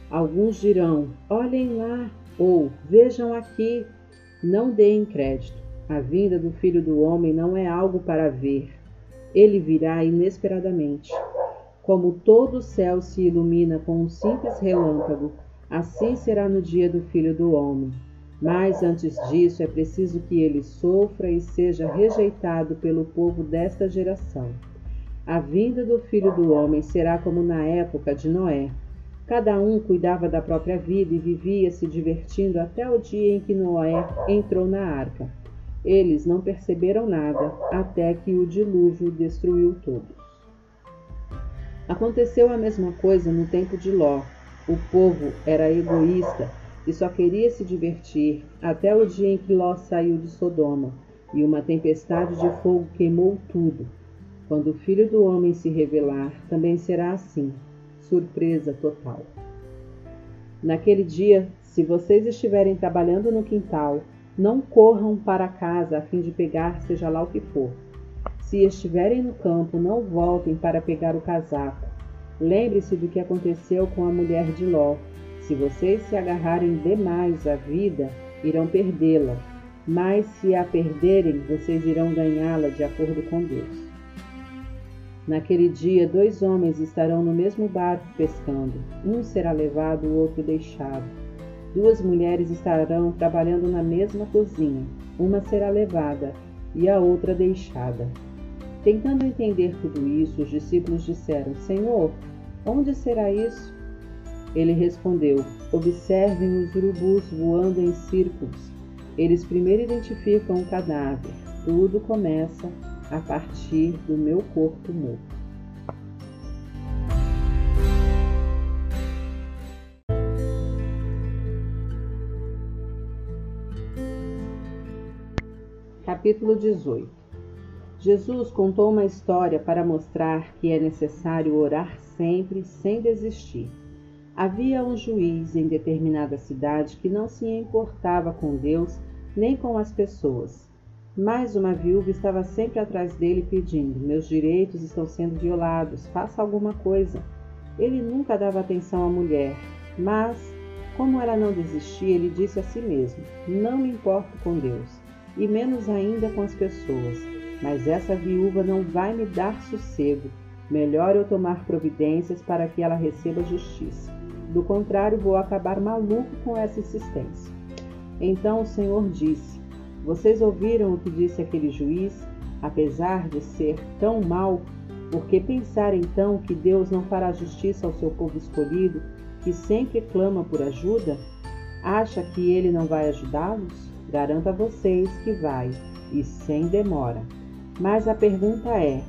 Alguns dirão: olhem lá, ou vejam aqui. Não deem crédito. A vinda do Filho do Homem não é algo para ver. Ele virá inesperadamente. Como todo o céu se ilumina com um simples relâmpago, assim será no dia do Filho do Homem. Mas antes disso é preciso que ele sofra e seja rejeitado pelo povo desta geração. A vinda do filho do homem será como na época de Noé. Cada um cuidava da própria vida e vivia se divertindo até o dia em que Noé entrou na arca. Eles não perceberam nada até que o dilúvio destruiu todos. Aconteceu a mesma coisa no tempo de Ló. O povo era egoísta e só queria se divertir até o dia em que Ló saiu de Sodoma e uma tempestade de fogo queimou tudo. Quando o Filho do Homem se revelar, também será assim surpresa total. Naquele dia, se vocês estiverem trabalhando no quintal, não corram para casa a fim de pegar seja lá o que for. Se estiverem no campo, não voltem para pegar o casaco. Lembre-se do que aconteceu com a mulher de Ló. Se vocês se agarrarem demais à vida, irão perdê-la, mas se a perderem, vocês irão ganhá-la de acordo com Deus. Naquele dia, dois homens estarão no mesmo barco pescando. Um será levado, o outro deixado. Duas mulheres estarão trabalhando na mesma cozinha. Uma será levada e a outra deixada. Tentando entender tudo isso, os discípulos disseram: Senhor, onde será isso? Ele respondeu: Observem os urubus voando em círculos. Eles primeiro identificam o cadáver. Tudo começa a partir do meu corpo morto. Capítulo 18 Jesus contou uma história para mostrar que é necessário orar sempre sem desistir. Havia um juiz em determinada cidade que não se importava com Deus nem com as pessoas. Mas uma viúva estava sempre atrás dele pedindo: Meus direitos estão sendo violados, faça alguma coisa. Ele nunca dava atenção à mulher, mas, como ela não desistia, ele disse a si mesmo: Não me importo com Deus, e menos ainda com as pessoas, mas essa viúva não vai me dar sossego. Melhor eu tomar providências para que ela receba justiça. Do contrário, vou acabar maluco com essa insistência. Então o Senhor disse: Vocês ouviram o que disse aquele juiz? Apesar de ser tão mau, por que pensar então que Deus não fará justiça ao seu povo escolhido, que sempre clama por ajuda? Acha que ele não vai ajudá-los? Garanto a vocês que vai, e sem demora. Mas a pergunta é: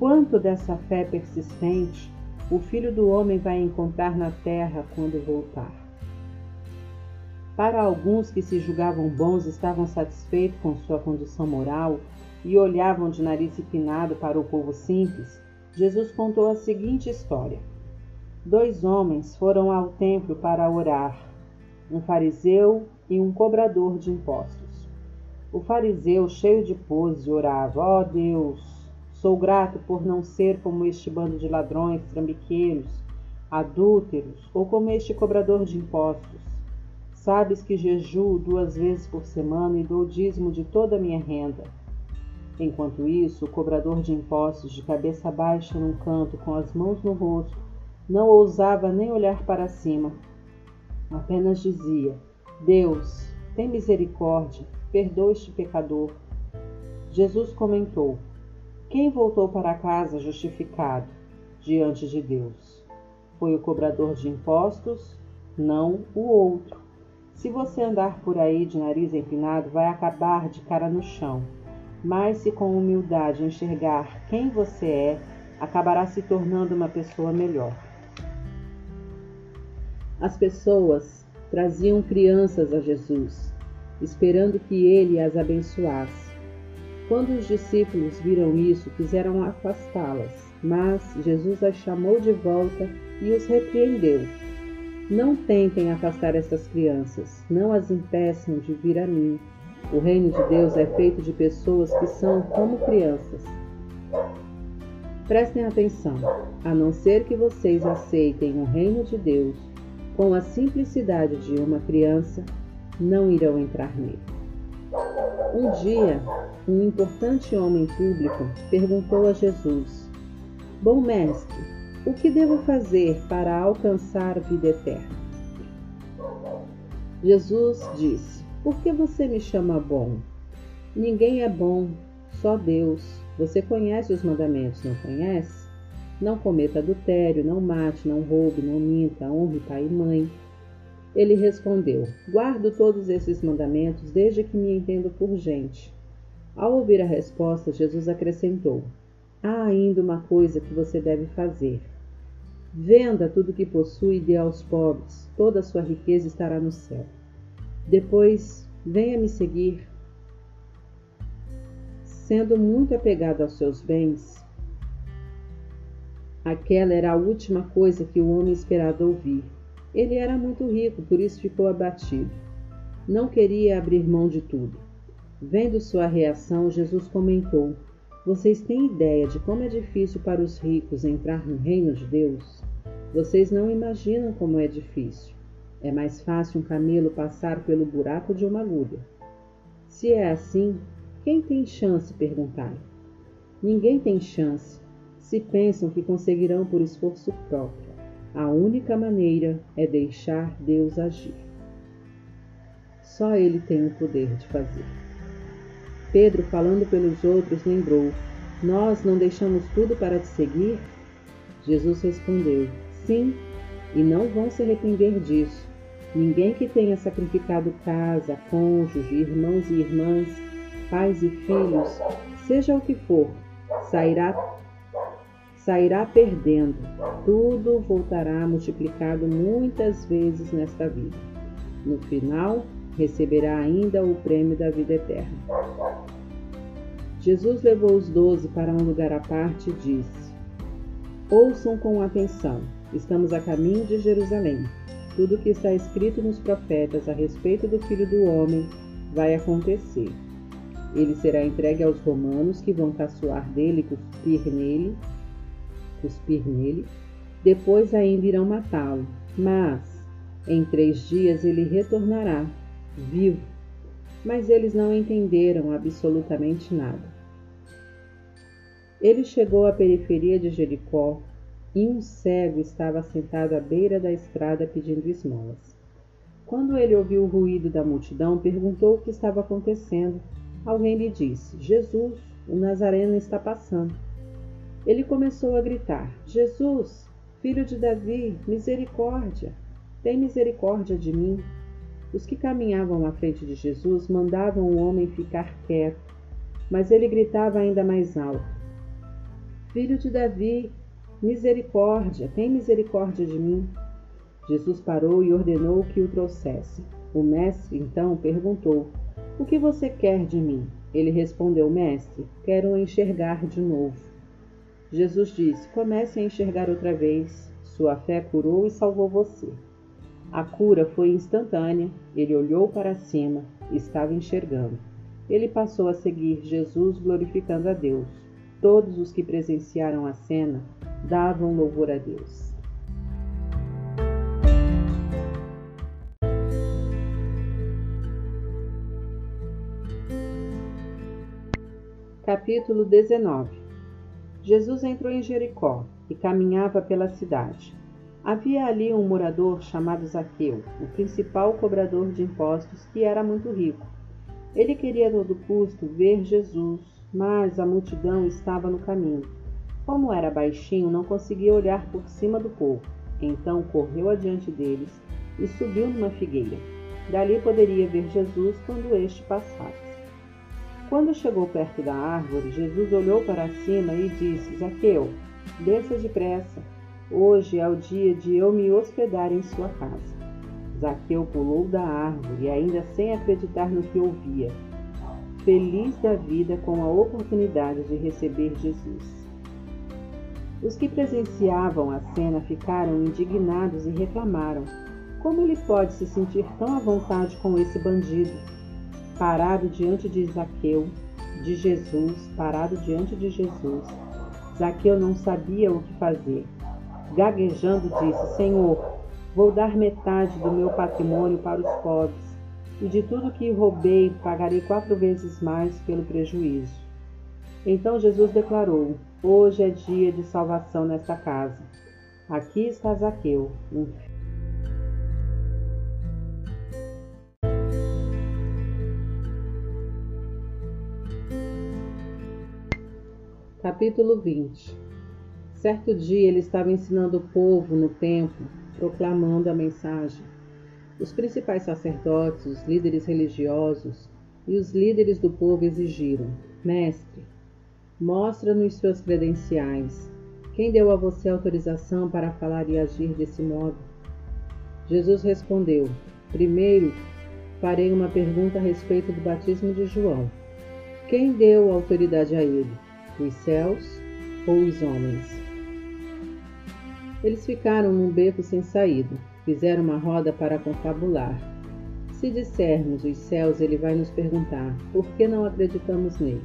quanto dessa fé persistente o Filho do Homem vai encontrar na terra quando voltar? Para alguns que se julgavam bons, estavam satisfeitos com sua condição moral e olhavam de nariz empinado para o povo simples, Jesus contou a seguinte história. Dois homens foram ao templo para orar, um fariseu e um cobrador de impostos. O fariseu, cheio de pose, orava: Ó oh Deus, sou grato por não ser como este bando de ladrões, trambiqueiros, adúlteros ou como este cobrador de impostos. Sabes que jejuo duas vezes por semana e dou dízimo de toda a minha renda. Enquanto isso, o cobrador de impostos, de cabeça baixa num canto, com as mãos no rosto, não ousava nem olhar para cima. Apenas dizia: Deus, tem misericórdia, perdoa este pecador. Jesus comentou: Quem voltou para casa justificado diante de Deus? Foi o cobrador de impostos? Não o outro. Se você andar por aí de nariz empinado, vai acabar de cara no chão. Mas se com humildade enxergar quem você é, acabará se tornando uma pessoa melhor. As pessoas traziam crianças a Jesus, esperando que ele as abençoasse. Quando os discípulos viram isso, quiseram afastá-las, mas Jesus as chamou de volta e os repreendeu. Não tentem afastar essas crianças, não as impeçam de vir a mim. O reino de Deus é feito de pessoas que são como crianças. Prestem atenção, a não ser que vocês aceitem o reino de Deus com a simplicidade de uma criança, não irão entrar nele. Um dia, um importante homem público perguntou a Jesus: Bom mestre, o que devo fazer para alcançar vida eterna? Jesus disse: Por que você me chama bom? Ninguém é bom, só Deus. Você conhece os mandamentos, não conhece? Não cometa adultério, não mate, não roube, não minta, honre pai e mãe. Ele respondeu: Guardo todos esses mandamentos desde que me entendo por gente. Ao ouvir a resposta, Jesus acrescentou: Há ainda uma coisa que você deve fazer. Venda tudo o que possui e dê aos pobres, toda a sua riqueza estará no céu. Depois, venha me seguir. Sendo muito apegado aos seus bens, aquela era a última coisa que o homem esperava ouvir. Ele era muito rico, por isso ficou abatido. Não queria abrir mão de tudo. Vendo sua reação, Jesus comentou: Vocês têm ideia de como é difícil para os ricos entrar no reino de Deus? Vocês não imaginam como é difícil. É mais fácil um camelo passar pelo buraco de uma agulha. Se é assim, quem tem chance? perguntaram. Ninguém tem chance se pensam que conseguirão por esforço próprio. A única maneira é deixar Deus agir. Só Ele tem o poder de fazer. Pedro, falando pelos outros, lembrou: Nós não deixamos tudo para te seguir? Jesus respondeu: Sim, e não vão se arrepender disso. Ninguém que tenha sacrificado casa, cônjuge, irmãos e irmãs, pais e filhos, seja o que for, sairá sairá perdendo. Tudo voltará multiplicado muitas vezes nesta vida. No final, receberá ainda o prêmio da vida eterna. Jesus levou os doze para um lugar à parte e disse: Ouçam com atenção. Estamos a caminho de Jerusalém. Tudo o que está escrito nos profetas a respeito do Filho do Homem vai acontecer. Ele será entregue aos romanos que vão caçoar dele, cuspir nele, cuspir nele. Depois ainda irão matá-lo, mas em três dias ele retornará, vivo. Mas eles não entenderam absolutamente nada. Ele chegou à periferia de Jericó e um cego estava sentado à beira da estrada pedindo esmolas. Quando ele ouviu o ruído da multidão, perguntou o que estava acontecendo. Alguém lhe disse: Jesus, o Nazareno está passando. Ele começou a gritar: Jesus, filho de Davi, misericórdia! Tem misericórdia de mim. Os que caminhavam à frente de Jesus mandavam o homem ficar quieto, mas ele gritava ainda mais alto: Filho de Davi, misericórdia, tem misericórdia de mim. Jesus parou e ordenou que o trouxesse. O mestre então perguntou: O que você quer de mim? Ele respondeu: Mestre, quero enxergar de novo. Jesus disse: Comece a enxergar outra vez. Sua fé curou e salvou você. A cura foi instantânea. Ele olhou para cima, estava enxergando. Ele passou a seguir Jesus, glorificando a Deus. Todos os que presenciaram a cena davam louvor a Deus. Capítulo 19 Jesus entrou em Jericó e caminhava pela cidade. Havia ali um morador chamado Zaqueu, o principal cobrador de impostos, que era muito rico. Ele queria a todo custo ver Jesus, mas a multidão estava no caminho. Como era baixinho, não conseguia olhar por cima do povo. Então correu adiante deles e subiu numa figueira. Dali poderia ver Jesus quando este passasse. Quando chegou perto da árvore, Jesus olhou para cima e disse: Zaqueu, desça depressa. Hoje é o dia de eu me hospedar em sua casa. Zaqueu pulou da árvore, ainda sem acreditar no que ouvia feliz da vida com a oportunidade de receber Jesus. Os que presenciavam a cena ficaram indignados e reclamaram: como ele pode se sentir tão à vontade com esse bandido? Parado diante de Zaqueu, de Jesus, parado diante de Jesus, Zaqueu não sabia o que fazer. Gaguejando, disse: Senhor, vou dar metade do meu patrimônio para os pobres e de tudo que roubei pagarei quatro vezes mais pelo prejuízo. Então Jesus declarou: Hoje é dia de salvação nesta casa. Aqui está Zaqueu, um Capítulo 20 Certo dia ele estava ensinando o povo no templo, proclamando a mensagem os principais sacerdotes, os líderes religiosos e os líderes do povo exigiram: Mestre, mostra-nos suas credenciais. Quem deu a você autorização para falar e agir desse modo? Jesus respondeu: Primeiro, farei uma pergunta a respeito do batismo de João. Quem deu autoridade a ele? Os céus ou os homens? Eles ficaram num beco sem saída fizeram uma roda para confabular. Se dissermos os céus, ele vai nos perguntar: por que não acreditamos nele?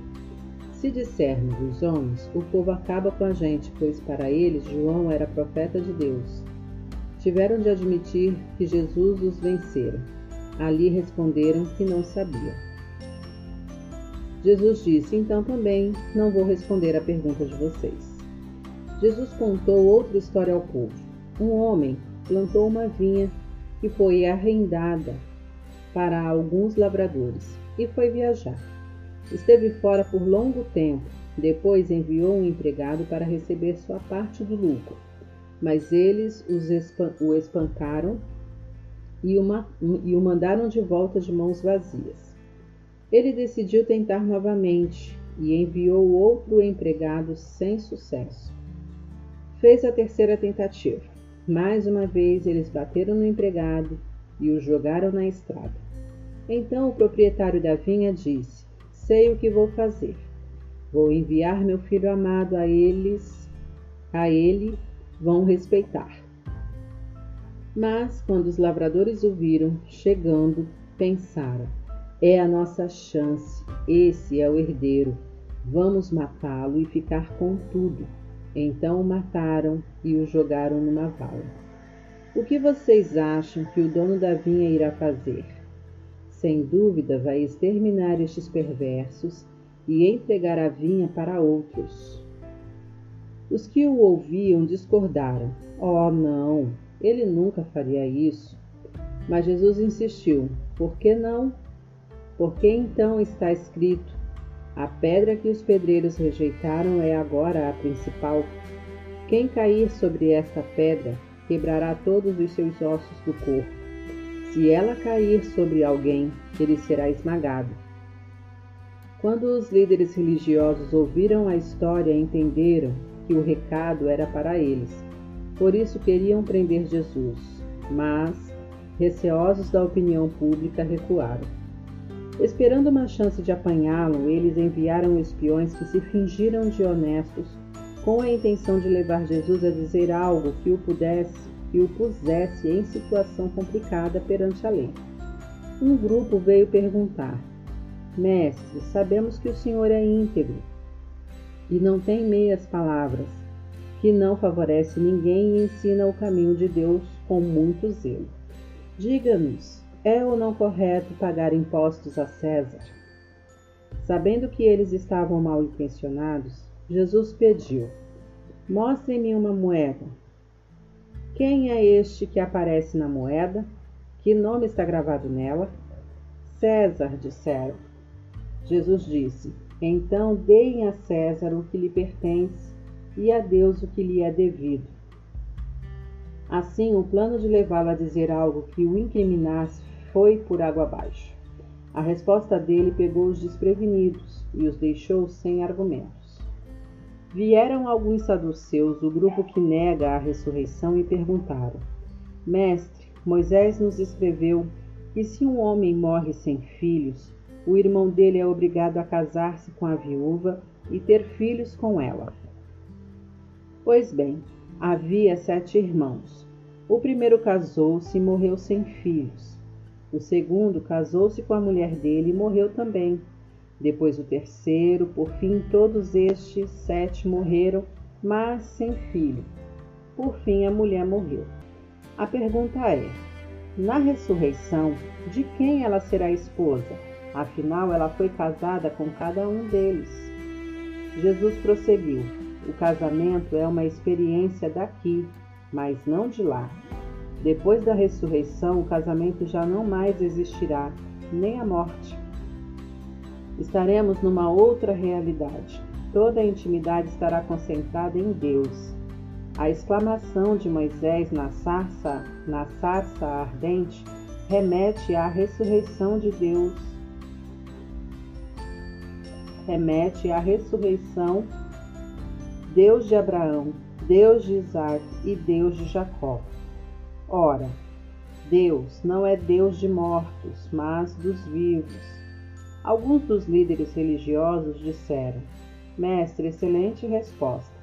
Se dissermos os homens, o povo acaba com a gente, pois para eles João era profeta de Deus. Tiveram de admitir que Jesus os vencera. Ali responderam que não sabiam. Jesus disse: Então também não vou responder à pergunta de vocês. Jesus contou outra história ao povo. Um homem plantou uma vinha que foi arrendada para alguns lavradores e foi viajar. Esteve fora por longo tempo, depois enviou um empregado para receber sua parte do lucro, mas eles o espancaram e o mandaram de volta de mãos vazias. Ele decidiu tentar novamente e enviou outro empregado sem sucesso. Fez a terceira tentativa. Mais uma vez eles bateram no empregado e o jogaram na estrada. Então o proprietário da vinha disse: Sei o que vou fazer. Vou enviar meu filho amado a eles, a ele vão respeitar. Mas quando os lavradores o viram chegando, pensaram: É a nossa chance. Esse é o herdeiro. Vamos matá-lo e ficar com tudo. Então o mataram e o jogaram numa vala. O que vocês acham que o dono da vinha irá fazer? Sem dúvida, vai exterminar estes perversos e entregar a vinha para outros. Os que o ouviam discordaram. Oh, não, ele nunca faria isso. Mas Jesus insistiu: Por que não? Porque então está escrito: A pedra que os pedreiros rejeitaram é agora a principal. Quem cair sobre esta pedra quebrará todos os seus ossos do corpo. Se ela cair sobre alguém, ele será esmagado. Quando os líderes religiosos ouviram a história, entenderam que o recado era para eles. Por isso queriam prender Jesus, mas, receosos da opinião pública, recuaram. Esperando uma chance de apanhá-lo, eles enviaram espiões que se fingiram de honestos com a intenção de levar Jesus a dizer algo que o pudesse, que o pusesse em situação complicada perante a lei. Um grupo veio perguntar: Mestre, sabemos que o Senhor é íntegro e não tem meias palavras, que não favorece ninguém e ensina o caminho de Deus com muito zelo. Diga-nos, é ou não correto pagar impostos a César? Sabendo que eles estavam mal intencionados, Jesus pediu: Mostrem-me uma moeda. Quem é este que aparece na moeda? Que nome está gravado nela? César, disseram. Jesus disse: Então deem a César o que lhe pertence e a Deus o que lhe é devido. Assim, o plano de levá-lo a dizer algo que o incriminasse foi por água abaixo. A resposta dele pegou os desprevenidos e os deixou sem argumentos. Vieram alguns saduceus, o grupo que nega a ressurreição, e perguntaram: Mestre, Moisés nos escreveu que se um homem morre sem filhos, o irmão dele é obrigado a casar-se com a viúva e ter filhos com ela. Pois bem, havia sete irmãos. O primeiro casou-se e morreu sem filhos. O segundo casou-se com a mulher dele e morreu também. Depois o terceiro, por fim, todos estes sete morreram, mas sem filho. Por fim, a mulher morreu. A pergunta é: na ressurreição, de quem ela será esposa? Afinal, ela foi casada com cada um deles. Jesus prosseguiu: O casamento é uma experiência daqui, mas não de lá. Depois da ressurreição, o casamento já não mais existirá, nem a morte. Estaremos numa outra realidade. Toda a intimidade estará concentrada em Deus. A exclamação de Moisés na sarça, na sarça ardente remete à ressurreição de Deus. Remete à ressurreição Deus de Abraão, Deus de Isaac e Deus de Jacó. Ora, Deus não é Deus de mortos, mas dos vivos. Alguns dos líderes religiosos disseram: Mestre, excelente resposta.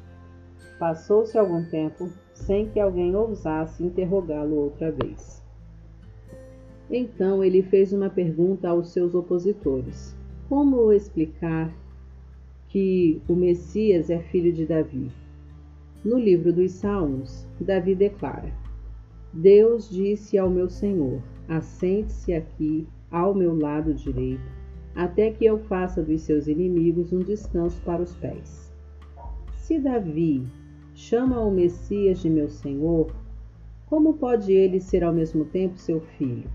Passou-se algum tempo sem que alguém ousasse interrogá-lo outra vez. Então ele fez uma pergunta aos seus opositores: Como explicar que o Messias é filho de Davi? No livro dos Salmos, Davi declara: Deus disse ao meu Senhor: Assente-se aqui ao meu lado direito, até que eu faça dos seus inimigos um descanso para os pés. Se Davi chama o Messias de meu Senhor, como pode ele ser ao mesmo tempo seu filho?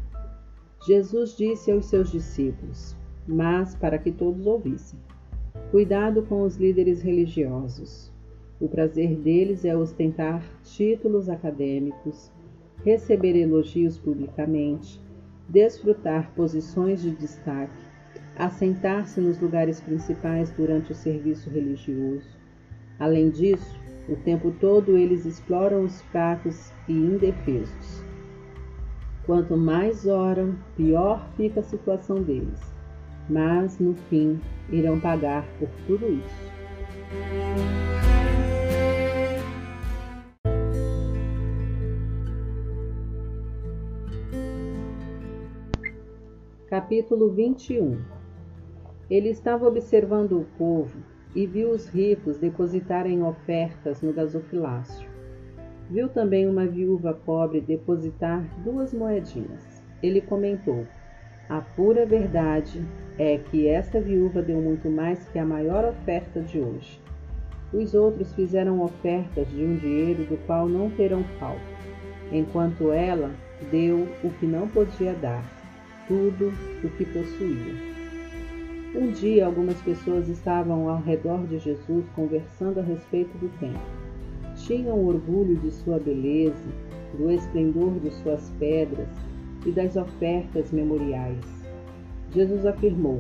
Jesus disse aos seus discípulos, mas para que todos ouvissem: Cuidado com os líderes religiosos. O prazer deles é ostentar títulos acadêmicos receber elogios publicamente, desfrutar posições de destaque, assentar-se nos lugares principais durante o serviço religioso. Além disso, o tempo todo eles exploram os fracos e indefesos. Quanto mais oram, pior fica a situação deles, mas no fim irão pagar por tudo isso. Capítulo 21 Ele estava observando o povo e viu os ricos depositarem ofertas no gasofilácio. Viu também uma viúva pobre depositar duas moedinhas. Ele comentou: A pura verdade é que esta viúva deu muito mais que a maior oferta de hoje. Os outros fizeram ofertas de um dinheiro do qual não terão falta, enquanto ela deu o que não podia dar, tudo o que possuía. Um dia, algumas pessoas estavam ao redor de Jesus conversando a respeito do templo. Tinham orgulho de sua beleza, do esplendor de suas pedras e das ofertas memoriais. Jesus afirmou: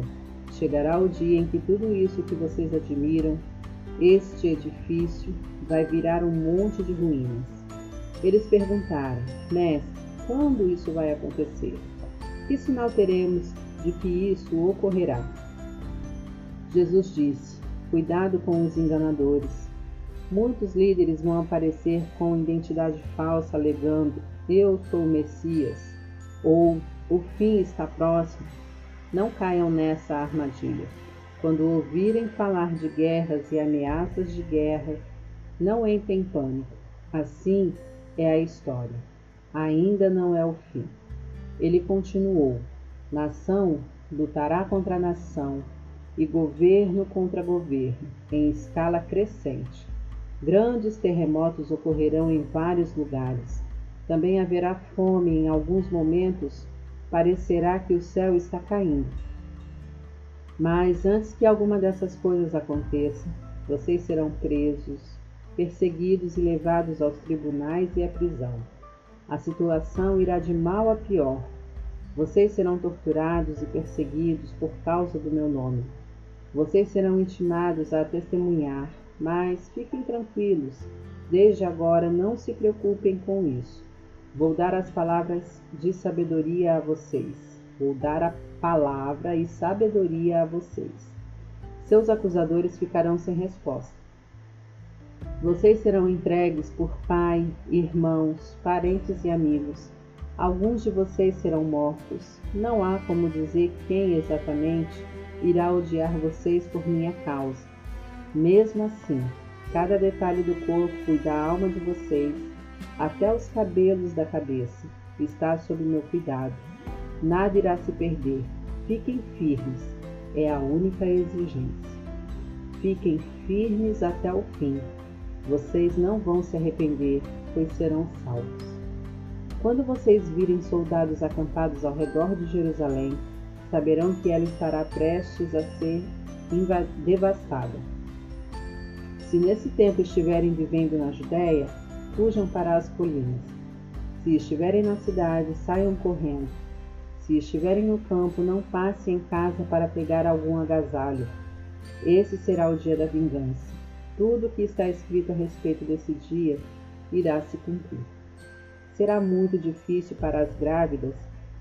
Chegará o dia em que tudo isso que vocês admiram, este edifício, vai virar um monte de ruínas. Eles perguntaram: Mestre, quando isso vai acontecer? Que sinal teremos de que isso ocorrerá? Jesus disse: Cuidado com os enganadores. Muitos líderes vão aparecer com identidade falsa, alegando: Eu sou o Messias, ou o fim está próximo. Não caiam nessa armadilha. Quando ouvirem falar de guerras e ameaças de guerra, não entrem em pânico. Assim é a história. Ainda não é o fim. Ele continuou: Nação lutará contra nação e governo contra governo, em escala crescente. Grandes terremotos ocorrerão em vários lugares. Também haverá fome em alguns momentos, parecerá que o céu está caindo. Mas antes que alguma dessas coisas aconteça, vocês serão presos, perseguidos e levados aos tribunais e à prisão. A situação irá de mal a pior. Vocês serão torturados e perseguidos por causa do meu nome. Vocês serão intimados a testemunhar, mas fiquem tranquilos, desde agora não se preocupem com isso. Vou dar as palavras de sabedoria a vocês. Vou dar a palavra e sabedoria a vocês. Seus acusadores ficarão sem resposta. Vocês serão entregues por pai, irmãos, parentes e amigos. Alguns de vocês serão mortos. Não há como dizer quem exatamente irá odiar vocês por minha causa. Mesmo assim, cada detalhe do corpo e da alma de vocês, até os cabelos da cabeça, está sob meu cuidado. Nada irá se perder. Fiquem firmes, é a única exigência. Fiquem firmes até o fim. Vocês não vão se arrepender, pois serão salvos. Quando vocês virem soldados acampados ao redor de Jerusalém, saberão que ela estará prestes a ser devastada. Se nesse tempo estiverem vivendo na Judéia, fujam para as colinas. Se estiverem na cidade, saiam correndo. Se estiverem no campo, não passem em casa para pegar algum agasalho. Esse será o dia da vingança. Tudo o que está escrito a respeito desse dia irá se cumprir. Será muito difícil para as grávidas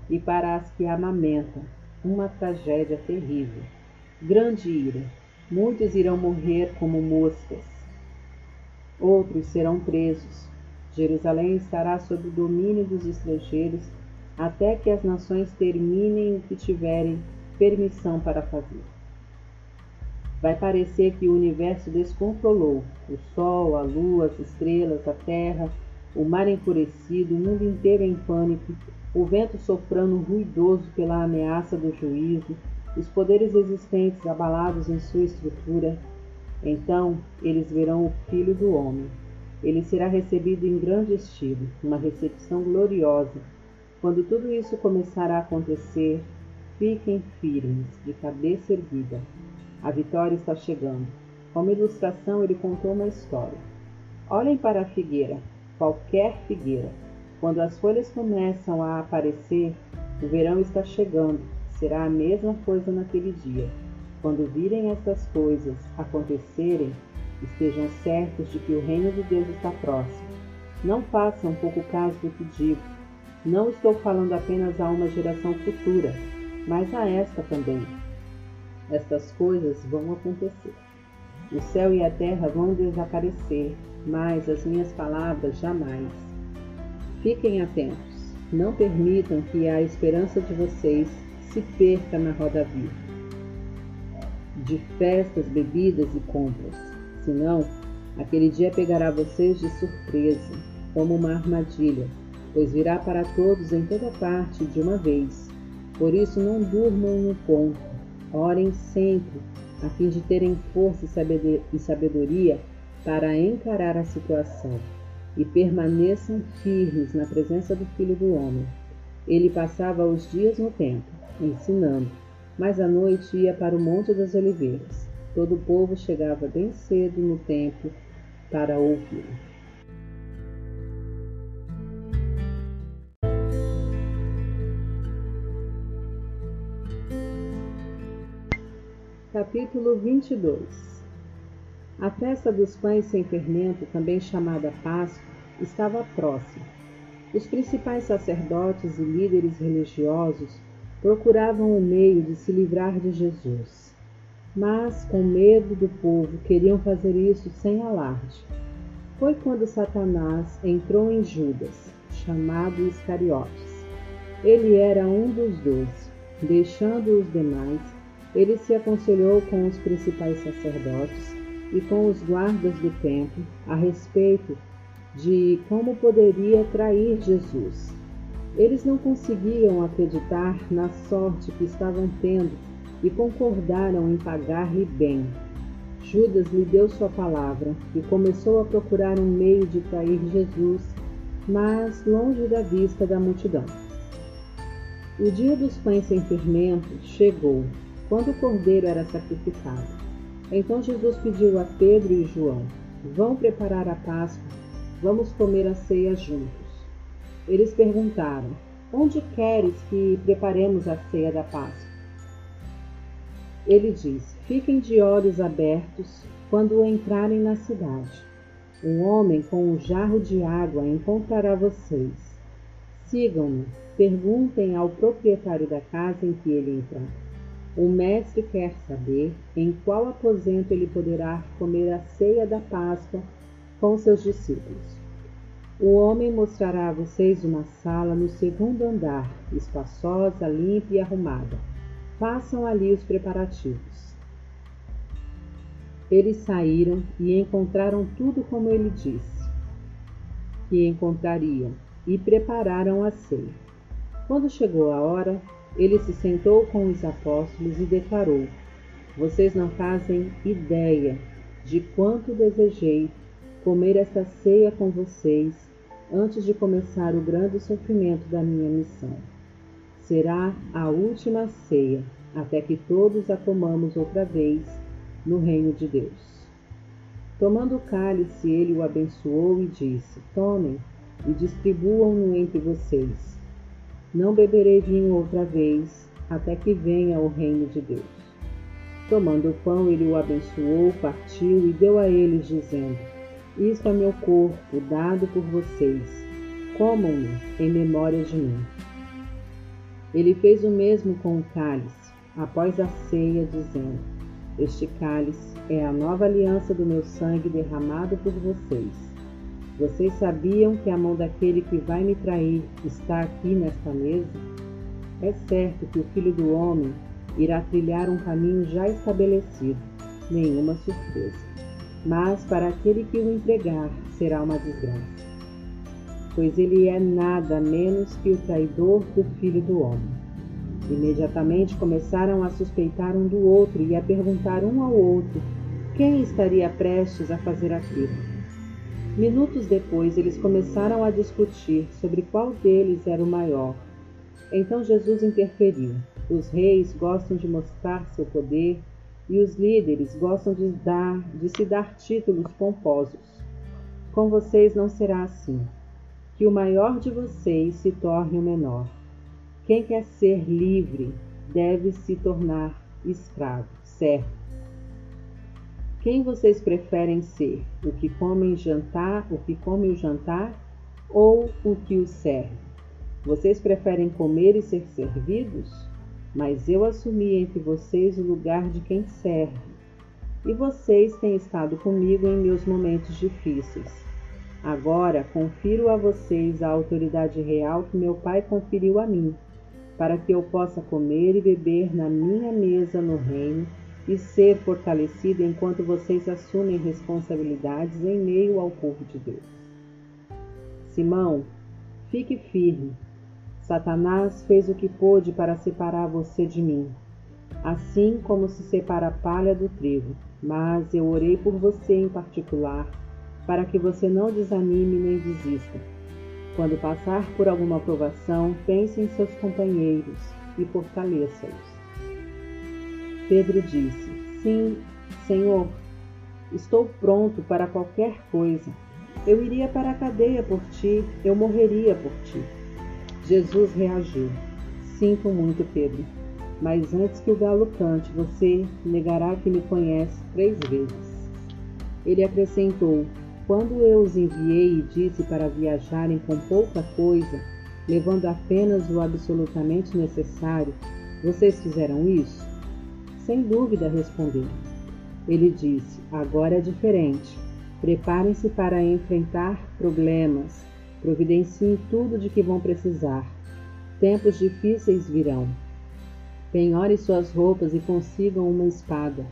e para as que amamentam, uma tragédia terrível. Grande ira. Muitos irão morrer como moscas. Outros serão presos. Jerusalém estará sob o domínio dos estrangeiros até que as nações terminem o que tiverem permissão para fazer. Vai parecer que o universo descontrolou o sol, a lua, as estrelas, a terra, o mar enfurecido, o mundo inteiro em pânico o vento soprando ruidoso pela ameaça do juízo, os poderes existentes abalados em sua estrutura. Então eles verão o Filho do Homem. Ele será recebido em grande estilo, uma recepção gloriosa. Quando tudo isso começar a acontecer, fiquem firmes, de cabeça erguida. A vitória está chegando. Como ilustração, ele contou uma história. Olhem para a figueira, qualquer figueira. Quando as folhas começam a aparecer, o verão está chegando. Será a mesma coisa naquele dia. Quando virem estas coisas acontecerem, estejam certos de que o reino de Deus está próximo. Não façam pouco caso do que digo. Não estou falando apenas a uma geração futura, mas a esta também. Estas coisas vão acontecer. O céu e a terra vão desaparecer, mas as minhas palavras jamais. Fiquem atentos. Não permitam que a esperança de vocês se perca na roda viva de festas, bebidas e compras. Senão, aquele dia pegará vocês de surpresa, como uma armadilha, pois virá para todos em toda parte de uma vez. Por isso, não durmam no ponto, orem sempre, a fim de terem força e sabedoria para encarar a situação, e permaneçam firmes na presença do Filho do Homem. Ele passava os dias no templo, ensinando, mas à noite ia para o Monte das Oliveiras. Todo o povo chegava bem cedo no templo para ouvir. Capítulo 22 A festa dos pães sem fermento, também chamada Páscoa, estava próxima. Os principais sacerdotes e líderes religiosos procuravam o um meio de se livrar de Jesus, mas, com medo do povo, queriam fazer isso sem alarde. Foi quando Satanás entrou em Judas, chamado Iscariotes. Ele era um dos doze. Deixando os demais, ele se aconselhou com os principais sacerdotes e com os guardas do templo a respeito de como poderia trair Jesus. Eles não conseguiam acreditar na sorte que estavam tendo e concordaram em pagar-lhe bem. Judas lhe deu sua palavra e começou a procurar um meio de trair Jesus, mas longe da vista da multidão. O dia dos pães sem fermento chegou quando o cordeiro era sacrificado. Então Jesus pediu a Pedro e João: Vão preparar a Páscoa, vamos comer a ceia juntos. Eles perguntaram: Onde queres que preparemos a ceia da Páscoa? Ele disse: Fiquem de olhos abertos quando entrarem na cidade. Um homem com um jarro de água encontrará vocês. Sigam-no, perguntem ao proprietário da casa em que ele entrar o mestre quer saber em qual aposento ele poderá comer a ceia da Páscoa com seus discípulos. O homem mostrará a vocês uma sala no segundo andar, espaçosa, limpa e arrumada. Façam ali os preparativos. Eles saíram e encontraram tudo como ele disse que encontrariam e prepararam a ceia. Quando chegou a hora, ele se sentou com os apóstolos e declarou: Vocês não fazem ideia de quanto desejei comer esta ceia com vocês antes de começar o grande sofrimento da minha missão. Será a última ceia, até que todos a comamos outra vez no reino de Deus. Tomando o cálice, ele o abençoou e disse: Tomem e distribuam-no entre vocês não beberei vinho outra vez, até que venha o reino de Deus. Tomando o pão, ele o abençoou, partiu e deu a eles, dizendo: Isto é meu corpo, dado por vocês. Comam-no em memória de mim. Ele fez o mesmo com o cálice, após a ceia, dizendo: Este cálice é a nova aliança do meu sangue derramado por vocês. Vocês sabiam que a mão daquele que vai me trair está aqui nesta mesa? É certo que o filho do homem irá trilhar um caminho já estabelecido, nenhuma surpresa. Mas para aquele que o entregar será uma desgraça, pois ele é nada menos que o traidor do filho do homem. Imediatamente começaram a suspeitar um do outro e a perguntar um ao outro quem estaria prestes a fazer aquilo. Minutos depois, eles começaram a discutir sobre qual deles era o maior. Então Jesus interferiu. Os reis gostam de mostrar seu poder e os líderes gostam de, dar, de se dar títulos pomposos. Com vocês não será assim. Que o maior de vocês se torne o menor. Quem quer ser livre deve se tornar escravo, certo? Quem vocês preferem ser? O que come jantar, o que come o jantar ou o que o serve? Vocês preferem comer e ser servidos? Mas eu assumi entre vocês o lugar de quem serve. E vocês têm estado comigo em meus momentos difíceis. Agora confiro a vocês a autoridade real que meu Pai conferiu a mim. para que eu possa comer e beber na minha mesa no reino e ser fortalecido enquanto vocês assumem responsabilidades em meio ao povo de Deus. Simão, fique firme. Satanás fez o que pôde para separar você de mim, assim como se separa a palha do trigo. Mas eu orei por você em particular, para que você não desanime nem desista. Quando passar por alguma provação, pense em seus companheiros e fortaleça-os. Pedro disse: Sim, Senhor, estou pronto para qualquer coisa. Eu iria para a cadeia por ti, eu morreria por ti. Jesus reagiu: Sinto muito, Pedro, mas antes que o galo cante, você negará que me conhece três vezes. Ele acrescentou: Quando eu os enviei e disse para viajarem com pouca coisa, levando apenas o absolutamente necessário, vocês fizeram isso? Sem dúvida, respondeu. Ele disse: Agora é diferente. Preparem-se para enfrentar problemas. Providenciem tudo de que vão precisar. Tempos difíceis virão. Penhore suas roupas e consigam uma espada.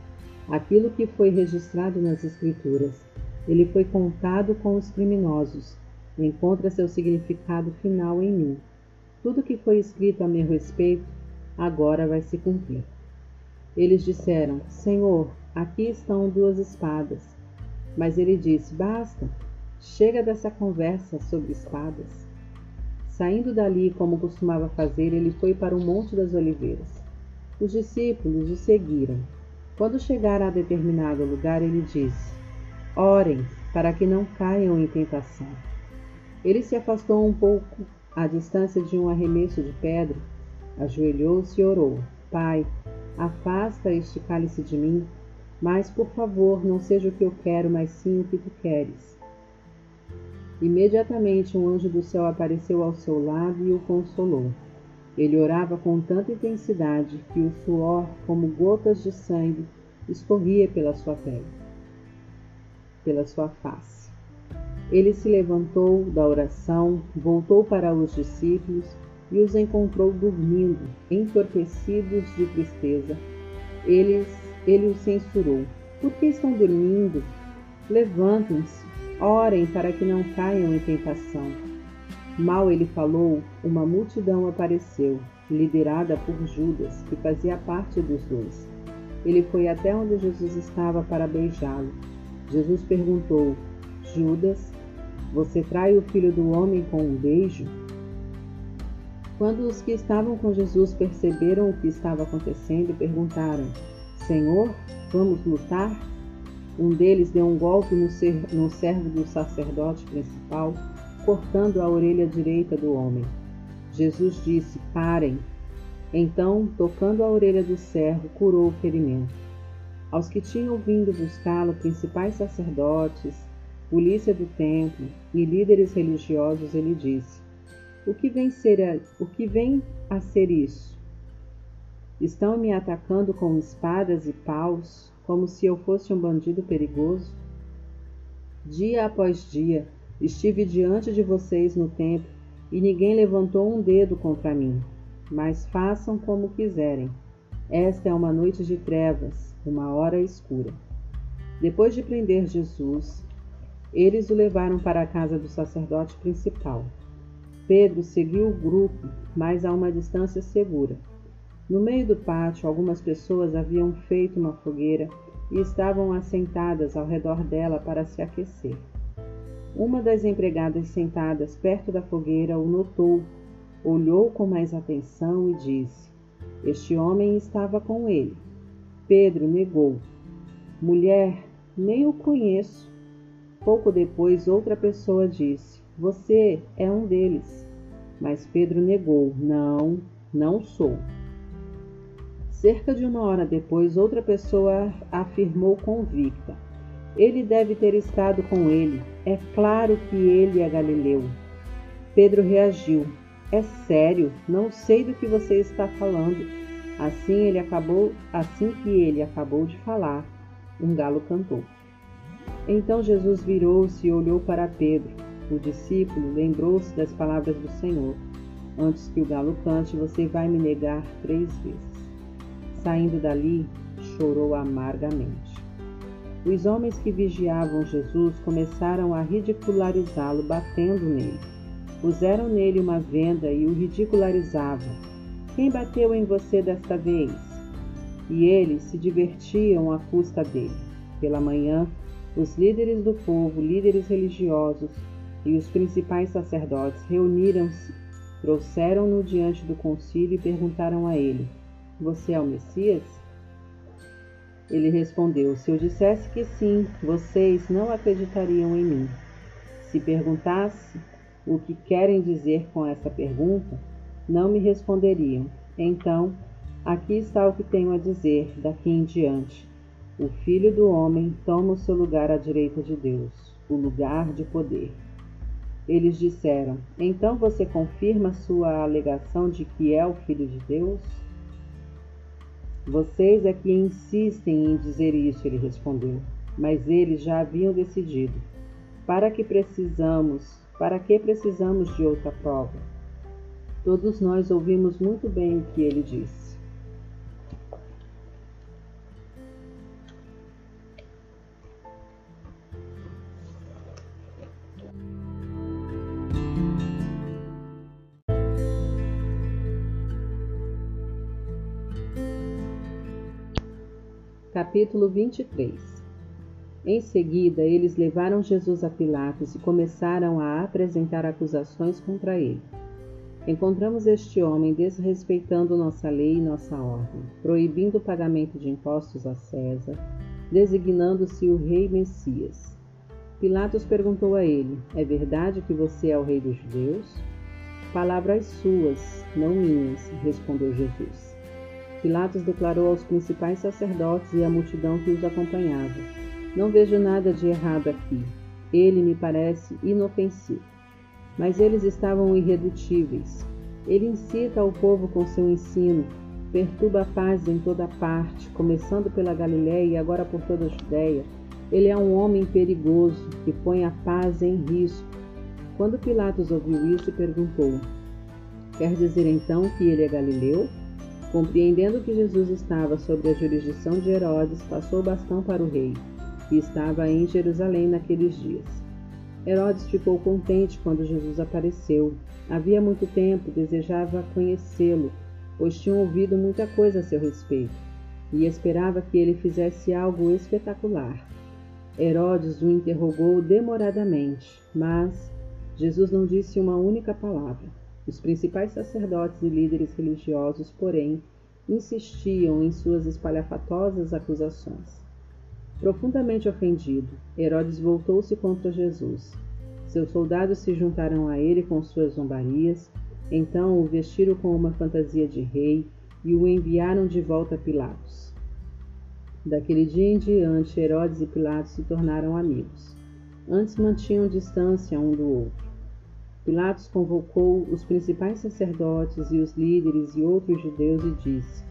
Aquilo que foi registrado nas Escrituras. Ele foi contado com os criminosos. Encontra seu significado final em mim. Tudo que foi escrito a meu respeito agora vai se cumprir. Eles disseram: Senhor, aqui estão duas espadas. Mas ele disse: Basta, chega dessa conversa sobre espadas. Saindo dali, como costumava fazer, ele foi para o Monte das Oliveiras. Os discípulos o seguiram. Quando chegaram a determinado lugar, ele disse: Orem, para que não caiam em tentação. Ele se afastou um pouco à distância de um arremesso de pedra, ajoelhou-se e orou: Pai, Afasta este cálice de mim, mas por favor, não seja o que eu quero, mas sim o que tu queres. Imediatamente um anjo do céu apareceu ao seu lado e o consolou. Ele orava com tanta intensidade que o suor, como gotas de sangue, escorria pela sua pele, pela sua face. Ele se levantou da oração, voltou para os discípulos e os encontrou dormindo, entorpecidos de tristeza. Eles, ele os censurou. Por que estão dormindo? Levantem-se, orem para que não caiam em tentação. Mal ele falou, uma multidão apareceu, liderada por Judas, que fazia parte dos dois. Ele foi até onde Jesus estava para beijá-lo. Jesus perguntou: Judas, você trai o filho do homem com um beijo? Quando os que estavam com Jesus perceberam o que estava acontecendo, perguntaram: Senhor, vamos lutar? Um deles deu um golpe no, ser, no servo do sacerdote principal, cortando a orelha direita do homem. Jesus disse: Parem. Então, tocando a orelha do servo, curou o ferimento. Aos que tinham vindo buscá-lo, principais sacerdotes, polícia do templo e líderes religiosos, ele disse: o que vem, ser a, o que vem a ser isso? Estão me atacando com espadas e paus, como se eu fosse um bandido perigoso? Dia após dia estive diante de vocês no templo e ninguém levantou um dedo contra mim. Mas façam como quiserem. Esta é uma noite de trevas, uma hora escura. Depois de prender Jesus, eles o levaram para a casa do sacerdote principal. Pedro seguiu o grupo, mas a uma distância segura. No meio do pátio, algumas pessoas haviam feito uma fogueira e estavam assentadas ao redor dela para se aquecer. Uma das empregadas sentadas perto da fogueira o notou, olhou com mais atenção e disse: Este homem estava com ele. Pedro negou: Mulher, nem o conheço. Pouco depois, outra pessoa disse: você é um deles. Mas Pedro negou: Não, não sou. Cerca de uma hora depois, outra pessoa afirmou convicta: Ele deve ter estado com ele. É claro que ele é Galileu. Pedro reagiu: É sério, não sei do que você está falando. Assim ele acabou, assim que ele acabou de falar, um galo cantou. Então Jesus virou-se e olhou para Pedro. O discípulo lembrou-se das palavras do Senhor: antes que o galo cante, você vai me negar três vezes. Saindo dali, chorou amargamente. Os homens que vigiavam Jesus começaram a ridicularizá-lo, batendo nele. Puseram nele uma venda e o ridicularizavam. Quem bateu em você desta vez? E eles se divertiam à custa dele. Pela manhã, os líderes do povo, líderes religiosos e os principais sacerdotes reuniram-se, trouxeram-no diante do concílio e perguntaram a ele: Você é o Messias? Ele respondeu: Se eu dissesse que sim, vocês não acreditariam em mim. Se perguntasse o que querem dizer com essa pergunta, não me responderiam. Então, aqui está o que tenho a dizer daqui em diante. O Filho do Homem toma o seu lugar à direita de Deus, o lugar de poder. Eles disseram: Então você confirma sua alegação de que é o Filho de Deus? Vocês é que insistem em dizer isso, ele respondeu. Mas eles já haviam decidido. Para que precisamos? Para que precisamos de outra prova? Todos nós ouvimos muito bem o que ele disse. Capítulo 23 Em seguida, eles levaram Jesus a Pilatos e começaram a apresentar acusações contra ele. Encontramos este homem desrespeitando nossa lei e nossa ordem, proibindo o pagamento de impostos a César, designando-se o rei Messias. Pilatos perguntou a ele: É verdade que você é o rei dos judeus? Palavras suas, não minhas, respondeu Jesus. Pilatos declarou aos principais sacerdotes e à multidão que os acompanhava: Não vejo nada de errado aqui. Ele me parece inofensivo. Mas eles estavam irredutíveis. Ele incita o povo com seu ensino, perturba a paz em toda parte, começando pela Galiléia e agora por toda a Judéia. Ele é um homem perigoso que põe a paz em risco. Quando Pilatos ouviu isso, perguntou: Quer dizer então que ele é galileu? Compreendendo que Jesus estava sob a jurisdição de Herodes, passou o bastão para o rei, que estava em Jerusalém naqueles dias. Herodes ficou contente quando Jesus apareceu. Havia muito tempo desejava conhecê-lo, pois tinha ouvido muita coisa a seu respeito, e esperava que ele fizesse algo espetacular. Herodes o interrogou demoradamente, mas Jesus não disse uma única palavra. Os principais sacerdotes e líderes religiosos, porém, insistiam em suas espalhafatosas acusações. Profundamente ofendido, Herodes voltou-se contra Jesus. Seus soldados se juntaram a ele com suas zombarias, então o vestiram com uma fantasia de rei e o enviaram de volta a Pilatos. Daquele dia em diante, Herodes e Pilatos se tornaram amigos. Antes mantinham distância um do outro. Pilatos convocou os principais sacerdotes e os líderes e outros judeus e disse: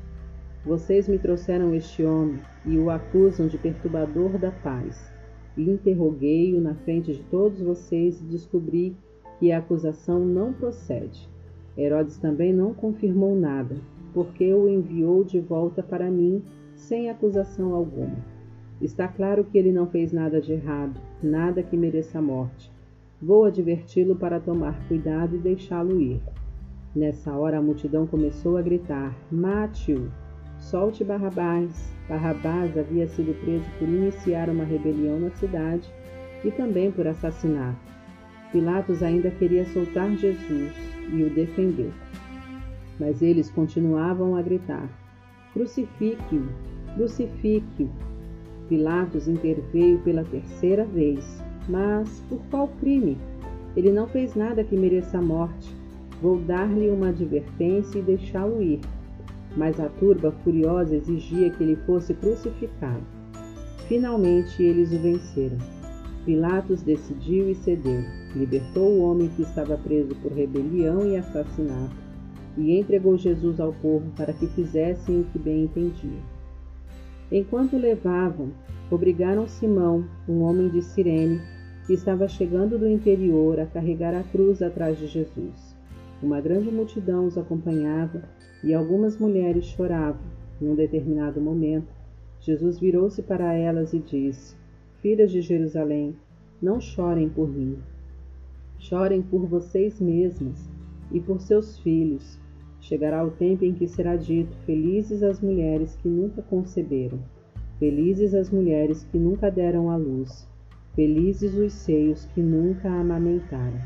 Vocês me trouxeram este homem e o acusam de perturbador da paz. E interroguei-o na frente de todos vocês e descobri que a acusação não procede. Herodes também não confirmou nada, porque o enviou de volta para mim sem acusação alguma. Está claro que ele não fez nada de errado, nada que mereça a morte. Vou adverti-lo para tomar cuidado e deixá-lo ir. Nessa hora a multidão começou a gritar: Mate-o! Solte Barrabás! Barrabás havia sido preso por iniciar uma rebelião na cidade e também por assassinato. Pilatos ainda queria soltar Jesus e o defendeu. Mas eles continuavam a gritar: Crucifique-o! Crucifique-o! Pilatos interveio pela terceira vez mas por qual crime? Ele não fez nada que mereça a morte. Vou dar-lhe uma advertência e deixá-lo ir. Mas a turba furiosa exigia que ele fosse crucificado. Finalmente eles o venceram. Pilatos decidiu e cedeu. Libertou o homem que estava preso por rebelião e assassinato e entregou Jesus ao povo para que fizessem o que bem entendiam. Enquanto levavam, obrigaram Simão, um homem de Cirene, que estava chegando do interior, a carregar a cruz atrás de Jesus. Uma grande multidão os acompanhava e algumas mulheres choravam. Num determinado momento, Jesus virou-se para elas e disse: Filhas de Jerusalém, não chorem por mim. Chorem por vocês mesmas e por seus filhos. Chegará o tempo em que será dito: Felizes as mulheres que nunca conceberam, felizes as mulheres que nunca deram à luz, felizes os seios que nunca amamentaram.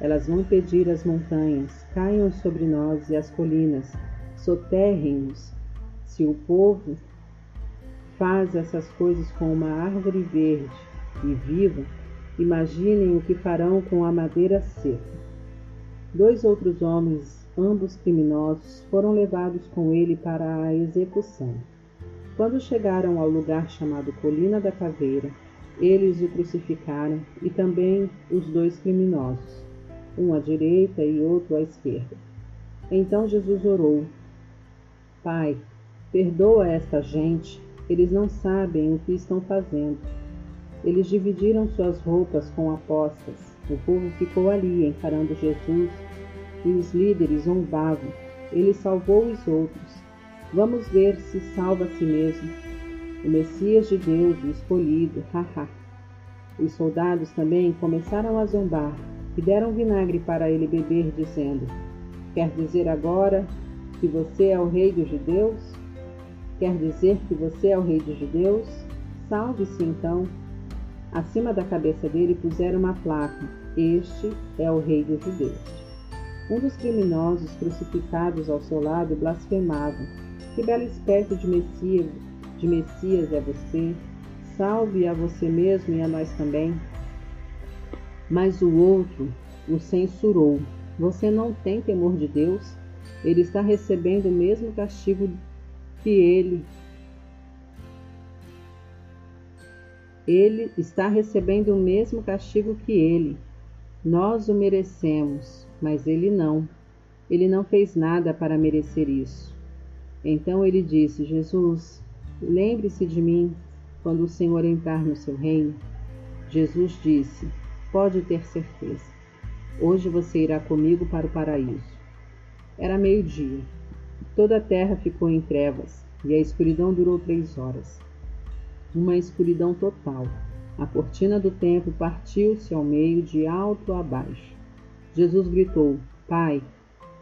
Elas vão pedir às montanhas: caiam sobre nós e as colinas, soterrem-nos. Se o povo faz essas coisas com uma árvore verde e viva, imaginem o que farão com a madeira seca. Dois outros homens, ambos criminosos, foram levados com ele para a execução. Quando chegaram ao lugar chamado Colina da Caveira, eles o crucificaram e também os dois criminosos, um à direita e outro à esquerda. Então Jesus orou: Pai, perdoa esta gente, eles não sabem o que estão fazendo. Eles dividiram suas roupas com apostas. O povo ficou ali encarando Jesus e os líderes zombavam. Ele salvou os outros. Vamos ver se salva a si mesmo. O Messias de Deus, o escolhido, haha. Os soldados também começaram a zombar e deram vinagre para ele beber, dizendo: Quer dizer agora que você é o rei dos judeus? Quer dizer que você é o rei dos judeus? Salve-se então. Acima da cabeça dele puseram uma placa: Este é o rei dos judeus. Um dos criminosos crucificados ao seu lado blasfemava: Que bela espécie de Messias, de Messias é você? Salve a você mesmo e a nós também. Mas o outro o censurou: Você não tem temor de Deus? Ele está recebendo o mesmo castigo que ele. Ele está recebendo o mesmo castigo que ele. Nós o merecemos, mas ele não. Ele não fez nada para merecer isso. Então ele disse: Jesus, lembre-se de mim quando o Senhor entrar no seu reino. Jesus disse: Pode ter certeza. Hoje você irá comigo para o paraíso. Era meio-dia. Toda a terra ficou em trevas, e a escuridão durou três horas. Uma escuridão total. A cortina do templo partiu-se ao meio, de alto a baixo. Jesus gritou: Pai,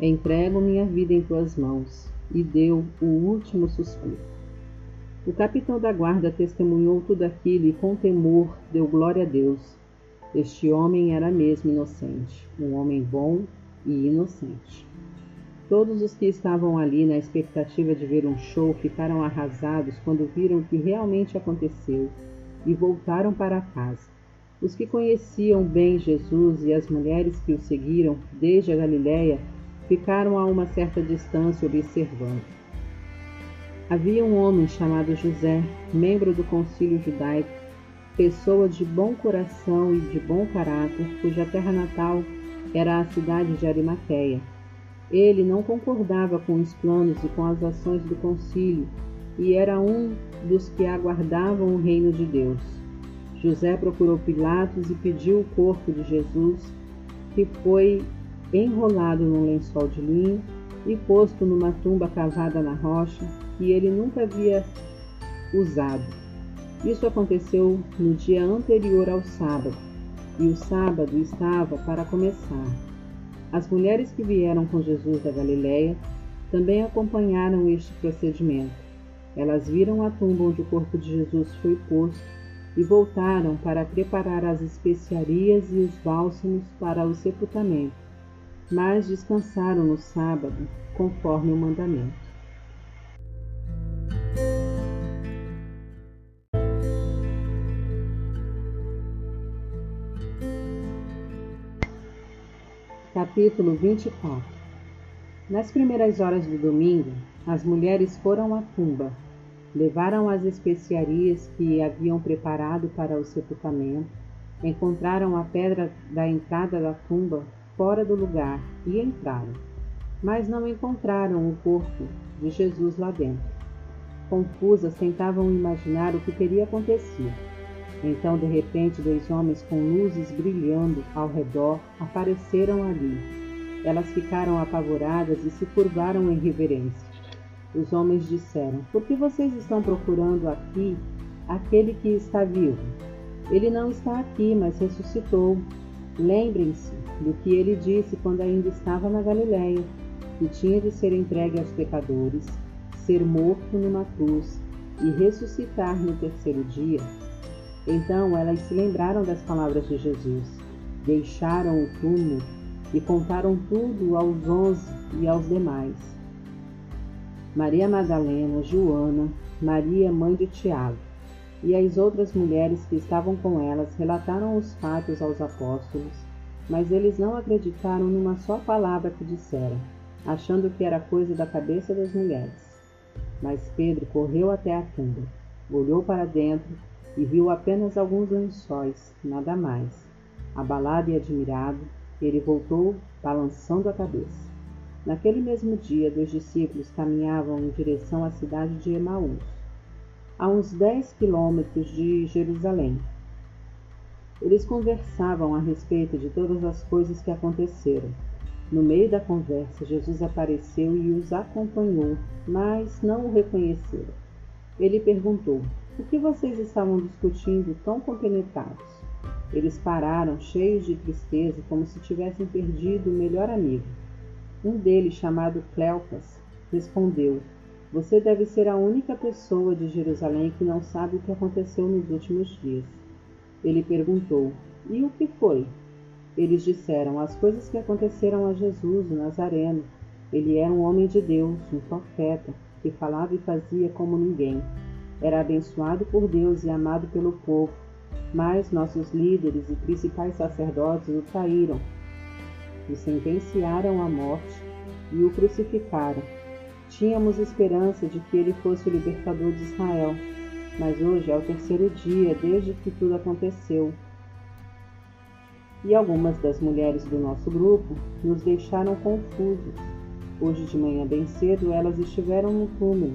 entrego minha vida em tuas mãos, e deu o último suspiro. O capitão da guarda testemunhou tudo aquilo e, com temor, deu glória a Deus. Este homem era mesmo inocente, um homem bom e inocente. Todos os que estavam ali na expectativa de ver um show ficaram arrasados quando viram o que realmente aconteceu e voltaram para casa. Os que conheciam bem Jesus e as mulheres que o seguiram desde a Galiléia ficaram a uma certa distância observando. Havia um homem chamado José, membro do concílio judaico, pessoa de bom coração e de bom caráter, cuja terra natal era a cidade de Arimateia ele não concordava com os planos e com as ações do concílio e era um dos que aguardavam o reino de Deus. José procurou Pilatos e pediu o corpo de Jesus, que foi enrolado num lençol de linho e posto numa tumba cavada na rocha que ele nunca havia usado. Isso aconteceu no dia anterior ao sábado, e o sábado estava para começar. As mulheres que vieram com Jesus da Galiléia também acompanharam este procedimento. Elas viram a tumba onde o corpo de Jesus foi posto e voltaram para preparar as especiarias e os bálsamos para o sepultamento, mas descansaram no sábado, conforme o mandamento. Capítulo 24 Nas primeiras horas do domingo, as mulheres foram à tumba, levaram as especiarias que haviam preparado para o sepultamento, encontraram a pedra da entrada da tumba fora do lugar e entraram, mas não encontraram o corpo de Jesus lá dentro. Confusas, tentavam imaginar o que teria acontecido. Então, de repente, dois homens com luzes brilhando ao redor apareceram ali. Elas ficaram apavoradas e se curvaram em reverência. Os homens disseram: Por que vocês estão procurando aqui aquele que está vivo? Ele não está aqui, mas ressuscitou. Lembrem-se do que ele disse quando ainda estava na Galiléia, que tinha de ser entregue aos pecadores, ser morto numa cruz e ressuscitar no terceiro dia. Então elas se lembraram das palavras de Jesus, deixaram o túmulo e contaram tudo aos onze e aos demais. Maria Madalena, Joana, Maria, mãe de Tiago, e as outras mulheres que estavam com elas relataram os fatos aos apóstolos, mas eles não acreditaram numa só palavra que disseram, achando que era coisa da cabeça das mulheres. Mas Pedro correu até a tumba, olhou para dentro e viu apenas alguns lençóis, nada mais. Abalado e admirado, ele voltou, balançando a cabeça. Naquele mesmo dia, dois discípulos caminhavam em direção à cidade de Emaús, a uns dez quilômetros de Jerusalém. Eles conversavam a respeito de todas as coisas que aconteceram. No meio da conversa, Jesus apareceu e os acompanhou, mas não o reconheceram. Ele perguntou: Por que vocês estavam discutindo tão compenetrados? Eles pararam, cheios de tristeza, como se tivessem perdido o melhor amigo. Um deles, chamado Cleopas, respondeu: Você deve ser a única pessoa de Jerusalém que não sabe o que aconteceu nos últimos dias. Ele perguntou: E o que foi? Eles disseram as coisas que aconteceram a Jesus, o Nazareno. Ele era um homem de Deus, um profeta, que falava e fazia como ninguém. Era abençoado por Deus e amado pelo povo mas nossos líderes e principais sacerdotes o traíram, o sentenciaram à morte e o crucificaram. Tínhamos esperança de que ele fosse o libertador de Israel, mas hoje é o terceiro dia desde que tudo aconteceu. E algumas das mulheres do nosso grupo nos deixaram confusos. Hoje de manhã bem cedo elas estiveram no túmulo,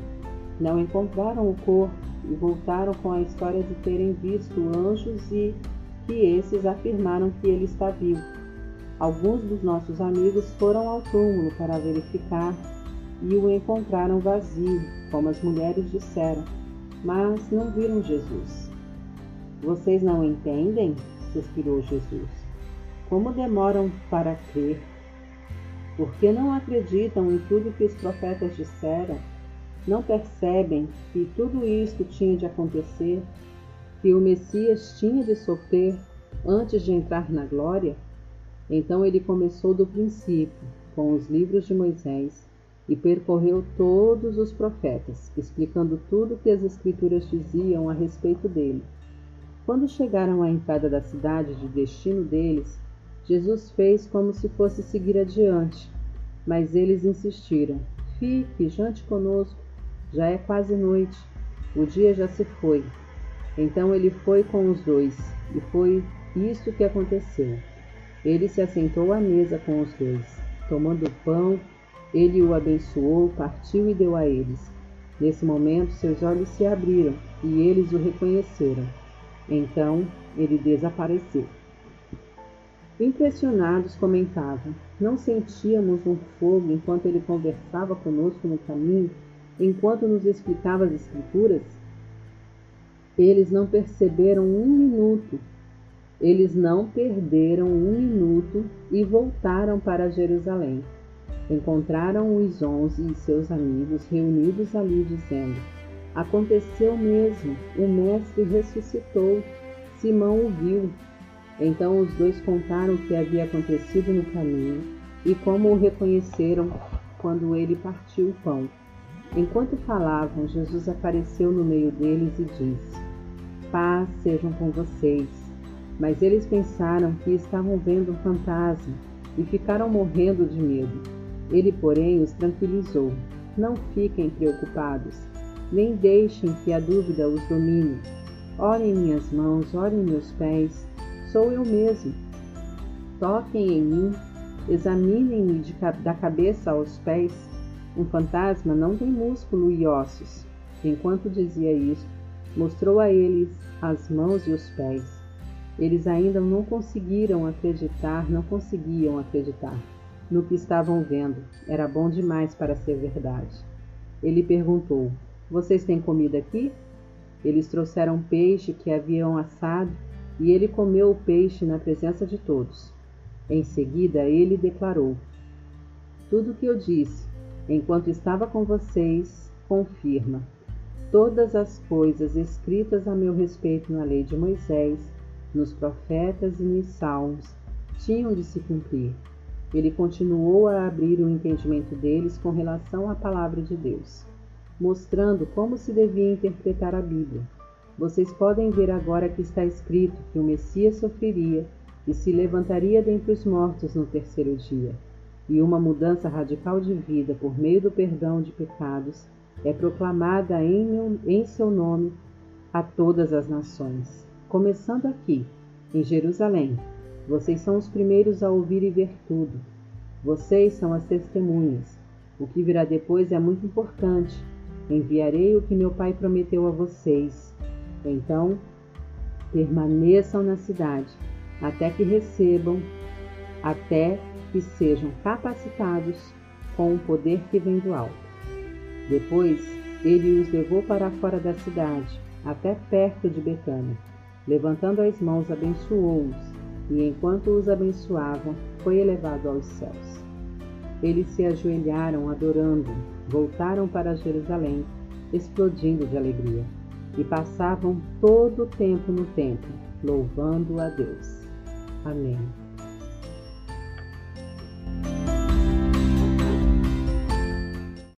não encontraram o corpo e voltaram com a história de terem visto anjos e que esses afirmaram que ele está vivo. Alguns dos nossos amigos foram ao túmulo para verificar e o encontraram vazio, como as mulheres disseram, mas não viram Jesus. Vocês não entendem? suspirou Jesus. Como demoram para crer? Por que não acreditam em tudo que os profetas disseram? Não percebem que tudo isto tinha de acontecer, que o Messias tinha de sofrer antes de entrar na glória? Então ele começou do princípio, com os livros de Moisés, e percorreu todos os profetas, explicando tudo o que as Escrituras diziam a respeito dele. Quando chegaram à entrada da cidade de destino deles, Jesus fez como se fosse seguir adiante, mas eles insistiram: Fique, jante conosco. Já é quase noite, o dia já se foi. Então ele foi com os dois, e foi isto que aconteceu. Ele se assentou à mesa com os dois. Tomando o pão, ele o abençoou, partiu e deu a eles. Nesse momento, seus olhos se abriram e eles o reconheceram. Então ele desapareceu. Impressionados, comentavam: Não sentíamos um fogo enquanto ele conversava conosco no caminho? enquanto nos explicava as Escrituras, eles não perceberam um minuto, eles não perderam um minuto e voltaram para Jerusalém. Encontraram os onze e seus amigos reunidos ali, dizendo: Aconteceu mesmo, o Mestre ressuscitou. Simão o viu. Então os dois contaram o que havia acontecido no caminho e como o reconheceram quando ele partiu o pão. Enquanto falavam, Jesus apareceu no meio deles e disse: Paz sejam com vocês. Mas eles pensaram que estavam vendo um fantasma e ficaram morrendo de medo. Ele, porém, os tranquilizou: Não fiquem preocupados, nem deixem que a dúvida os domine. Olhem minhas mãos, olhem meus pés, sou eu mesmo. Toquem em mim, examinem-me da cabeça aos pés um fantasma não tem músculo e ossos. Enquanto dizia isso, mostrou a eles as mãos e os pés. Eles ainda não conseguiram acreditar, não conseguiam acreditar. No que estavam vendo. Era bom demais para ser verdade. Ele perguntou: Vocês têm comida aqui? Eles trouxeram peixe que haviam assado e ele comeu o peixe na presença de todos. Em seguida, ele declarou: Tudo o que eu disse, enquanto estava com vocês, confirma. Todas as coisas escritas a meu respeito na lei de Moisés, nos profetas e nos salmos tinham de se cumprir. Ele continuou a abrir o entendimento deles com relação à palavra de Deus, mostrando como se devia interpretar a Bíblia. Vocês podem ver agora que está escrito que o Messias sofreria e se levantaria dentre os mortos no terceiro dia, e uma mudança radical de vida por meio do perdão de pecados é proclamada em, em seu nome a todas as nações. Começando aqui, em Jerusalém, vocês são os primeiros a ouvir e ver tudo. Vocês são as testemunhas. O que virá depois é muito importante. Enviarei o que meu Pai prometeu a vocês. Então, permaneçam na cidade até que recebam, até que sejam capacitados com o poder que vem do alto. Depois ele os levou para fora da cidade, até perto de Betânia. Levantando as mãos, abençoou-os, e enquanto os abençoava, foi elevado aos céus. Eles se ajoelharam, adorando, voltaram para Jerusalém, explodindo de alegria, e passavam todo o tempo no templo, louvando a Deus. Amém.